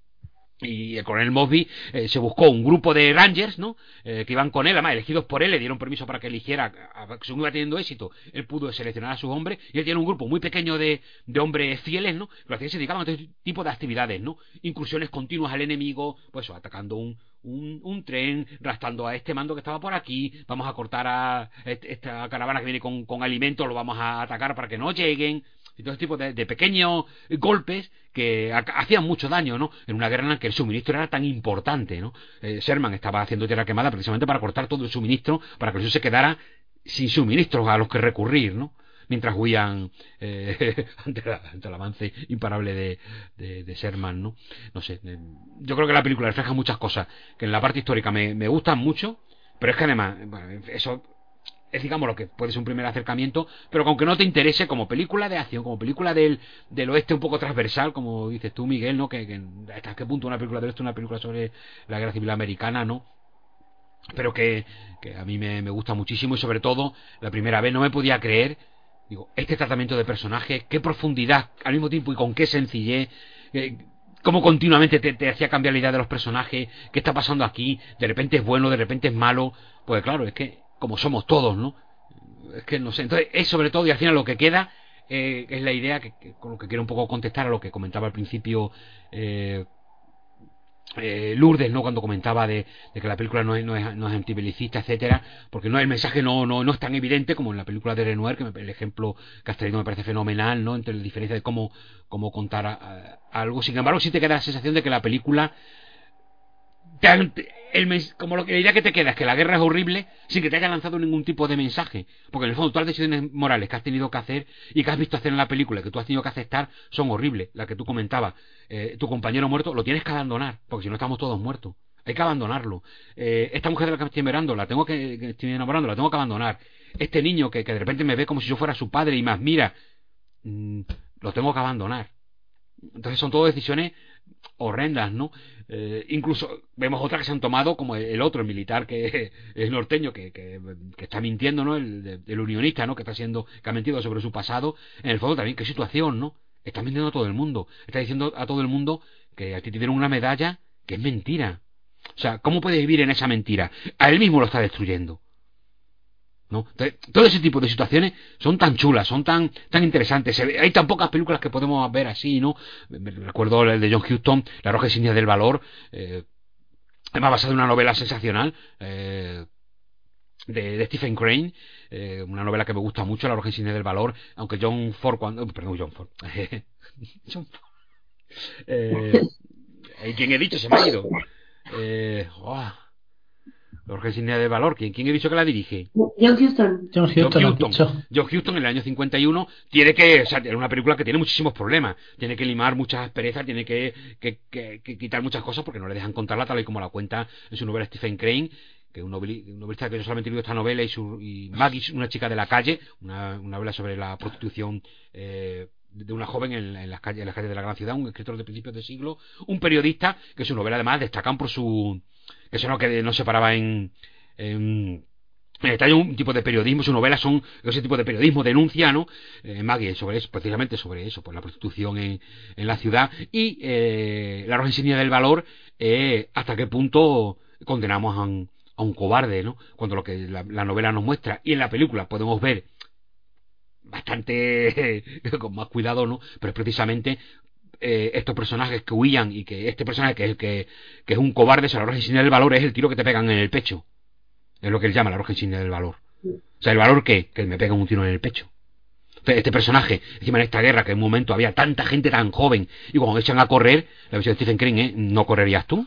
y el coronel Mosby eh, se buscó un grupo de rangers ¿no? Eh, que iban con él, además elegidos por él, le dieron permiso para que eligiera, según iba teniendo éxito, él pudo seleccionar a sus hombres, y él tiene un grupo muy pequeño de, de hombres fieles, ¿no? Los que se dedicaban a este tipo de actividades, ¿no? Incursiones continuas al enemigo, pues atacando un, un, un, tren, rastando a este mando que estaba por aquí, vamos a cortar a esta caravana que viene con, con alimentos, lo vamos a atacar para que no lleguen, y todo ese tipo de, de pequeños golpes que hacían mucho daño, ¿no? En una guerra en la que el suministro era tan importante, ¿no? Eh, Sherman estaba haciendo tierra quemada precisamente para cortar todo el suministro, para que el se quedara sin suministros a los que recurrir, ¿no? Mientras huían eh, ante, la, ante, el avance imparable de, de, de, ¿no? No sé, eh, yo creo que la película refleja muchas cosas que en la parte histórica me, me gustan mucho, pero es que además, bueno, eso es digamos lo que puede ser un primer acercamiento, pero que aunque no te interese como película de acción, como película del, del oeste un poco transversal, como dices tú, Miguel, ¿no? Que, que hasta qué punto una película del oeste una película sobre la guerra civil americana, ¿no? Pero que, que a mí me, me, gusta muchísimo y sobre todo, la primera vez no me podía creer, digo, este tratamiento de personaje, qué profundidad, al mismo tiempo y con qué sencillez, eh, cómo continuamente te, hacía cambiar la idea de los personajes, qué está pasando aquí, de repente es bueno, de repente es malo, pues claro, es que como somos todos, ¿no? es que no sé. Entonces, es sobre todo, y al final lo que queda eh, es la idea que, con lo que quiero un poco contestar a lo que comentaba al principio eh, eh, Lourdes, ¿no? Cuando comentaba de, que la película no es, no antibelicista, etcétera, porque no el mensaje no, no, no es tan evidente como en la película de Renoir, que el ejemplo que me parece fenomenal, ¿no? Entre la diferencia de cómo, cómo contar algo. Sin embargo, sí te queda la sensación de que la película el, como lo, la idea que te queda es que la guerra es horrible sin que te haya lanzado ningún tipo de mensaje. Porque en el fondo todas las decisiones morales que has tenido que hacer y que has visto hacer en la película, que tú has tenido que aceptar, son horribles. La que tú comentabas, eh, tu compañero muerto, lo tienes que abandonar, porque si no estamos todos muertos. Hay que abandonarlo. Eh, esta mujer de la que estoy enamorando, la tengo que, estoy enamorando, la tengo que abandonar. Este niño que, que, de repente me ve como si yo fuera su padre y más mira, mm, lo tengo que abandonar. Entonces son todas decisiones horrendas, ¿no? Eh, incluso vemos otras que se han tomado, como el otro, el militar que es norteño, que, que, está mintiendo, ¿no? El, unionista, ¿no? Que está siendo, que ha mentido sobre su pasado. En el fondo también, qué situación, ¿no? Está mintiendo a todo el mundo. Está diciendo a todo el mundo que a ti te dieron una medalla que es mentira. O sea, ¿cómo puede vivir en esa mentira? A él mismo lo está destruyendo. ¿No? todo ese tipo de situaciones son tan chulas, son tan, tan interesantes. Hay tan pocas películas que podemos ver así, ¿no? recuerdo el de John Huston, La Roja Insignia del Valor, eh, además basado en una novela sensacional, eh, de, Stephen Crane, eh, una novela que me gusta mucho, La Roja Insignia del Valor, aunque John Ford, cuando, perdón, John Ford, John Ford, eh, ¿quién he dicho? Se me ha ido. Eh, oh, Jorge Insignia de Valor. ¿Quién, ¿Quién he dicho que la dirige? John Huston. John Huston. John Huston. en el año 51 tiene que. O sea, es una película que tiene muchísimos problemas. Tiene que limar muchas asperezas, tiene que, que, que, quitar muchas cosas porque no le dejan contarla tal y como la cuenta en su novela Stephen Crane que es un novelista que no solamente vivió esta novela y, su, y Maggie, una chica de la calle, una, novela sobre la prostitución eh, de una joven en, las calles, en las calles de la gran ciudad, un escritor de principios de siglo, un periodista que su novela además destacan por su eso no que no se paraba en, en hay un tipo de periodismo, su novela son ese tipo de periodismo, denuncia, ¿no? Eh, Maggie, sobre eso, precisamente sobre eso, por la prostitución en, en la ciudad. Y eh, la roja insignia del valor, eh, hasta qué punto condenamos a un, a un cobarde, ¿no? Cuando lo que la, la, novela nos muestra y en la película podemos ver bastante con más cuidado, ¿no? Pero es precisamente eh, estos personajes que huían y que este personaje que es, que, que un cobarde, se la roja insignia del valor es el tiro que te pegan en el pecho. Es lo que él llama la roja insignia del valor. O sea, ¿el valor qué? Que me pegan un tiro en el pecho. Este personaje, encima en esta guerra, que en un momento había tanta gente tan joven, y cuando echan a correr, la visión de Stephen King, ¿eh? ¿no correrías tú?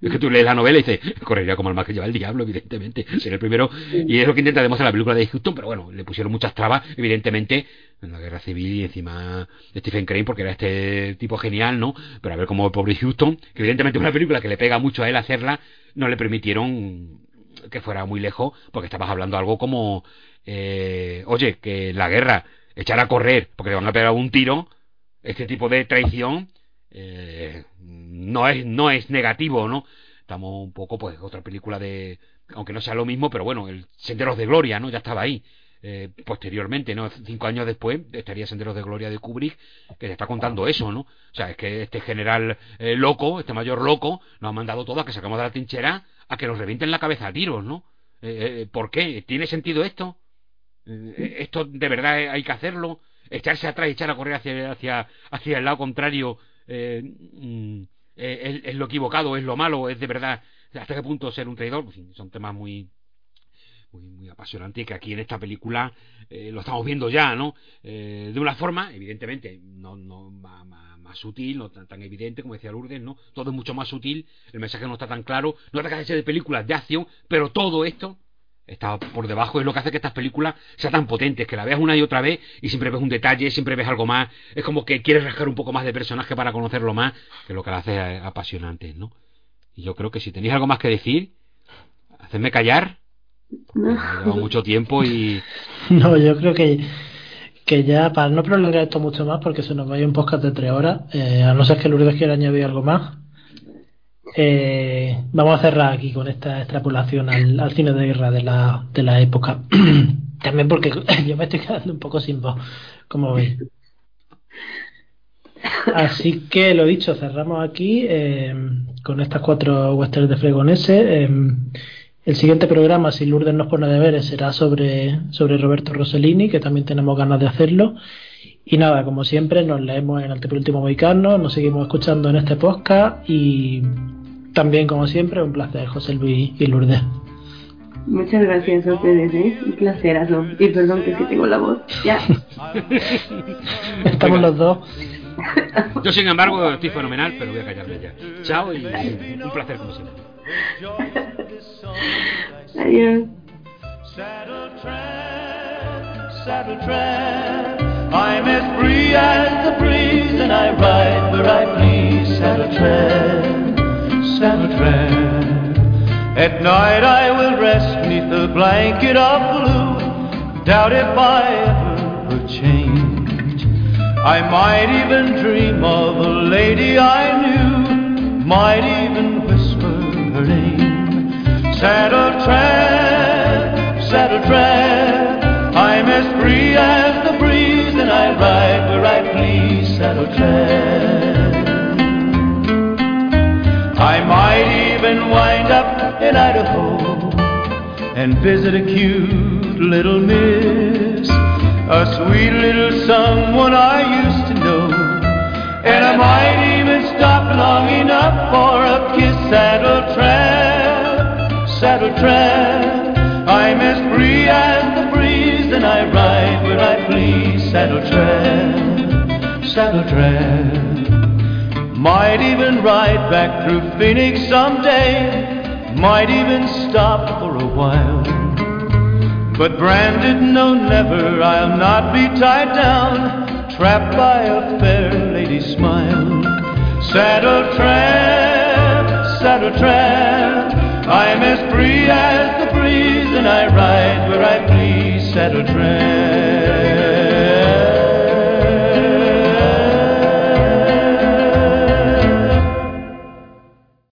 Es que tú lees la novela y dices, correría como el más que lleva el diablo, evidentemente. Sería el primero. Y es lo que intenta demostrar la película de Houston, pero bueno, le pusieron muchas trabas, evidentemente, en la guerra civil y encima de Stephen Crane, porque era este tipo genial, ¿no? Pero a ver cómo el pobre Houston, que evidentemente es una película que le pega mucho a él hacerla, no le permitieron que fuera muy lejos, porque estabas hablando algo como, eh, oye, que la guerra, echar a correr, porque le van a pegar un tiro, este tipo de traición, eh, no es no es negativo, ¿no? Estamos un poco, pues, otra película de, aunque no sea lo mismo, pero bueno, el Senderos de Gloria, ¿no? Ya estaba ahí. Eh, posteriormente, ¿no? Cinco años después estaría Senderos de Gloria de Kubrick, que te está contando eso, ¿no? O sea, es que este general eh, loco, este mayor loco, nos ha mandado todo a que sacamos de la trinchera a que nos revienten la cabeza a tiros, ¿no? Eh, ¿Por qué? ¿Tiene sentido esto? ¿Esto de verdad hay que hacerlo? ¿Echarse atrás y echar a correr hacia, hacia, hacia el lado contrario mm, eh, es, lo equivocado, es lo malo, es de verdad, hasta qué punto ser un traidor, son temas muy, muy, muy apasionantes que aquí en esta película eh, lo estamos viendo ya, ¿no? Eh, de una forma, evidentemente, no, no más, más, sutil, no tan, tan, evidente, como decía Lourdes, ¿no? Todo es mucho más sutil, el mensaje no está tan claro, no ser de películas de acción, pero todo esto está por debajo, es lo que hace que estas películas sean tan potentes, que la veas una y otra vez y siempre ves un detalle, siempre ves algo más, es como que quieres rascar un poco más de personaje para conocerlo más, que lo que la hace apasionante, ¿no? Y yo creo que si tenéis algo más que decir, hacedme callar, porque mucho tiempo y... No, yo creo que que ya para no prolongar esto mucho más porque se nos vaya un podcast de tres horas eh, a no ser que Lourdes quiera añadir algo más eh, vamos a cerrar aquí con esta extrapolación al, cine de guerra de la, de la época. También porque yo me estoy quedando un poco sin voz, como veis. Así que lo dicho, cerramos aquí eh, con estas cuatro westerns de Fregonese. Eh, El siguiente programa, si Lourdes nos pone deberes, será sobre, sobre Roberto Rossellini, que también tenemos ganas de hacerlo. Y nada, como siempre, nos leemos en Antepenúltimo Moicano, nos seguimos escuchando en este podcast y también, como siempre, un placer, José Luis y Lourdes. Muchas gracias a ustedes, ¿eh? Un placerazo. Y perdón que es que tengo la voz. Ya. Estamos los dos. Yo, sin embargo, estoy fenomenal, pero voy a callarme ya. Chao y un placer como siempre. Adiós. Saddle. I'm as free as the breeze, and I ride where I please. Saddle tramp. At night I will rest neath the blanket of blue. Doubt if I ever will change. I might even dream of a lady I knew, might even whisper her name. Saddle tramp, saddle tramp, I'm as free as the breeze, and I ride where I please. Saddle tramp. Even wind up in Idaho and visit a cute little miss, a sweet little someone I used to know. And I might even stop long enough for a kiss. Saddle tramp, saddle tramp, I'm as free as the breeze, and I ride where I please. Saddle tramp, saddle tramp. Might even ride back through Phoenix someday. Might even stop for a while. But branded, no, never, I'll not be tied down, trapped by a fair lady's smile. Saddle tramp, saddle tramp, I'm as free as the breeze, and I ride where I please. Saddle tramp.